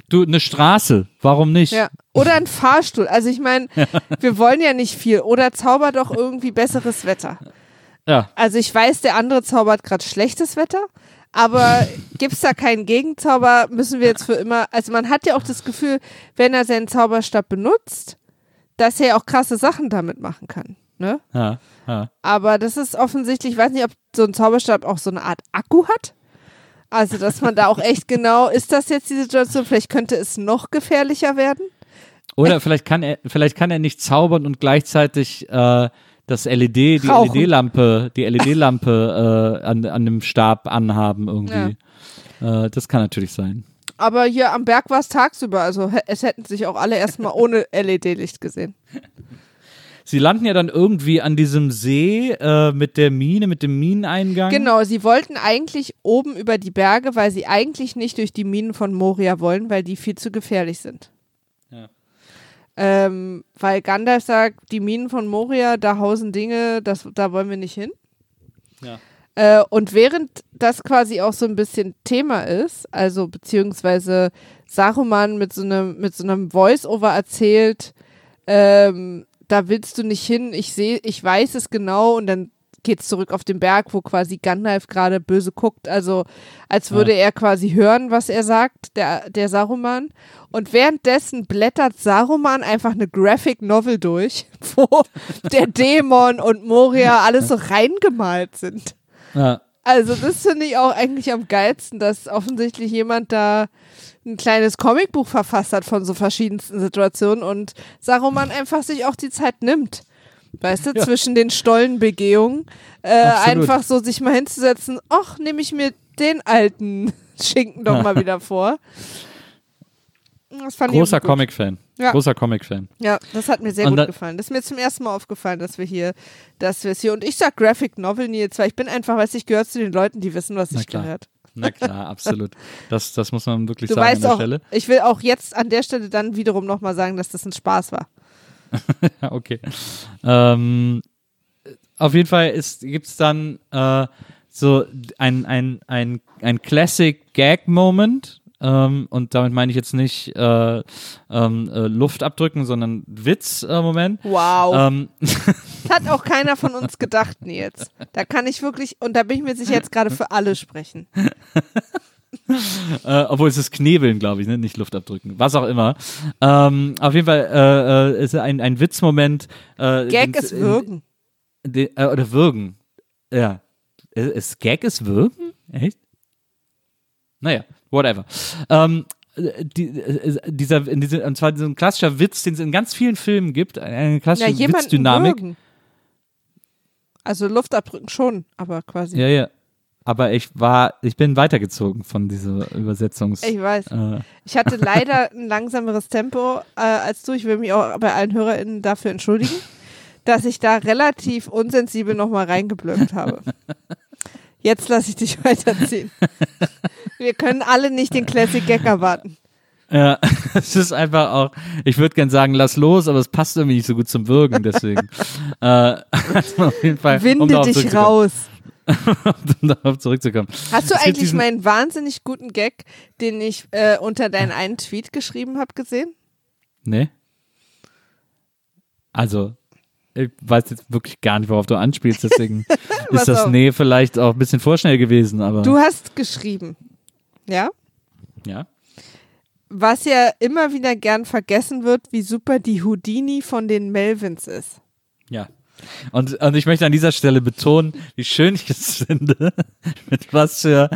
Du, eine Straße, warum nicht? Ja. Oder ein Fahrstuhl. Also ich meine, wir wollen ja nicht viel. Oder zauber doch irgendwie besseres Wetter. Ja. Also ich weiß, der andere zaubert gerade schlechtes Wetter, aber gibt es da keinen Gegenzauber, müssen wir jetzt für immer. Also man hat ja auch das Gefühl, wenn er seinen Zauberstab benutzt, dass er auch krasse Sachen damit machen kann. Ne? ja, ja. Aber das ist offensichtlich, ich weiß nicht, ob so ein Zauberstab auch so eine Art Akku hat. Also, dass man da auch echt genau, ist das jetzt die Situation? Vielleicht könnte es noch gefährlicher werden. Oder vielleicht kann er, vielleicht kann er nicht zaubern und gleichzeitig äh, das LED, die. LED-Lampe, die LED-Lampe äh, an, an dem Stab anhaben irgendwie. Äh, das kann natürlich sein. Aber hier am Berg war es tagsüber, also es hätten sich auch alle erstmal ohne LED-Licht gesehen. Sie landen ja dann irgendwie an diesem See äh, mit der Mine, mit dem Mineneingang. Genau, sie wollten eigentlich oben über die Berge, weil sie eigentlich nicht durch die Minen von Moria wollen, weil die viel zu gefährlich sind. Ja. Ähm, weil Gandalf sagt, die Minen von Moria, da hausen Dinge, das, da wollen wir nicht hin. Ja. Äh, und während das quasi auch so ein bisschen Thema ist, also beziehungsweise Saruman mit so einem, mit so einem Voice-Over erzählt, ähm, da willst du nicht hin, ich sehe, ich weiß es genau und dann geht's zurück auf den Berg, wo quasi Gandalf gerade böse guckt, also als würde er quasi hören, was er sagt, der, der Saruman. Und währenddessen blättert Saruman einfach eine Graphic Novel durch, wo der Dämon und Moria alles so reingemalt sind. Ja. Also das finde ich auch eigentlich am geilsten, dass offensichtlich jemand da ein kleines Comicbuch verfasst hat von so verschiedensten Situationen und Saruman einfach sich auch die Zeit nimmt. Weißt du, Ja. zwischen den Stollenbegehungen äh, einfach so sich mal hinzusetzen, ach, nehme ich mir den alten Schinken doch mal wieder vor. Großer. Comic-Fan. Ja. Großer Comic-Fan. Ja, das hat mir sehr Und gut gefallen. Das ist mir zum ersten Mal aufgefallen, dass wir hier, dass wir es hier, und ich sag Graphic Novel Nils, weil ich bin einfach, weiß ich, gehört zu den Leuten, die wissen, was Na ich klar. gehört. Na klar, absolut. Das, das muss man wirklich Du sagen an weißt der auch, Stelle. ich will auch jetzt an der Stelle dann wiederum nochmal sagen, dass das ein Spaß war. Okay. Ähm, auf jeden Fall gibt es dann äh, so ein, ein, ein, ein Classic Gag-Moment. Ähm, und damit meine ich jetzt nicht äh, ähm, äh, Luft abdrücken, sondern Witz-Moment. Wow. ähm, Das hat auch keiner von uns gedacht, Nils. Da kann ich wirklich, und da bin ich mir sicher jetzt gerade für alle sprechen. äh, obwohl es ist Knebeln, glaube ich, ne? nicht Luft abdrücken. Was auch immer. Ähm, auf jeden Fall äh, äh, ist ein, ein Witzmoment. Äh, Gag den- ist Würgen. Den, äh, oder würgen. Ja. Ist, ist Gag ist würgen? Echt? Naja, whatever. Ähm, äh, die, äh, dieser, diese, und zwar so ein klassischer Witz, den es in ganz vielen Filmen gibt, eine Ja, klassische jemanden Witzdynamik. würgen. Also Luft abdrücken schon, aber quasi. Ja, ja. Aber ich war, ich bin weitergezogen von dieser Übersetzungs. Ich weiß. Äh, Ich hatte leider ein langsameres Tempo äh, als du. Ich will mich auch bei allen HörerInnen dafür entschuldigen, dass ich da relativ unsensibel nochmal reingeblökt habe. Jetzt lasse ich dich weiterziehen. Wir können alle nicht den Classic Gag erwarten. Ja, es ist einfach auch, ich würde gern sagen, lass los, aber es passt irgendwie nicht so gut zum Würgen, deswegen. äh, also auf jeden Fall. um Winde darauf dich raus. um darauf zurückzukommen. Hast du Es eigentlich meinen wahnsinnig guten Gag, den ich äh, unter deinen einen Tweet geschrieben habe, gesehen? Nee? Also, ich weiß jetzt wirklich gar nicht, worauf du anspielst, deswegen ist das auf. Nee vielleicht auch ein bisschen vorschnell gewesen, aber. Du hast geschrieben, ja? ja. Was ja immer wieder gern vergessen wird, wie super die Houdini von den Melvins ist. Ja. Und, und ich möchte an dieser Stelle betonen, wie schön ich es finde, mit was für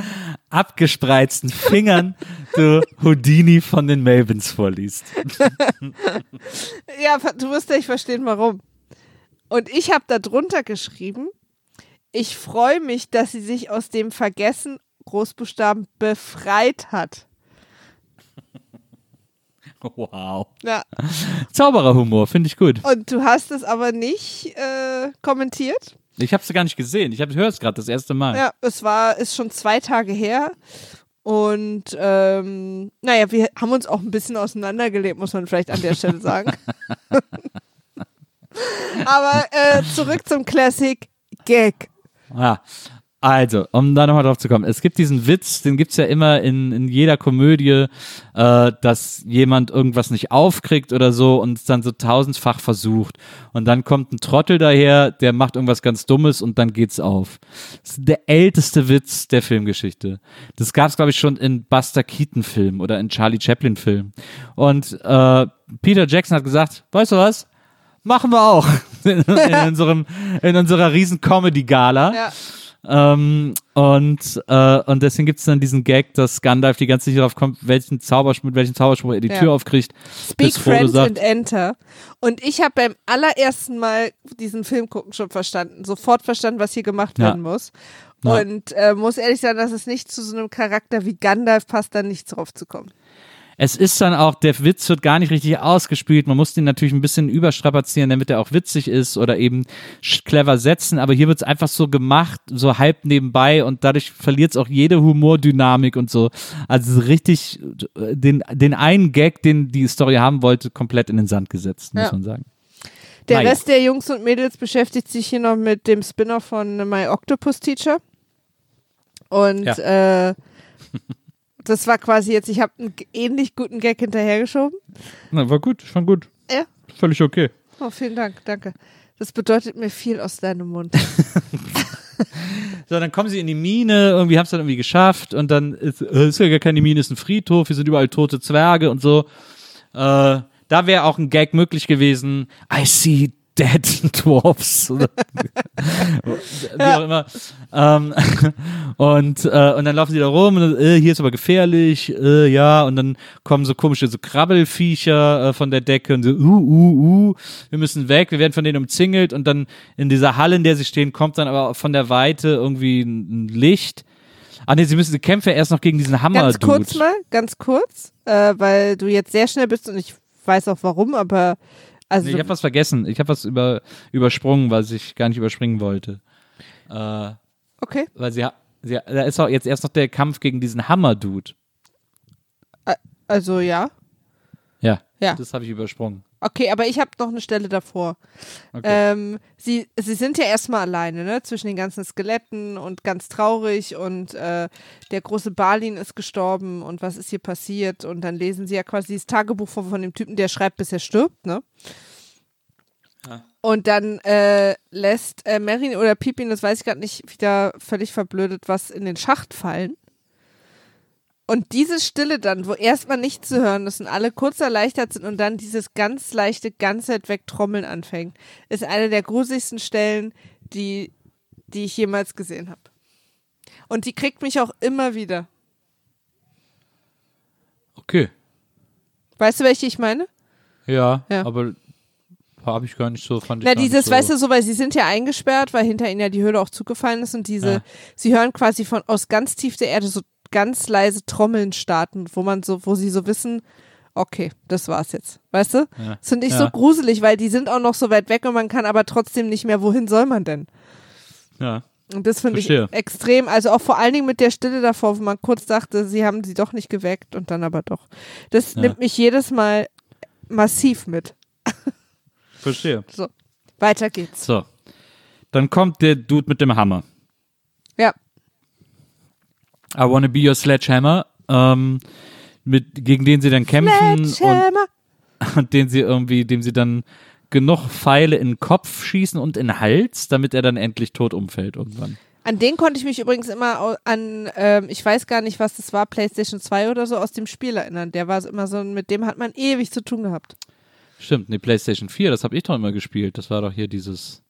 abgespreizten Fingern du Houdini von den Melvins vorliest. Ja, du wirst gleich verstehen, warum. Und ich habe da drunter geschrieben, ich freue mich, dass sie sich aus dem Vergessen Großbuchstaben befreit hat. Wow. Ja. Zaubererhumor, finde ich gut. Und du hast es aber nicht äh, kommentiert. Ich habe es gar nicht gesehen. Ich höre es gerade das erste Mal. Ja, es war, ist schon zwei Tage her. Und ähm, naja, wir haben uns auch ein bisschen auseinandergelebt, muss man vielleicht an der Stelle sagen. Aber äh, zurück zum Classic Gag. Ja. Also, um da nochmal drauf zu kommen. Es gibt diesen Witz, den gibt's ja immer in, in jeder Komödie, äh, dass jemand irgendwas nicht aufkriegt oder so und es dann so tausendfach versucht. Und dann kommt ein Trottel daher, der macht irgendwas ganz Dummes und dann geht's auf. Das ist der älteste Witz der Filmgeschichte. Das gab's glaube ich, schon in Buster Keaton-Filmen oder in Charlie Chaplin-Filmen. Und äh, Peter Jackson hat gesagt, weißt du was? Machen wir auch in, in, unserem, in unserer riesen Comedy-Gala. Ja. Ähm, und, äh, und deswegen gibt es dann diesen Gag, dass Gandalf die ganze Zeit darauf kommt, welchen Zauberspruch, mit welchem Zauberspruch er die Ja. Tür aufkriegt. Speak Friends sagt, and Enter. Und ich habe beim allerersten Mal diesen Film gucken schon verstanden, sofort verstanden, was hier gemacht Ja. werden muss. Ja. Und äh, muss ehrlich sagen, dass es nicht zu so einem Charakter wie Gandalf passt, dann nicht drauf zu kommen. Es ist dann auch, der Witz wird gar nicht richtig ausgespielt. Man muss den natürlich ein bisschen überstrapazieren, damit er auch witzig ist oder eben clever setzen. Aber hier wird es einfach so gemacht, so halb nebenbei und dadurch verliert es auch jede Humordynamik und so. Also richtig äh, den, den einen Gag, den die Story haben wollte, komplett in den Sand gesetzt, muss Ja. man sagen. Der Naja. Rest der Jungs und Mädels beschäftigt sich hier noch mit dem Spin-off von My Octopus Teacher. Und äh, das war quasi jetzt, ich habe einen ähnlich guten Gag hinterhergeschoben. Na, war gut, schon gut. Ja. Völlig okay. Oh, vielen Dank, danke. Das bedeutet mir viel aus deinem Mund. So, dann kommen sie in die Mine, irgendwie haben es dann irgendwie geschafft und dann ist, äh, ist ja gar keine Mine, ist ein Friedhof, hier sind überall tote Zwerge und so. Äh, da wäre auch ein Gag möglich gewesen. I see dead dwarfs. Wie auch immer. Ähm, und, äh, und dann laufen sie da rum und äh, hier ist aber gefährlich, äh, ja, und dann kommen so komische so Krabbelfiecher äh, von der Decke und so, uh, uh, uh, wir müssen weg, wir werden von denen umzingelt und dann in dieser Halle, in der sie stehen, kommt dann aber von der Weite irgendwie ein, Licht. Ah nee, sie müssen die Kämpfe erst noch gegen diesen Hammer ganz kurz mal, ganz kurz, äh, weil du jetzt sehr schnell bist und ich weiß auch warum, aber also Nee, ich habe was vergessen. Ich habe was über, übersprungen, was ich gar nicht überspringen wollte. Äh, okay. weil sie, sie, da ist auch jetzt erst noch der Kampf gegen diesen Hammer-Dude. Also ja. Ja, Ja. das habe ich übersprungen. Okay, aber ich habe noch eine Stelle davor. Okay. Ähm, sie, sie sind ja erstmal alleine, ne? Zwischen den ganzen Skeletten und ganz traurig und äh, der große Balin ist gestorben und was ist hier passiert? Und dann lesen sie ja quasi das Tagebuch von, von dem Typen, der schreibt, bis er stirbt, ne? Und dann äh, lässt äh, Merin oder Pippin, das weiß ich gerade nicht, wieder völlig verblödet, was in den Schacht fallen. Und diese Stille dann, wo erstmal nichts zu hören ist und alle kurz erleichtert sind und dann dieses ganz leichte, ganz weit weg Trommeln anfängt, ist eine der gruseligsten Stellen, die, die ich jemals gesehen habe. Und die kriegt mich auch immer wieder. Okay. Weißt du, welche ich meine? Ja, Ja. aber habe ich gar nicht so, fand ich Na, dieses, so. weißt du, so, weil sie sind ja eingesperrt, weil hinter ihnen ja die Höhle auch zugefallen ist und diese, Ja. sie hören quasi von aus ganz tief der Erde so ganz leise Trommeln starten, wo man so, wo sie so wissen, okay, das war's jetzt. Weißt du? Ja. Das finde ich Ja. so gruselig, weil die sind auch noch so weit weg und man kann aber trotzdem nicht mehr, wohin soll man denn? Ja. Und das finde ich extrem, also auch vor allen Dingen mit der Stille davor, wo man kurz dachte, sie haben sie doch nicht geweckt und dann aber doch. Das Ja. nimmt mich jedes Mal massiv mit. Verstehe. So, weiter geht's. So. Dann kommt der Dude mit dem Hammer. Ja, I wanna be your sledgehammer. Ähm, mit, gegen den sie dann kämpfen und, Sledgehammer. und den sie irgendwie, dem sie dann genug Pfeile in den Kopf schießen und in den Hals, damit er dann endlich tot umfällt irgendwann. An den konnte ich mich übrigens immer an, ähm, ich weiß gar nicht, was das war, PlayStation 2 oder so, aus dem Spiel erinnern. Der war immer so, mit dem hat man ewig zu tun gehabt. Stimmt, nee, PlayStation 4, das habe ich doch immer gespielt. Das war doch hier dieses.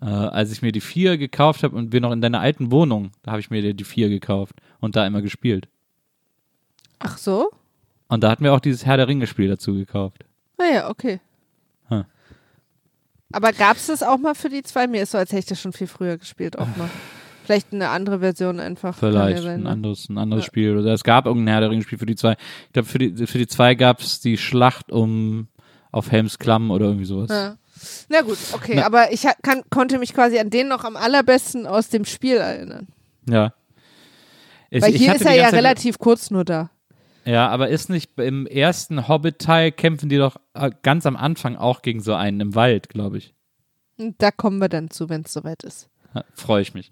Äh, als ich mir die 4 gekauft habe und wir noch in deiner alten Wohnung, da habe ich mir die 4 gekauft und da immer gespielt. Ach so? Und da hatten wir auch dieses Herr der Ringe-Spiel dazu gekauft. Naja, okay. Hm. Aber gab es das auch mal für die zwei? Mir ist so, als hätte ich das schon viel früher gespielt, auch mal. Vielleicht eine andere Version einfach. Vielleicht sein, ein ne? anderes, ein anderes Ja. Spiel. Oder es gab irgendein Herr der Ringe-Spiel für die 2. Ich glaube, für die, für die 2 gab es die Schlacht um auf Helms Klamm oder irgendwie sowas. Ja. Na gut, okay, Na- aber ich kann, konnte mich quasi an den noch am allerbesten aus dem Spiel erinnern. Ja. Ich- Weil hier ist er ja Zeit- relativ kurz nur da. Ja, aber ist nicht im ersten Hobbit-Teil kämpfen die doch äh, ganz am Anfang auch gegen so einen im Wald, glaube ich. Da kommen wir dann zu, wenn es soweit ist. Freue ich mich.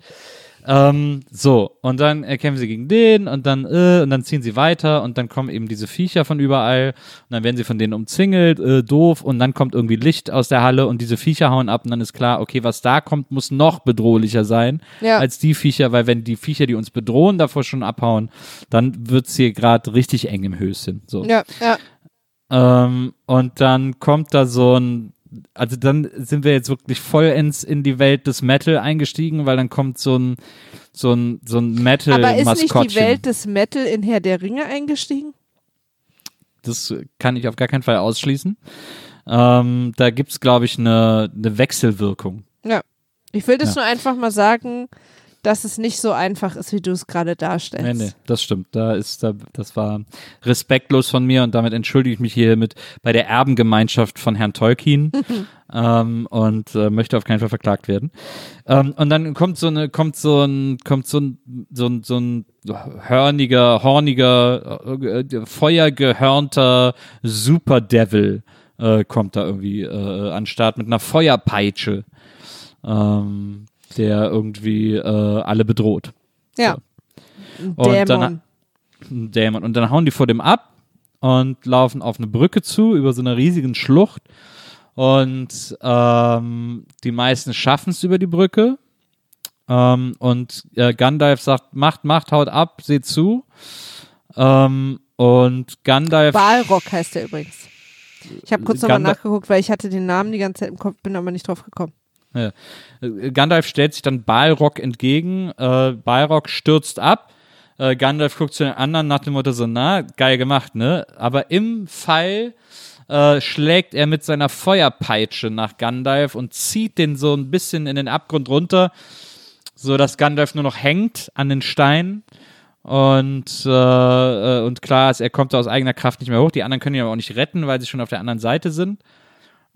Ähm, so, und dann kämpfen sie gegen den und dann, äh, und dann ziehen sie weiter und dann kommen eben diese Viecher von überall und dann werden sie von denen umzingelt, äh, doof, und dann kommt irgendwie Licht aus der Halle und diese Viecher hauen ab und dann ist klar, okay, was da kommt, muss noch bedrohlicher sein Ja. als die Viecher, weil wenn die Viecher, die uns bedrohen, davor schon abhauen, dann wird's hier gerade richtig eng im Höschen. So. Ja, ja. Ähm, und dann kommt da so ein, also dann sind wir jetzt wirklich vollends in die Welt des Metal eingestiegen, weil dann kommt so ein, so ein, so ein Aber ist nicht die. Welt des Metal in Herr der Ringe eingestiegen? Das kann ich auf gar keinen Fall ausschließen. Ähm, da gibt's, glaube ich, eine, eine Wechselwirkung. Ja. Ich will das Ja. nur einfach mal sagen, dass es nicht so einfach ist, wie du es gerade darstellst. Nee, nee, das stimmt. Da ist, da, das war respektlos von mir und damit entschuldige ich mich hiermit bei der Erbengemeinschaft von Herrn Tolkien ähm, und äh, möchte auf keinen Fall verklagt werden. Ähm, und dann kommt so eine, kommt so ein, kommt so ein, so ein, so ein hörniger, horniger, äh, feuergehörnter Superdevil äh, kommt da irgendwie äh, an Start mit einer Feuerpeitsche, ähm, der irgendwie äh, alle bedroht. Ja. Und Dämon. dann- ein Dämon. Und dann hauen die vor dem ab und laufen auf eine Brücke zu, über so einer riesigen Schlucht. Und ähm, die meisten schaffen es über die Brücke. Ähm, und äh, Gandalf sagt, macht, macht, haut ab, seht zu. Ähm, und Gandalf Balrog heißt er übrigens. Ich habe kurz nochmal nachgeguckt, weil ich hatte den Namen die ganze Zeit im Kopf, bin aber nicht drauf gekommen. Ja. Äh, Gandalf stellt sich dann Balrog entgegen. Äh, Balrog stürzt ab. Äh, Gandalf guckt zu den anderen nach dem Motto so, na, geil gemacht, ne? Aber im Fall äh, schlägt er mit seiner Feuerpeitsche nach Gandalf und zieht den so ein bisschen in den Abgrund runter, so dass Gandalf nur noch hängt an den Stein. Und, äh, äh, und klar ist, er kommt aus eigener Kraft nicht mehr hoch. Die anderen können ihn aber auch nicht retten, weil sie schon auf der anderen Seite sind.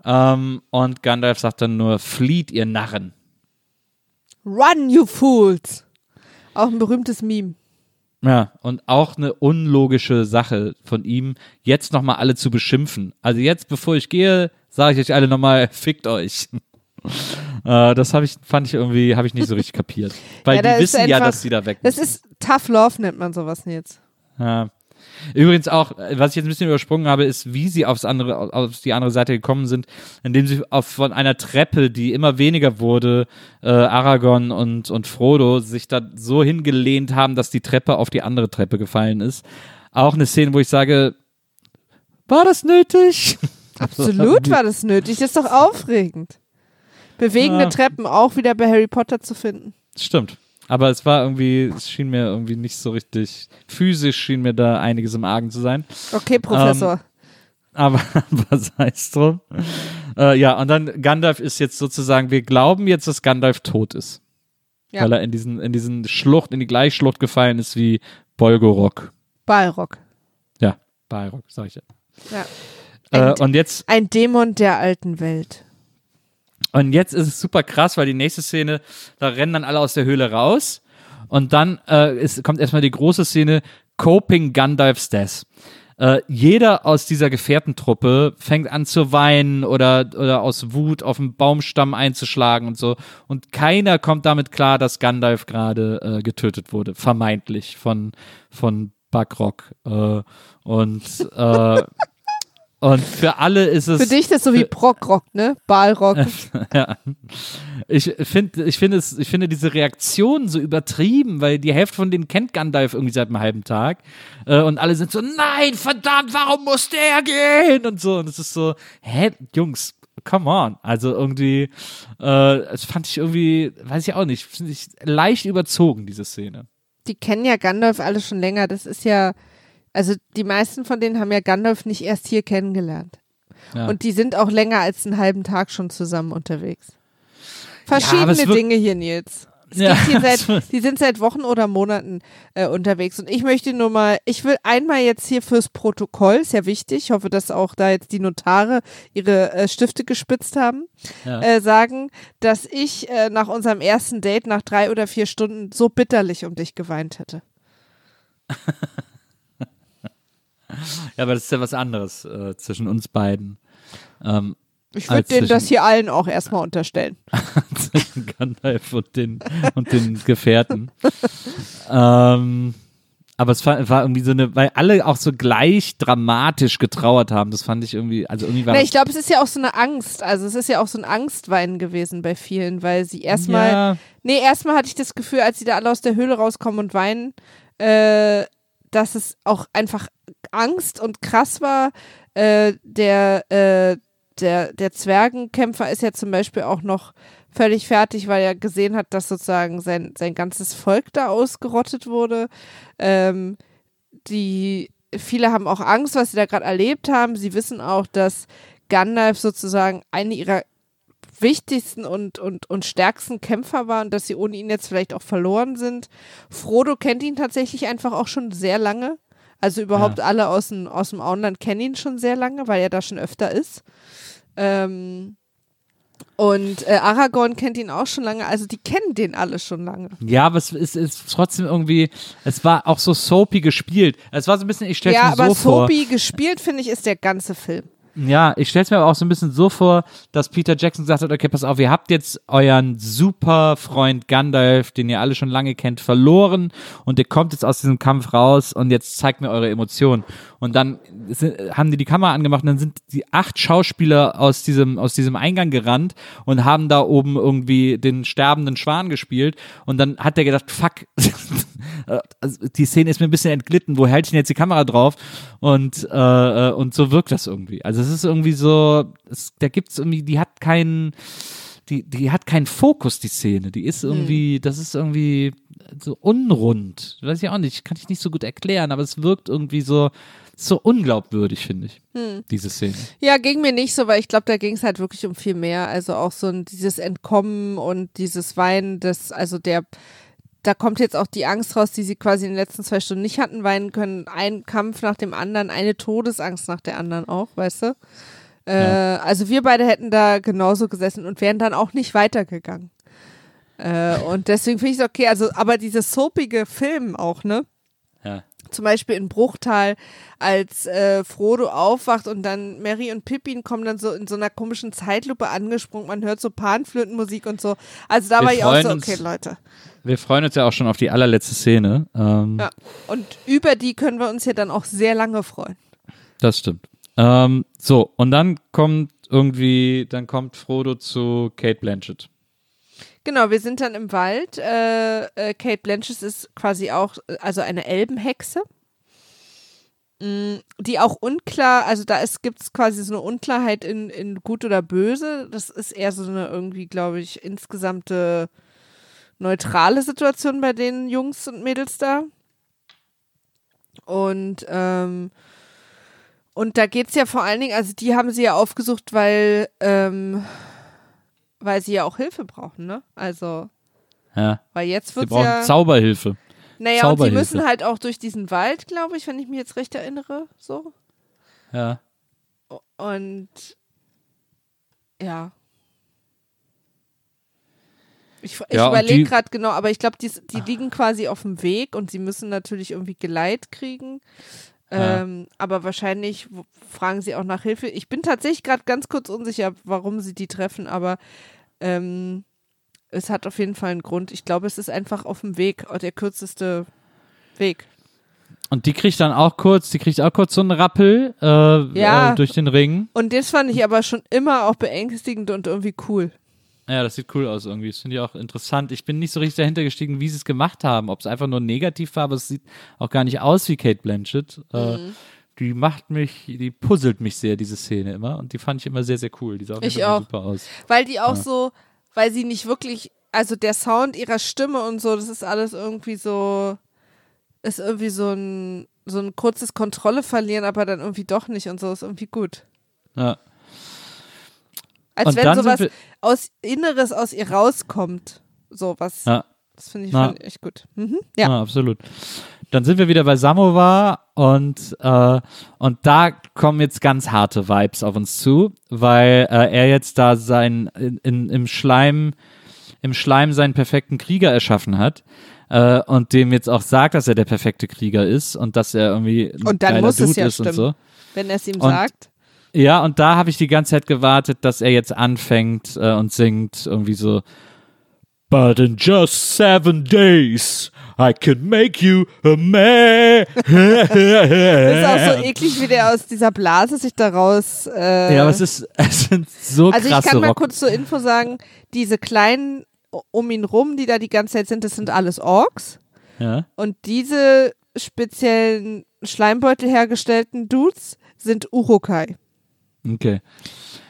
Ähm, und Gandalf sagt dann nur, flieht ihr Narren. Run, you fools! Auch ein berühmtes Meme. Ja, und auch eine unlogische Sache von ihm, jetzt nochmal alle zu beschimpfen. Also jetzt, bevor ich gehe, sage ich euch alle nochmal, fickt euch. äh, das habe ich, fand ich irgendwie, habe ich nicht so richtig kapiert. Weil Ja, die wissen ja, einfach- dass sie da weg Das müssen. ist Tough Love, nennt man sowas jetzt. Ja. Übrigens auch, äh, was ich jetzt ein bisschen übersprungen habe, ist, wie sie aufs andere, auf die andere Seite gekommen sind, indem sie auf, von einer Treppe, die immer weniger wurde, äh, Aragorn und, und Frodo sich da so hingelehnt haben, dass die Treppe auf die andere Treppe gefallen ist. Auch eine Szene, wo ich sage, war das nötig? Absolut war das nötig. Das ist doch aufregend. Bewegende Ja. Treppen auch wieder bei Harry Potter zu finden. Stimmt. Aber es war irgendwie, es schien mir irgendwie nicht so richtig, physisch schien mir da einiges im Argen zu sein. Okay, Professor. Aber was heißt drum? Äh, ja, und dann Gandalf ist jetzt sozusagen, wir glauben jetzt, dass Gandalf tot ist. Ja. Weil er in diesen, in diesen Schlucht, in die Gleichschlucht gefallen ist wie Bolgorok. Balrog. Ja, Balrog, sag ich ja. Ja. Äh, und jetzt ein Dämon der alten Welt. Und jetzt ist es super krass, weil die nächste Szene, da rennen dann alle aus der Höhle raus. Und dann äh, ist, kommt erstmal die große Szene, Coping Gandalf's Death. Äh, jeder aus dieser Gefährtentruppe fängt an zu weinen oder, oder aus Wut auf den Baumstamm einzuschlagen und so. Und keiner kommt damit klar, dass Gandalf gerade äh, getötet wurde, vermeintlich von, von Buckrock. Äh, und, äh, und für alle ist es. Für dich das so wie Prog-Rock, ne? Balrog. ja. Ich finde, ich finde es, ich finde diese Reaktion so übertrieben, weil die Hälfte von denen kennt Gandalf irgendwie seit einem halben Tag. Äh, und alle sind so, nein, verdammt, warum muss der gehen? Und so. Und es ist so, hä, Jungs, come on. Also irgendwie, äh, das fand ich irgendwie, weiß ich auch nicht, finde ich leicht überzogen, diese Szene. Die kennen ja Gandalf alle schon länger. Das ist ja, also die meisten von denen haben ja Gandalf nicht erst hier kennengelernt. Ja. Und die sind auch länger als einen halben Tag schon zusammen unterwegs. Verschiedene wird- Dinge hier, Nils. Ja, hier seit, die sind seit Wochen oder Monaten äh, unterwegs. Und ich möchte nur mal, ich will einmal jetzt hier fürs Protokoll, ist ja wichtig, ich hoffe, dass auch da jetzt die Notare ihre äh, Stifte gespitzt haben, Ja. äh, sagen, dass ich äh, nach unserem ersten Date nach drei oder vier Stunden so bitterlich um dich geweint hätte. Ja, aber das ist ja was anderes äh, zwischen uns beiden. Ähm, Ich würde denen das hier allen auch erstmal unterstellen. zwischen Gandalf und den, und den Gefährten. ähm, aber es war, war irgendwie so eine, weil alle auch so gleich dramatisch getrauert haben. Das fand ich irgendwie, also irgendwie war Na, ich glaube, es ist ja auch so eine Angst. Also es ist ja auch so ein Angstweinen gewesen bei vielen, weil sie erstmal, Ja, nee, erstmal hatte ich das Gefühl, als sie da alle aus der Höhle rauskommen und weinen, äh, dass es auch einfach Angst und krass war. Äh, der, äh, der, der Zwergenkämpfer ist ja zum Beispiel auch noch völlig fertig, weil er gesehen hat, dass sozusagen sein, sein ganzes Volk da ausgerottet wurde. Ähm, die viele haben auch Angst, was sie da gerade erlebt haben. Sie wissen auch, dass Gandalf sozusagen eine ihrer wichtigsten und, und, und stärksten Kämpfer war und dass sie ohne ihn jetzt vielleicht auch verloren sind. Frodo kennt ihn tatsächlich einfach auch schon sehr lange. Also überhaupt alle aus dem, aus dem Auenland kennen ihn schon sehr lange, weil er da schon öfter ist. Ähm, und äh, Aragorn kennt ihn auch schon lange, also die kennen den alle schon lange. ja, aber es ist, ist trotzdem irgendwie, es war auch so soapy gespielt. Es war so ein bisschen, ich stelle Ja, mir aber so vor. Soapy gespielt, finde ich, ist der ganze Film. Ja, ich stelle es mir aber auch so ein bisschen so vor, dass Peter Jackson gesagt hat, okay, pass auf, ihr habt jetzt euren super Freund Gandalf, den ihr alle schon lange kennt, verloren und ihr kommt jetzt aus diesem Kampf raus und jetzt zeigt mir eure Emotionen. Und dann haben die die Kamera angemacht und dann sind die acht Schauspieler aus diesem, aus diesem Eingang gerannt und haben da oben irgendwie den sterbenden Schwan gespielt und dann hat der gedacht, fuck, also die Szene ist mir ein bisschen entglitten, wo halte ich denn jetzt die Kamera drauf? Und, äh, äh, und so wirkt das irgendwie. Also es ist irgendwie so, es, da gibt's irgendwie, die hat keinen, die, die hat keinen Fokus, die Szene. Die ist irgendwie, das ist irgendwie so unrund. Weiß ich auch nicht, kann ich nicht so gut erklären, aber es wirkt irgendwie so, so unglaubwürdig, finde ich, diese Szene. Ja, ging mir nicht so, weil ich glaube, da ging es halt wirklich um viel mehr. Also auch so ein, dieses Entkommen und dieses Weinen, das, also der, da kommt jetzt auch die Angst raus, die sie quasi in den letzten zwei Stunden nicht hatten weinen können. Ein Kampf nach dem anderen, eine Todesangst nach der anderen auch, weißt du? Äh, Also wir beide hätten da genauso gesessen und wären dann auch nicht weitergegangen. Äh, und deswegen finde ich es okay. Also, aber dieses soapige Film auch, ne? Zum Beispiel in Bruchtal, als äh, Frodo aufwacht und dann Mary und Pippin kommen dann so in so einer komischen Zeitlupe angesprungen. Man hört so Panflötenmusik und so. Also da Wir war ich auch so, uns- okay, Leute. Wir freuen uns ja auch schon auf die allerletzte Szene. Ähm, Ja. Und über die können wir uns ja dann auch sehr lange freuen. Das stimmt. Ähm, so, und dann kommt irgendwie, dann kommt Frodo zu Kate Blanchett. Genau, wir sind dann im Wald. Äh, äh, Kate Blanchett ist quasi auch, also eine Elbenhexe. Mm, Die auch unklar, also da gibt es quasi so eine Unklarheit in, in gut oder böse. Das ist eher so eine irgendwie, glaube ich, insgesamte neutrale Situation bei den Jungs und Mädels da. Und ähm, und da geht's ja vor allen Dingen, also die haben sie ja aufgesucht, weil, ähm, weil sie ja auch Hilfe brauchen, ne? Also, Ja. weil jetzt Sie wird's brauchen ja. Zauberhilfe. Naja, und sie Zauberhilfe. müssen halt auch durch diesen Wald, glaube ich, wenn ich mich jetzt recht erinnere, so. Ja. Und ja. Ich, ich Ja, überlege gerade genau, aber ich glaube, die, die liegen quasi auf dem Weg und sie müssen natürlich irgendwie Geleit kriegen. Ja. Ähm, aber wahrscheinlich fragen sie auch nach Hilfe. Ich bin tatsächlich gerade ganz kurz unsicher, warum sie die treffen, aber ähm, es hat auf jeden Fall einen Grund. Ich glaube, es ist einfach auf dem Weg, der kürzeste Weg. Und die kriegt dann auch kurz, die kriegt auch kurz so einen Rappel äh, Ja. äh, durch den Ring. Und das fand ich aber schon immer auch beängstigend und irgendwie cool. Ja, das sieht cool aus irgendwie. Das finde ich auch interessant. Ich bin nicht so richtig dahinter gestiegen, wie sie es gemacht haben. Ob es einfach nur negativ war, aber es sieht auch gar nicht aus wie Kate Blanchett. Äh, Mhm. die macht mich, die puzzelt mich sehr, diese Szene immer. Und die fand ich immer sehr, sehr cool. Die sah Ich auch. super aus. Weil die auch Ja. so, weil sie nicht wirklich, also der Sound ihrer Stimme und so, das ist alles irgendwie so, ist irgendwie so ein, so ein kurzes Kontrolle verlieren, aber dann irgendwie doch nicht und so, ist irgendwie gut. Ja. Als Und wenn sowas aus Inneres aus ihr rauskommt. So was. Ja. Das finde ich, Na. echt gut. Mhm. Ja. Ja, absolut. Dann sind wir wieder bei Samovar und, äh, und da kommen jetzt ganz harte Vibes auf uns zu, weil äh, er jetzt da sein in, in, im Schleim im Schleim seinen perfekten Krieger erschaffen hat äh, und dem jetzt auch sagt, dass er der perfekte Krieger ist und dass er irgendwie Und dann muss es Dude ja ist stimmen. und so. Wenn er es ihm Und- sagt. Ja, und da habe ich die ganze Zeit gewartet, dass er jetzt anfängt äh, und singt irgendwie so But in just seven days I can make you a man. Das ist auch so eklig, wie der aus dieser Blase sich daraus. Äh, Ja, aber es ist es sind so Also ich krasse kann mal Rock. kurz zur Info sagen, diese kleinen um ihn rum, die da die ganze Zeit sind, das sind alles Orks. Ja. Und diese speziellen Schleimbeutel hergestellten Dudes sind Urukai. Okay.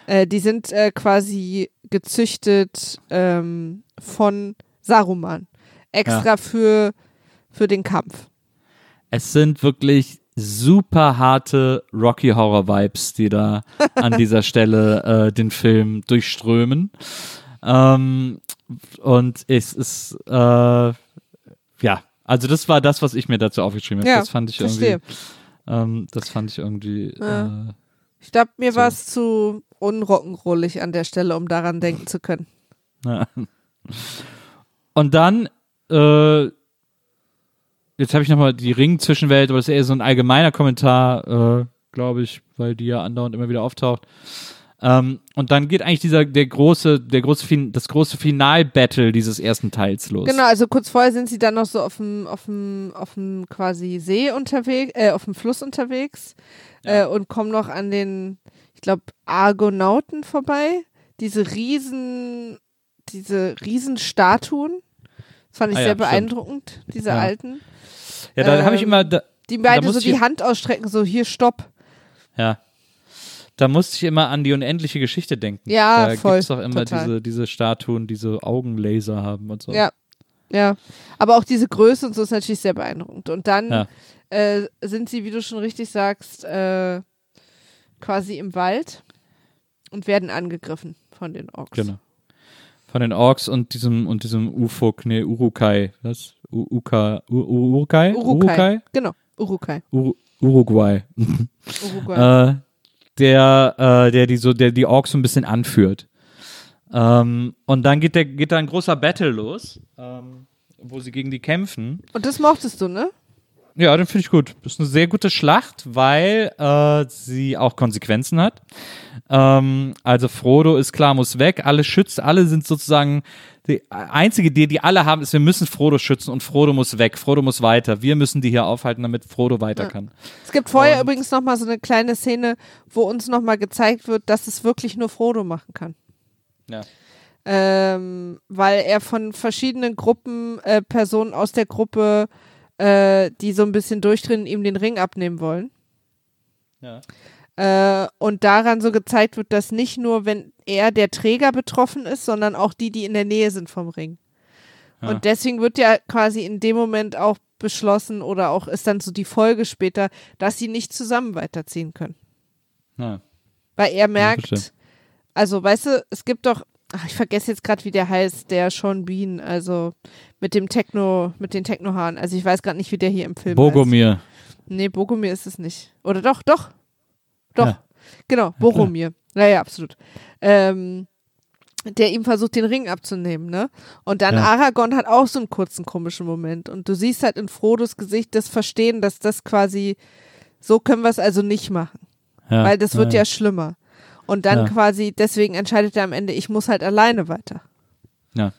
Äh, die sind äh, quasi gezüchtet ähm, von Saruman. Extra für, für den Kampf. Es sind wirklich super harte Rocky Horror Vibes, die da an dieser Stelle äh, den Film durchströmen. Ähm, und es ist äh, ja, also das war das, was ich mir dazu aufgeschrieben habe. Ja, das fand ich verstehe. irgendwie. Ähm, das fand ich irgendwie. Ja. Äh, Ich glaube, mir So. war es zu unrock'n'rollig an der Stelle, um daran denken zu können. Ja. Und dann, äh, jetzt habe ich nochmal die Ring-Zwischenwelt, aber das ist eher so ein allgemeiner Kommentar, äh, glaube ich, weil die ja andauernd immer wieder auftaucht. Ähm, und dann geht eigentlich dieser, der große, der große, das große Final-Battle dieses ersten Teils los. Genau, also kurz vorher sind sie dann noch so auf dem, auf dem, auf dem quasi See unterwegs, äh, auf dem Fluss unterwegs äh, und kommen noch an den, ich glaube, Argonauten vorbei. Diese riesen, diese Riesenstatuen. Das fand ich Ah ja, sehr stimmt. beeindruckend, diese Ja. alten. Ja, da habe ich ähm, immer, da, Die beide so die Hand ausstrecken, so hier, stopp. ja. Da musste ich immer an die unendliche Geschichte denken. Ja, da voll, gibt's doch immer total. diese, diese Statuen, diese Augenlaser haben und so. Ja, ja. Aber auch diese Größe und so ist natürlich sehr beeindruckend. Und dann Ja. äh, sind sie, wie du schon richtig sagst, äh, quasi im Wald und werden angegriffen von den Orks. Genau. Von den Orks und diesem und diesem Ufuk, nee, Urukai. Was? U Uka, U Urukai? Urukai. Genau, Urukai. Uru Uruguay. Uruguay. äh, der, äh, der die so, der die Orks so ein bisschen anführt. Ähm, und dann geht der, geht da ein großer Battle los, ähm, wo sie gegen die kämpfen. und das mochtest du, ne? Ja, den finde ich gut. Das ist eine sehr gute Schlacht, weil äh, sie auch Konsequenzen hat. Ähm, also Frodo ist klar, muss weg. Alle schützt, alle sind sozusagen die einzige Idee, die alle haben, ist, wir müssen Frodo schützen und Frodo muss weg. Frodo muss weiter. Wir müssen die hier aufhalten, damit Frodo weiter Ja. kann. Es gibt vorher Und- übrigens noch mal so eine kleine Szene, wo uns noch mal gezeigt wird, dass es wirklich nur Frodo machen kann. Ja. ähm, weil er von verschiedenen Gruppen, äh, Personen aus der Gruppe, äh, die so ein bisschen durchdrehen, ihm den Ring abnehmen wollen. Ja. Äh, und daran so gezeigt wird, dass nicht nur, wenn er der Träger betroffen ist, sondern auch die, die in der Nähe sind vom Ring. Ja. Und deswegen wird ja quasi in dem Moment auch beschlossen oder auch ist dann so die Folge später, dass sie nicht zusammen weiterziehen können. Ja. Weil er merkt, also weißt du, es gibt doch, ach, ich vergesse jetzt gerade, wie der heißt, der Sean Bean, also mit dem Techno, mit den Technohaaren. Also ich weiß gerade nicht, wie der hier im Film heißt. Bogomir. Nee, Bogomir ist es nicht. Oder doch, doch. Doch. Ja. Genau, Boromir. Ja, ja, absolut. Ähm, der ihm versucht, den Ring abzunehmen, ne? Und dann Ja. Aragorn hat auch so einen kurzen komischen Moment. Und du siehst halt in Frodos Gesicht das Verstehen, dass das quasi, so können wir es also nicht machen. Ja. Weil das wird ja, schlimmer. Und dann Ja. quasi, deswegen entscheidet er am Ende, ich muss halt alleine weiter. ja.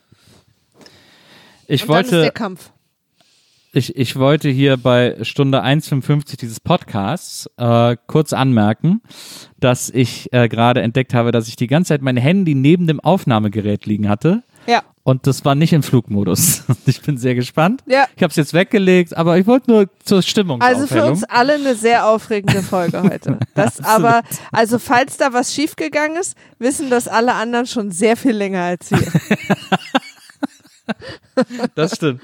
Ich Und dann ist der wollte, Kampf. ich, ich wollte hier bei Stunde 1,55 dieses Podcasts äh, kurz anmerken, dass ich äh, gerade entdeckt habe, dass ich die ganze Zeit mein Handy neben dem Aufnahmegerät liegen hatte. Ja. Und das war nicht im Flugmodus. Ich bin sehr gespannt. Ja. Ich habe es jetzt weggelegt, aber ich wollte nur zur Stimmung. Also für uns alle eine sehr aufregende Folge heute. Das aber, also falls da was schiefgegangen ist, wissen das alle anderen schon sehr viel länger als wir. Das stimmt.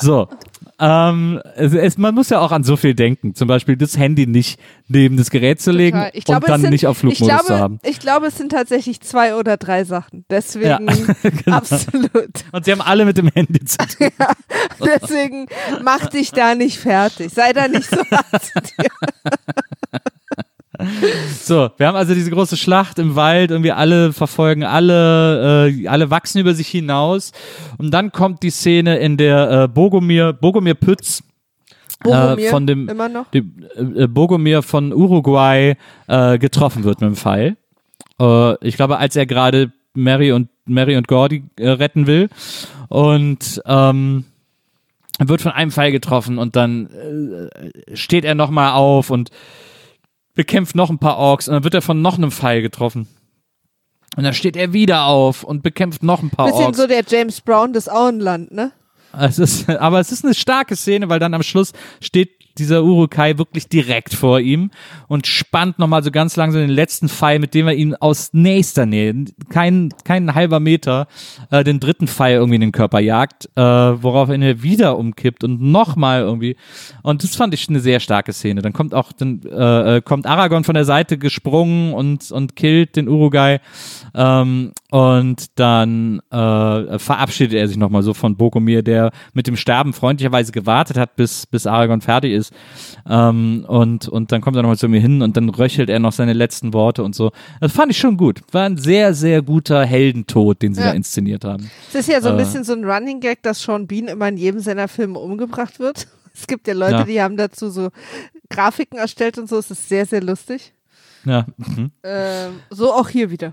So. Ähm, es, es, man muss ja auch an so viel denken. Zum Beispiel das Handy nicht neben das Gerät zu legen Total. Ich glaube, und dann es sind, nicht auf Flugmodus glaube, zu haben. Ich glaube, es sind tatsächlich zwei oder drei Sachen. Deswegen Ja, genau. absolut. Und sie haben alle mit dem Handy zu tun. Deswegen mach dich da nicht fertig. Sei da nicht so hart. So, wir haben also diese große Schlacht im Wald und wir alle verfolgen alle, äh, alle wachsen über sich hinaus. Und dann kommt die Szene, in der äh, Bogomir, Bogomir Pütz, Boromir, äh, von dem, immer noch. dem äh, äh, Bogomir von Uruguay äh, getroffen wird mit dem Pfeil. Äh, ich glaube, als er gerade Mary und Mary und Gordy äh, retten will und ähm, wird von einem Pfeil getroffen und dann äh, steht er nochmal auf und bekämpft noch ein paar Orks und dann wird er von noch einem Pfeil getroffen. Und dann steht er wieder auf und bekämpft noch ein paar Bisschen Orks. so der James Brown des Auenland, ne? Es ist, aber es ist eine starke Szene, weil dann am Schluss steht dieser Urukai wirklich direkt vor ihm und spannt nochmal so ganz langsam den letzten Pfeil, mit dem er ihn aus nächster Nähe, kein, kein halber Meter, äh, den dritten Pfeil irgendwie in den Körper jagt, äh, woraufhin er wieder umkippt und nochmal irgendwie. Und das fand ich eine sehr starke Szene. Dann kommt auch, dann äh, äh, kommt Aragorn von der Seite gesprungen und, und killt den Urugai. Ähm, und dann äh, verabschiedet er sich nochmal so von Bogomir, der mit dem Sterben freundlicherweise gewartet hat, bis, bis Aragorn fertig ist. Ähm, und, und dann kommt er nochmal zu mir hin und dann röchelt er noch seine letzten Worte und so. Das fand ich schon gut. War ein sehr, sehr guter Heldentod, den sie Ja. da inszeniert haben. Es ist ja so ein Äh. bisschen so ein Running Gag, dass Sean Bean immer in jedem seiner Filme umgebracht wird. Es gibt ja Leute, Ja. die haben dazu so Grafiken erstellt und so. Es ist sehr, sehr lustig. Ja. Mhm. Ähm, so auch hier wieder.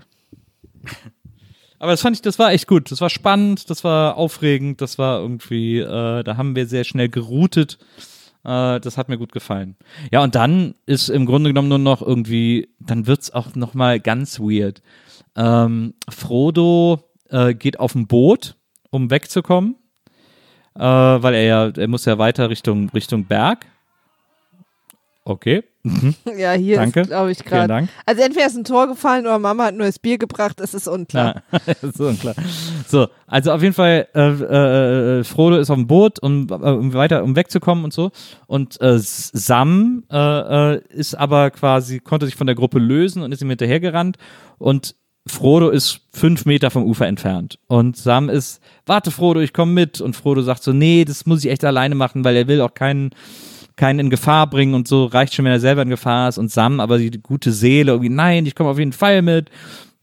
Aber das fand ich, das war echt gut. Das war spannend, das war aufregend, das war irgendwie, äh, da haben wir sehr schnell geroutet. Äh, das hat mir gut gefallen. Ja, und dann ist im Grunde genommen nur noch irgendwie, dann wird's auch noch mal ganz weird. Ähm, Frodo äh, geht auf ein Boot, um wegzukommen, äh, weil er ja, er muss ja weiter Richtung Richtung Berg. Okay, Ja, hier Danke. ist, glaube ich, gerade. Also entweder ist ein Tor gefallen oder Mama hat nur das Bier gebracht, es ist unklar. Ja, so klar. So, also auf jeden Fall, äh, äh, äh, Frodo ist auf dem Boot, um, äh, um weiter, um wegzukommen und so. Und äh, Sam äh, äh, ist aber quasi, konnte sich von der Gruppe lösen und ist ihm hinterhergerannt. Und Frodo ist fünf Meter vom Ufer entfernt. Und Sam ist, warte Frodo, ich komme mit. Und Frodo sagt so, nee, das muss ich echt alleine machen, weil er will auch keinen keinen in Gefahr bringen und so, reicht schon, wenn er selber in Gefahr ist. Und Sam, aber die gute Seele, irgendwie, nein, ich komme auf jeden Fall mit.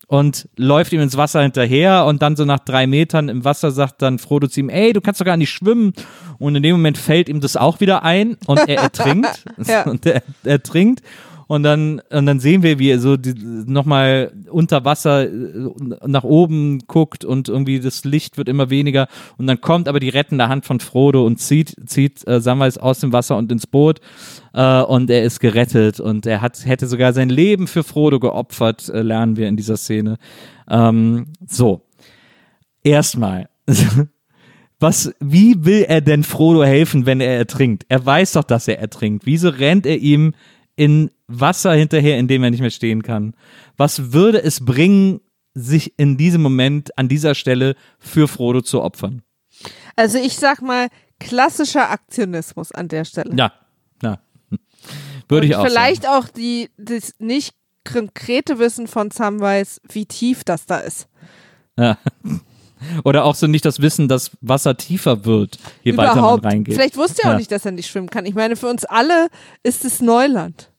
Und läuft ihm ins Wasser hinterher und dann so nach drei Metern im Wasser sagt dann Frodo zu ihm, ey, du kannst doch gar nicht schwimmen. Und in dem Moment fällt ihm das auch wieder ein und er ertrinkt. Ja. Und er ertrinkt. Und dann, und dann sehen wir, wie er so nochmal unter Wasser äh, nach oben guckt und irgendwie das Licht wird immer weniger. Und dann kommt aber die rettende Hand von Frodo und zieht, zieht äh, Samwise aus dem Wasser und ins Boot. Äh, und er ist gerettet und er hat, hätte sogar sein Leben für Frodo geopfert, äh, lernen wir in dieser Szene. Ähm, so. Erstmal. Was, wie will er denn Frodo helfen, wenn er ertrinkt? Er weiß doch, dass er ertrinkt. Wieso rennt er ihm in Wasser hinterher, in dem er nicht mehr stehen kann? Was würde es bringen, sich in diesem Moment an dieser Stelle für Frodo zu opfern? Also ich sag mal, klassischer Aktionismus an der Stelle. Ja, ja. Würde ich auch vielleicht auch die, das nicht konkrete Wissen von Samwise, wie tief das da ist. Ja. Oder auch so nicht das Wissen, dass Wasser tiefer wird, je weiter man Überhaupt. reingeht. Vielleicht wusste er auch Ja. nicht, dass er nicht schwimmen kann. Ich meine, für uns alle ist es Neuland.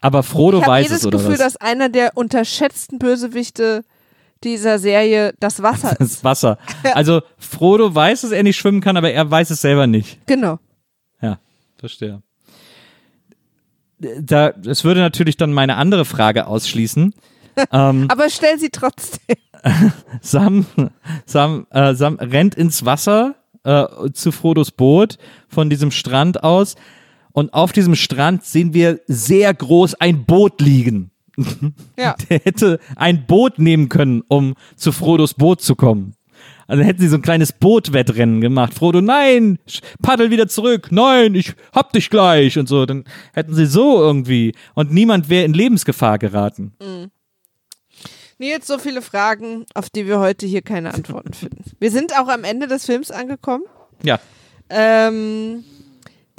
Aber Frodo ich habe weiß es, oder Gefühl, was? dass einer der unterschätzten Bösewichte dieser Serie das Wasser ist. Das Wasser. Also Frodo weiß, dass er nicht schwimmen kann, aber er weiß es selber nicht. genau. Ja, verstehe. Da, das würde natürlich dann meine andere Frage ausschließen. Ähm, Aber stell sie trotzdem. Sam, Sam, äh, Sam rennt ins Wasser äh, zu Frodos Boot von diesem Strand aus. Und auf diesem Strand sehen wir sehr groß ein Boot liegen. Ja. Der hätte ein Boot nehmen können, um zu Frodos Boot zu kommen. Also hätten sie so ein kleines Bootwettrennen gemacht. Frodo, nein, paddel wieder zurück. Nein, ich hab dich gleich und so. Dann hätten sie so irgendwie und niemand wäre in Lebensgefahr geraten. Nils, so viele Fragen, auf die wir heute hier keine Antworten finden. Wir sind auch am Ende des Films angekommen. Ja, Ähm,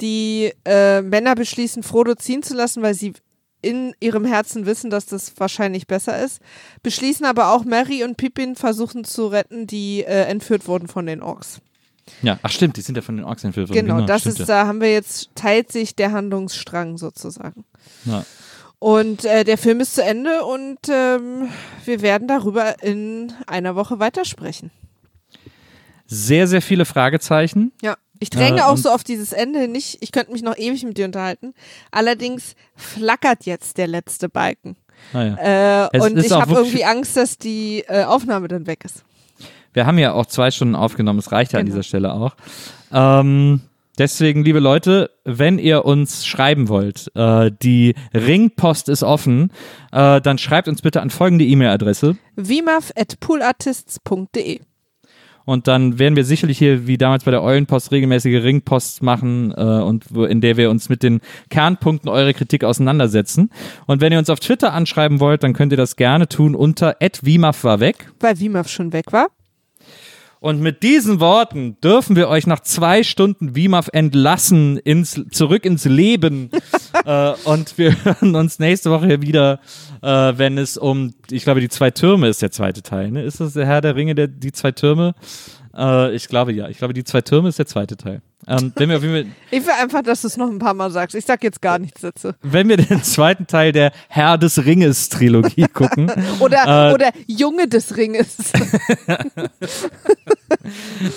die äh, Männer beschließen, Frodo ziehen zu lassen, weil sie in ihrem Herzen wissen, dass das wahrscheinlich besser ist. Beschließen aber auch Mary und Pippin versuchen zu retten, die äh, entführt wurden von den Orks. ja. Ach stimmt, die sind ja von den Orks entführt worden. Genau, das stimmt ist, ja. da haben wir jetzt, teilt sich der Handlungsstrang sozusagen. Ja. Und äh, der Film ist zu Ende und ähm, wir werden darüber in einer Woche weitersprechen. Sehr, sehr viele Fragezeichen. Ja. Ich dränge Äh, auch so auf dieses Ende nicht. Ich könnte mich noch ewig mit dir unterhalten. Allerdings flackert jetzt der letzte Balken. Naja. Äh, Es und ich habe irgendwie Angst, dass die äh, Aufnahme dann weg ist. Wir haben ja auch zwei Stunden aufgenommen, es reicht ja an Genau. dieser Stelle auch. Ähm, deswegen, liebe Leute, wenn ihr uns schreiben wollt, äh, die Ringpost ist offen, äh, dann schreibt uns bitte an folgende E-Mail-Adresse vimaf.poolartists.de und dann werden wir sicherlich hier wie damals bei der Eulenpost regelmäßige Ringpost machen äh, und in der wir uns mit den Kernpunkten eurer Kritik auseinandersetzen. Und wenn ihr uns auf Twitter anschreiben wollt, dann könnt ihr das gerne tun unter @vimaf war weg. Weil Vimaf schon weg war. Und mit diesen Worten dürfen wir euch nach zwei Stunden WIMAF entlassen, ins, zurück ins Leben. äh, und wir hören uns nächste Woche wieder, äh, wenn es um, ich glaube, die zwei Türme ist der zweite Teil. Ne? Ist das der Herr der Ringe, der, die zwei Türme? Äh, ich glaube ja. Ich glaube, die zwei Türme ist der zweite Teil. Ähm, wenn, wir, wenn, wir, Ich will einfach, dass du es noch ein paar Mal sagst. Ich sag jetzt gar nichts dazu. wenn wir den zweiten Teil der Herr des Ringes Trilogie gucken, Oder, Äh, oder Junge des Ringes.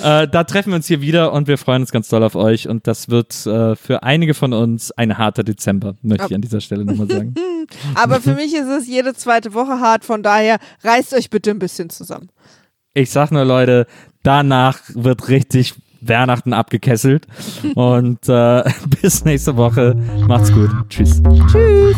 Äh, da treffen wir uns hier wieder und wir freuen uns ganz doll auf euch. Und das wird äh, für einige von uns ein harter Dezember, möchte ich an dieser Stelle nochmal sagen. Aber für mich ist es jede zweite Woche hart. Von daher reißt euch bitte ein bisschen zusammen. Ich sag nur, Leute, danach wird richtig Weihnachten abgekesselt. Und äh, bis nächste Woche. Macht's gut. Tschüss. Tschüss.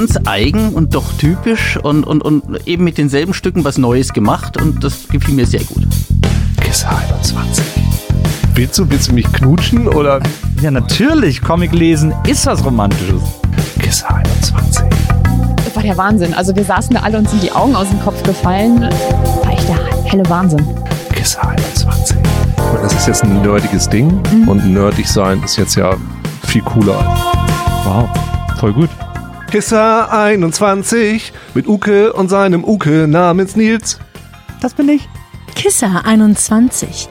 ganz eigen und doch typisch und, und, und eben mit denselben Stücken was Neues gemacht und das gefiel mir sehr gut. Kisse 21. Willst du, willst du mich knutschen oder Ja, natürlich. Comic lesen ist was Romantisches. Kisse 21? Das war der Wahnsinn. Also wir saßen da alle und sind die Augen aus dem Kopf gefallen. War echt der helle Wahnsinn. Kisse 21. Das ist jetzt ein nerdiges Ding und nerdig sein ist jetzt ja viel cooler. Wow. Voll gut. Kissa 21 mit Uke und seinem Uke namens Nils. Das bin ich. Kissa 21,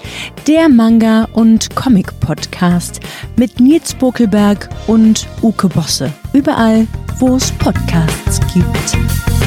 der Manga- und Comic-Podcast mit Nils Bokelberg und Uke Bosse. Überall, wo es Podcasts gibt.